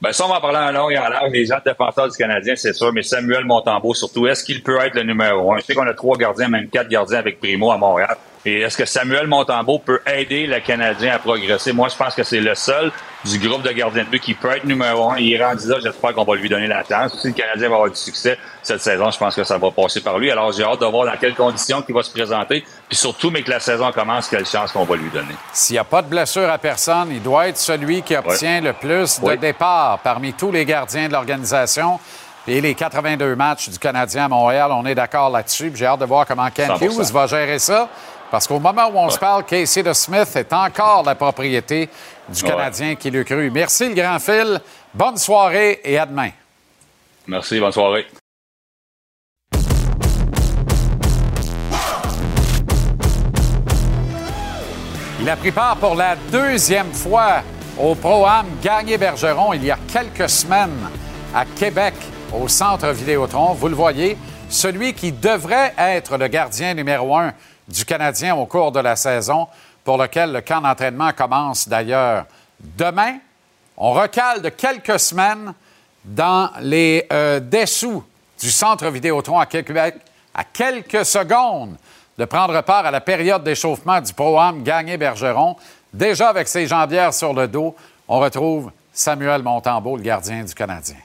Ben, ça, on va en parler en long et en large. Les gens défenseurs du Canadien, c'est sûr, mais Samuel Montembeau, surtout, est-ce qu'il peut être le numéro un? Je sais qu'on a trois gardiens, même quatre gardiens avec Primo à Montréal. Et est-ce que Samuel Montembeau peut aider le Canadien à progresser? Moi, je pense que c'est le seul du groupe de gardiens de but qui peut être numéro un. Il est rendu là, j'espère qu'on va lui donner la chance. Si le Canadien va avoir du succès cette saison, je pense que ça va passer par lui. Alors, j'ai hâte de voir dans quelles conditions il va se présenter. Puis surtout, mais que la saison commence, quelle chance qu'on va lui donner. S'il n'y a pas de blessure à personne, il doit être celui qui obtient le plus de départs parmi tous les gardiens de l'organisation. Et les 82 matchs du Canadien à Montréal, on est d'accord là-dessus. J'ai hâte de voir comment Ken Hughes va gérer ça. Parce qu'au moment où on se parle, Casey de Smith est encore la propriété du Canadien qui l'a cru. Merci, le grand Phil. Bonne soirée et à demain. Merci, bonne soirée. Il a pris part pour la deuxième fois au Pro-Am Gagné-Bergeron il y a quelques semaines à Québec, au Centre Vidéotron. Vous le voyez, celui qui devrait être le gardien numéro un du Canadien au cours de la saison, pour lequel le camp d'entraînement commence d'ailleurs demain. On recale de quelques semaines dans les euh, dessous du centre Vidéotron à Québec, à quelques secondes de prendre part à la période d'échauffement du programme Gagné-Bergeron. Déjà avec ses jambières sur le dos, on retrouve Samuel Montembeau, le gardien du Canadien.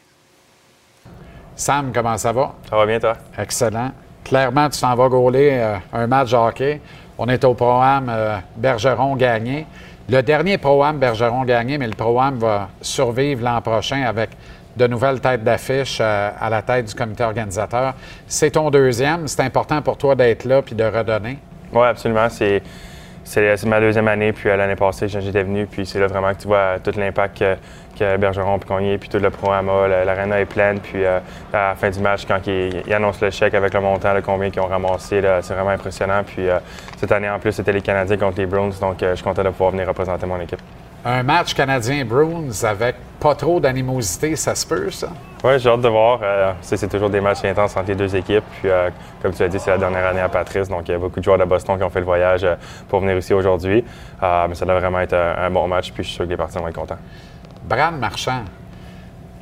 Sam, comment ça va? Ça va bien, toi? Excellent. Clairement, tu t'en vas gauler euh, un match hockey. On est au programme euh, Bergeron gagné. Le dernier programme Bergeron gagné, mais le programme va survivre l'an prochain avec de nouvelles têtes d'affiche euh, à la tête du comité organisateur. C'est ton deuxième. C'est important pour toi d'être là puis de redonner? Oui, absolument. C'est c'est ma deuxième année, puis l'année passée, j'étais venu, puis c'est là vraiment que tu vois tout l'impact que, Bergeron peut gagner, puis tout le programme L'aréna est pleine, puis euh, à la fin du match, quand il, annonce le chèque avec le montant, le combien qu'ils ont ramassé, c'est vraiment impressionnant. Puis euh, cette année, en plus, c'était les Canadiens contre les Bruins, donc euh, je suis content de pouvoir venir représenter mon équipe. Un match Canadien-Bruins avec pas trop d'animosité, ça se peut, ça? Oui, j'ai hâte de voir. Euh, c'est toujours des matchs intenses entre les deux équipes. Puis, euh, comme tu as dit, c'est la dernière année à Patrice. Donc, il y a beaucoup de joueurs de Boston qui ont fait le voyage euh, pour venir ici aujourd'hui. mais ça doit vraiment être un, bon match. Puis, je suis sûr que les partisans vont être contents. Bran Marchand,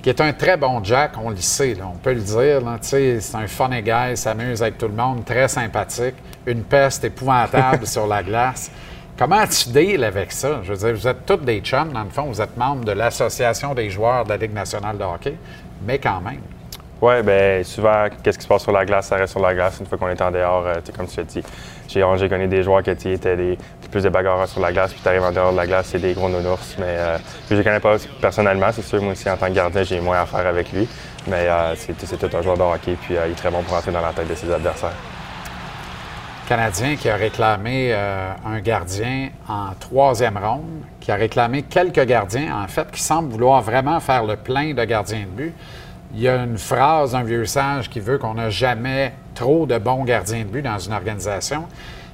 qui est un très bon Jack, on le sait, on peut le dire. C'est un funny guy, s'amuse avec tout le monde, très sympathique. Une peste épouvantable sur la glace. Comment tu deals avec ça? Je veux dire, vous êtes tous des chums, dans le fond, vous êtes membre de l'Association des joueurs de la Ligue nationale de hockey, mais quand même. Oui, bien, souvent, qu'est-ce qui se passe sur la glace, ça reste sur la glace. Une fois qu'on est en dehors, euh, comme tu as dit, j'ai connu des joueurs qui étaient des, plus des bagarreurs sur la glace, puis tu arrives en dehors de la glace, c'est des gros nounours. Mais euh, je ne connais pas personnellement, c'est sûr. Moi aussi, en tant que gardien, j'ai moins à faire avec lui. Mais euh, c'est tout un joueur de hockey, puis il est très bon pour entrer dans la tête de ses adversaires. Canadien qui a réclamé euh, un gardien en troisième ronde, qui a réclamé quelques gardiens, en fait, qui semblent vouloir vraiment faire le plein de gardiens de but. Il y a une phrase d'un vieux sage qui veut qu'on n'a jamais trop de bons gardiens de but dans une organisation.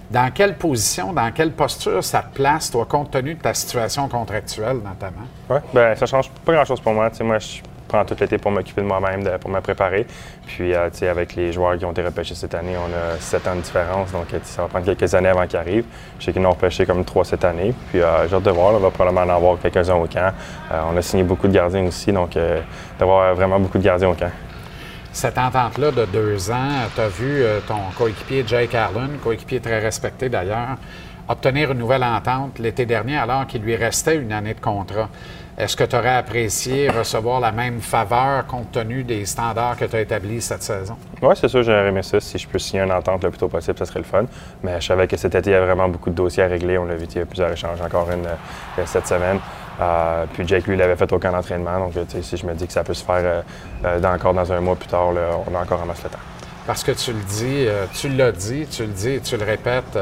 Dans quelle position, dans quelle posture ça te place, toi, compte tenu de ta situation contractuelle, notamment? Oui, bien, ça change pas grand-chose pour moi. moi, je tout l'été pour m'occuper de moi-même, pour me préparer. Puis, euh, avec les joueurs qui ont été repêchés cette année, on a sept ans de différence. Donc, ça va prendre quelques années avant qu'ils arrivent. Je sais qu'ils ont repêché comme trois cette année. Puis, euh, j'ai hâte de voir. on va probablement en avoir quelques-uns au camp. Euh, on a signé beaucoup de gardiens aussi. Donc, d'avoir vraiment beaucoup de gardiens au camp. Cette entente-là de deux ans, tu as vu ton coéquipier Jake Allen, coéquipier très respecté d'ailleurs, obtenir une nouvelle entente l'été dernier alors qu'il lui restait une année de contrat. Est-ce que tu aurais apprécié recevoir la même faveur compte tenu des standards que tu as établis cette saison? Oui, c'est sûr, j'aurais aimé ça. Si je peux signer une entente le plus tôt possible, ça serait le fun. Mais je savais que cet été, il y avait vraiment beaucoup de dossiers à régler. On l'a vu, il y a plusieurs échanges, encore une euh, cette semaine. Euh, puis Jake, lui, il avait fait aucun entraînement. Donc, si je me dis que ça peut se faire euh, encore dans un mois plus tard, on a encore un masse le temps. Parce que tu le dis, tu l'as dit, tu le dis et tu le répètes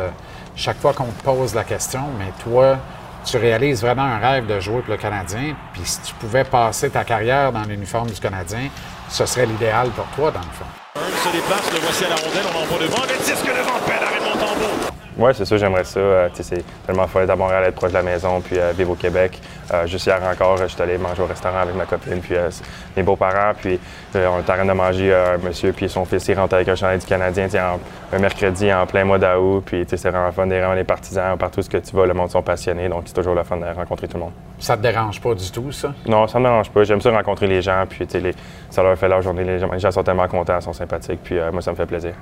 chaque fois qu'on te pose la question, mais toi, tu réalises vraiment un rêve de jouer pour le Canadien, puis si tu pouvais passer ta carrière dans l'uniforme du Canadien, ce serait l'idéal pour toi, dans le fond. se déplace, le voici à la rondelle, on devant, devant. Oui, c'est sûr, j'aimerais ça. Euh, c'est tellement fun d'être à Montréal, être proche de la maison, puis euh, vivre au Québec. Euh, juste hier encore, je suis allé manger au restaurant avec ma copine, puis mes beaux-parents, puis on est en train de manger un monsieur, puis son fils, il rentre avec un chandail du Canadien un mercredi en plein mois d'août, puis c'est vraiment fun, des les partisans, partout ce que tu vas, le monde sont passionnés, donc c'est toujours le fun de rencontrer tout le monde. Ça te dérange pas du tout, ça? Non, ça me dérange pas. J'aime ça rencontrer les gens, puis les, ça leur fait leur journée. Les gens, sont tellement contents, sont sympathiques, puis moi, ça me fait plaisir.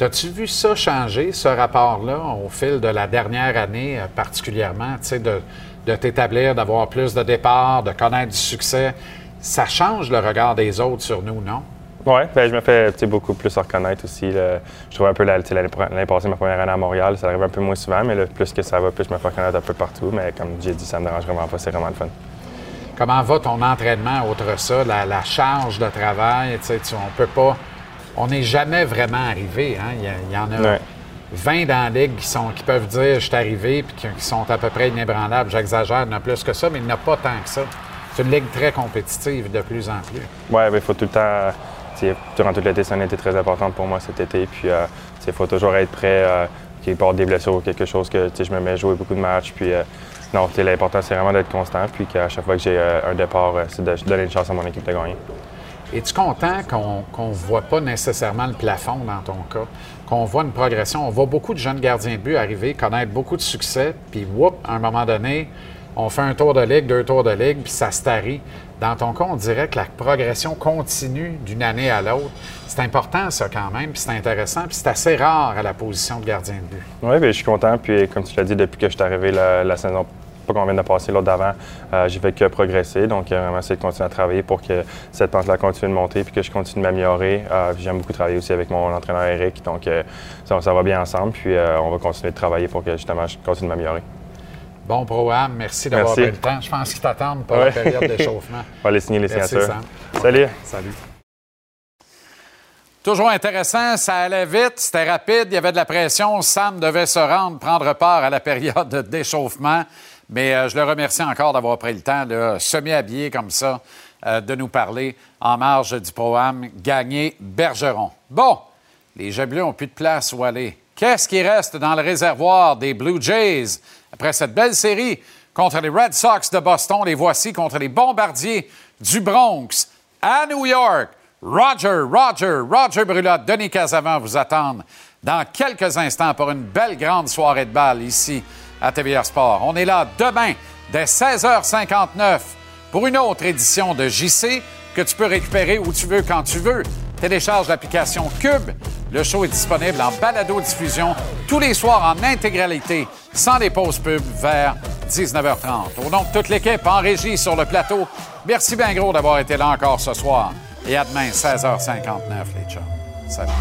As-tu vu ça changer, ce rapport-là, au fil de la dernière année euh, particulièrement, de, de t'établir, d'avoir plus de départs, de connaître du succès? Ça change le regard des autres sur nous, non? Oui, ben, je me fais beaucoup plus reconnaître aussi. Je trouve un peu l'année passée, ma première année à Montréal, ça arrive un peu moins souvent, mais plus que ça va, plus je me fais reconnaître un peu partout. Mais comme j'ai dit, ça me dérange vraiment pas, c'est vraiment le fun. Comment va ton entraînement outre ça, la, charge de travail? Tu, on peut pas on n'est jamais vraiment arrivé. Hein? Il, y en a 20 dans la ligue qui, sont, qui peuvent dire je suis arrivé puis qui, sont à peu près inébranlables. J'exagère, il n'y en a plus que ça, mais il n'y en a pas tant que ça. C'est une ligue très compétitive de plus en plus. Oui, il faut tout le temps. Durant toute l'été, ça a été très importante pour moi cet été. Puis euh, il faut toujours être prêt. Euh, qu'il porte des blessures ou quelque chose que je me mets à jouer beaucoup de matchs. Puis euh, non, l'important, c'est vraiment d'être constant. Puis qu'à chaque fois que j'ai un départ, c'est de donner une chance à mon équipe de gagner. Es-tu content qu'on ne voit pas nécessairement le plafond dans ton cas? Qu'on voit une progression? On voit beaucoup de jeunes gardiens de but arriver, connaître beaucoup de succès, puis whoop, à un moment donné, on fait un tour de ligue, deux tours de ligue, puis ça se tarit. Dans ton cas, on dirait que la progression continue d'une année à l'autre. C'est important, ça, quand même, puis c'est intéressant, puis c'est assez rare à la position de gardien de but. Oui, bien, je suis content, puis comme tu l'as dit, depuis que je suis arrivé la, la saison pas qu'on vient de passer l'autre d'avant, euh, j'ai fait que progresser. Donc, euh, vraiment essayer de continuer à travailler pour que cette pente-là continue de monter puis que je continue de m'améliorer. Euh, j'aime beaucoup travailler aussi avec mon entraîneur Eric. Donc, ça, va bien ensemble. Puis, on va continuer de travailler pour que justement je continue de m'améliorer. Bon programme, merci d'avoir pris le temps. Je pense qu'ils t'attendent pour la période d'échauffement. on va aller signer les signatures. Salut. Salut. Toujours intéressant, ça allait vite, c'était rapide, il y avait de la pression. Sam devait se rendre, prendre part à la période d'échauffement. Mais euh, je le remercie encore d'avoir pris le temps, de semi-habillé comme ça, euh, de nous parler en marge du programme Gagner Bergeron. Bon, les Jets bleus n'ont plus de place où aller. Qu'est-ce qui reste dans le réservoir des Blue Jays après cette belle série contre les Red Sox de Boston? Les voici contre les Bombardiers du Bronx à New York. Roger, Roger, Roger Brulotte, Denis Casavant vous attendent dans quelques instants pour une belle grande soirée de balle ici à Sport. On est là demain dès 16h59 pour une autre édition de JC que tu peux récupérer où tu veux, quand tu veux. Télécharge l'application Cube. Le show est disponible en balado-diffusion tous les soirs en intégralité, sans les pauses pub, vers 19h30. Au nom de toute l'équipe en régie sur le plateau, merci bien gros d'avoir été là encore ce soir. Et à demain, 16h59, les chums. Salut.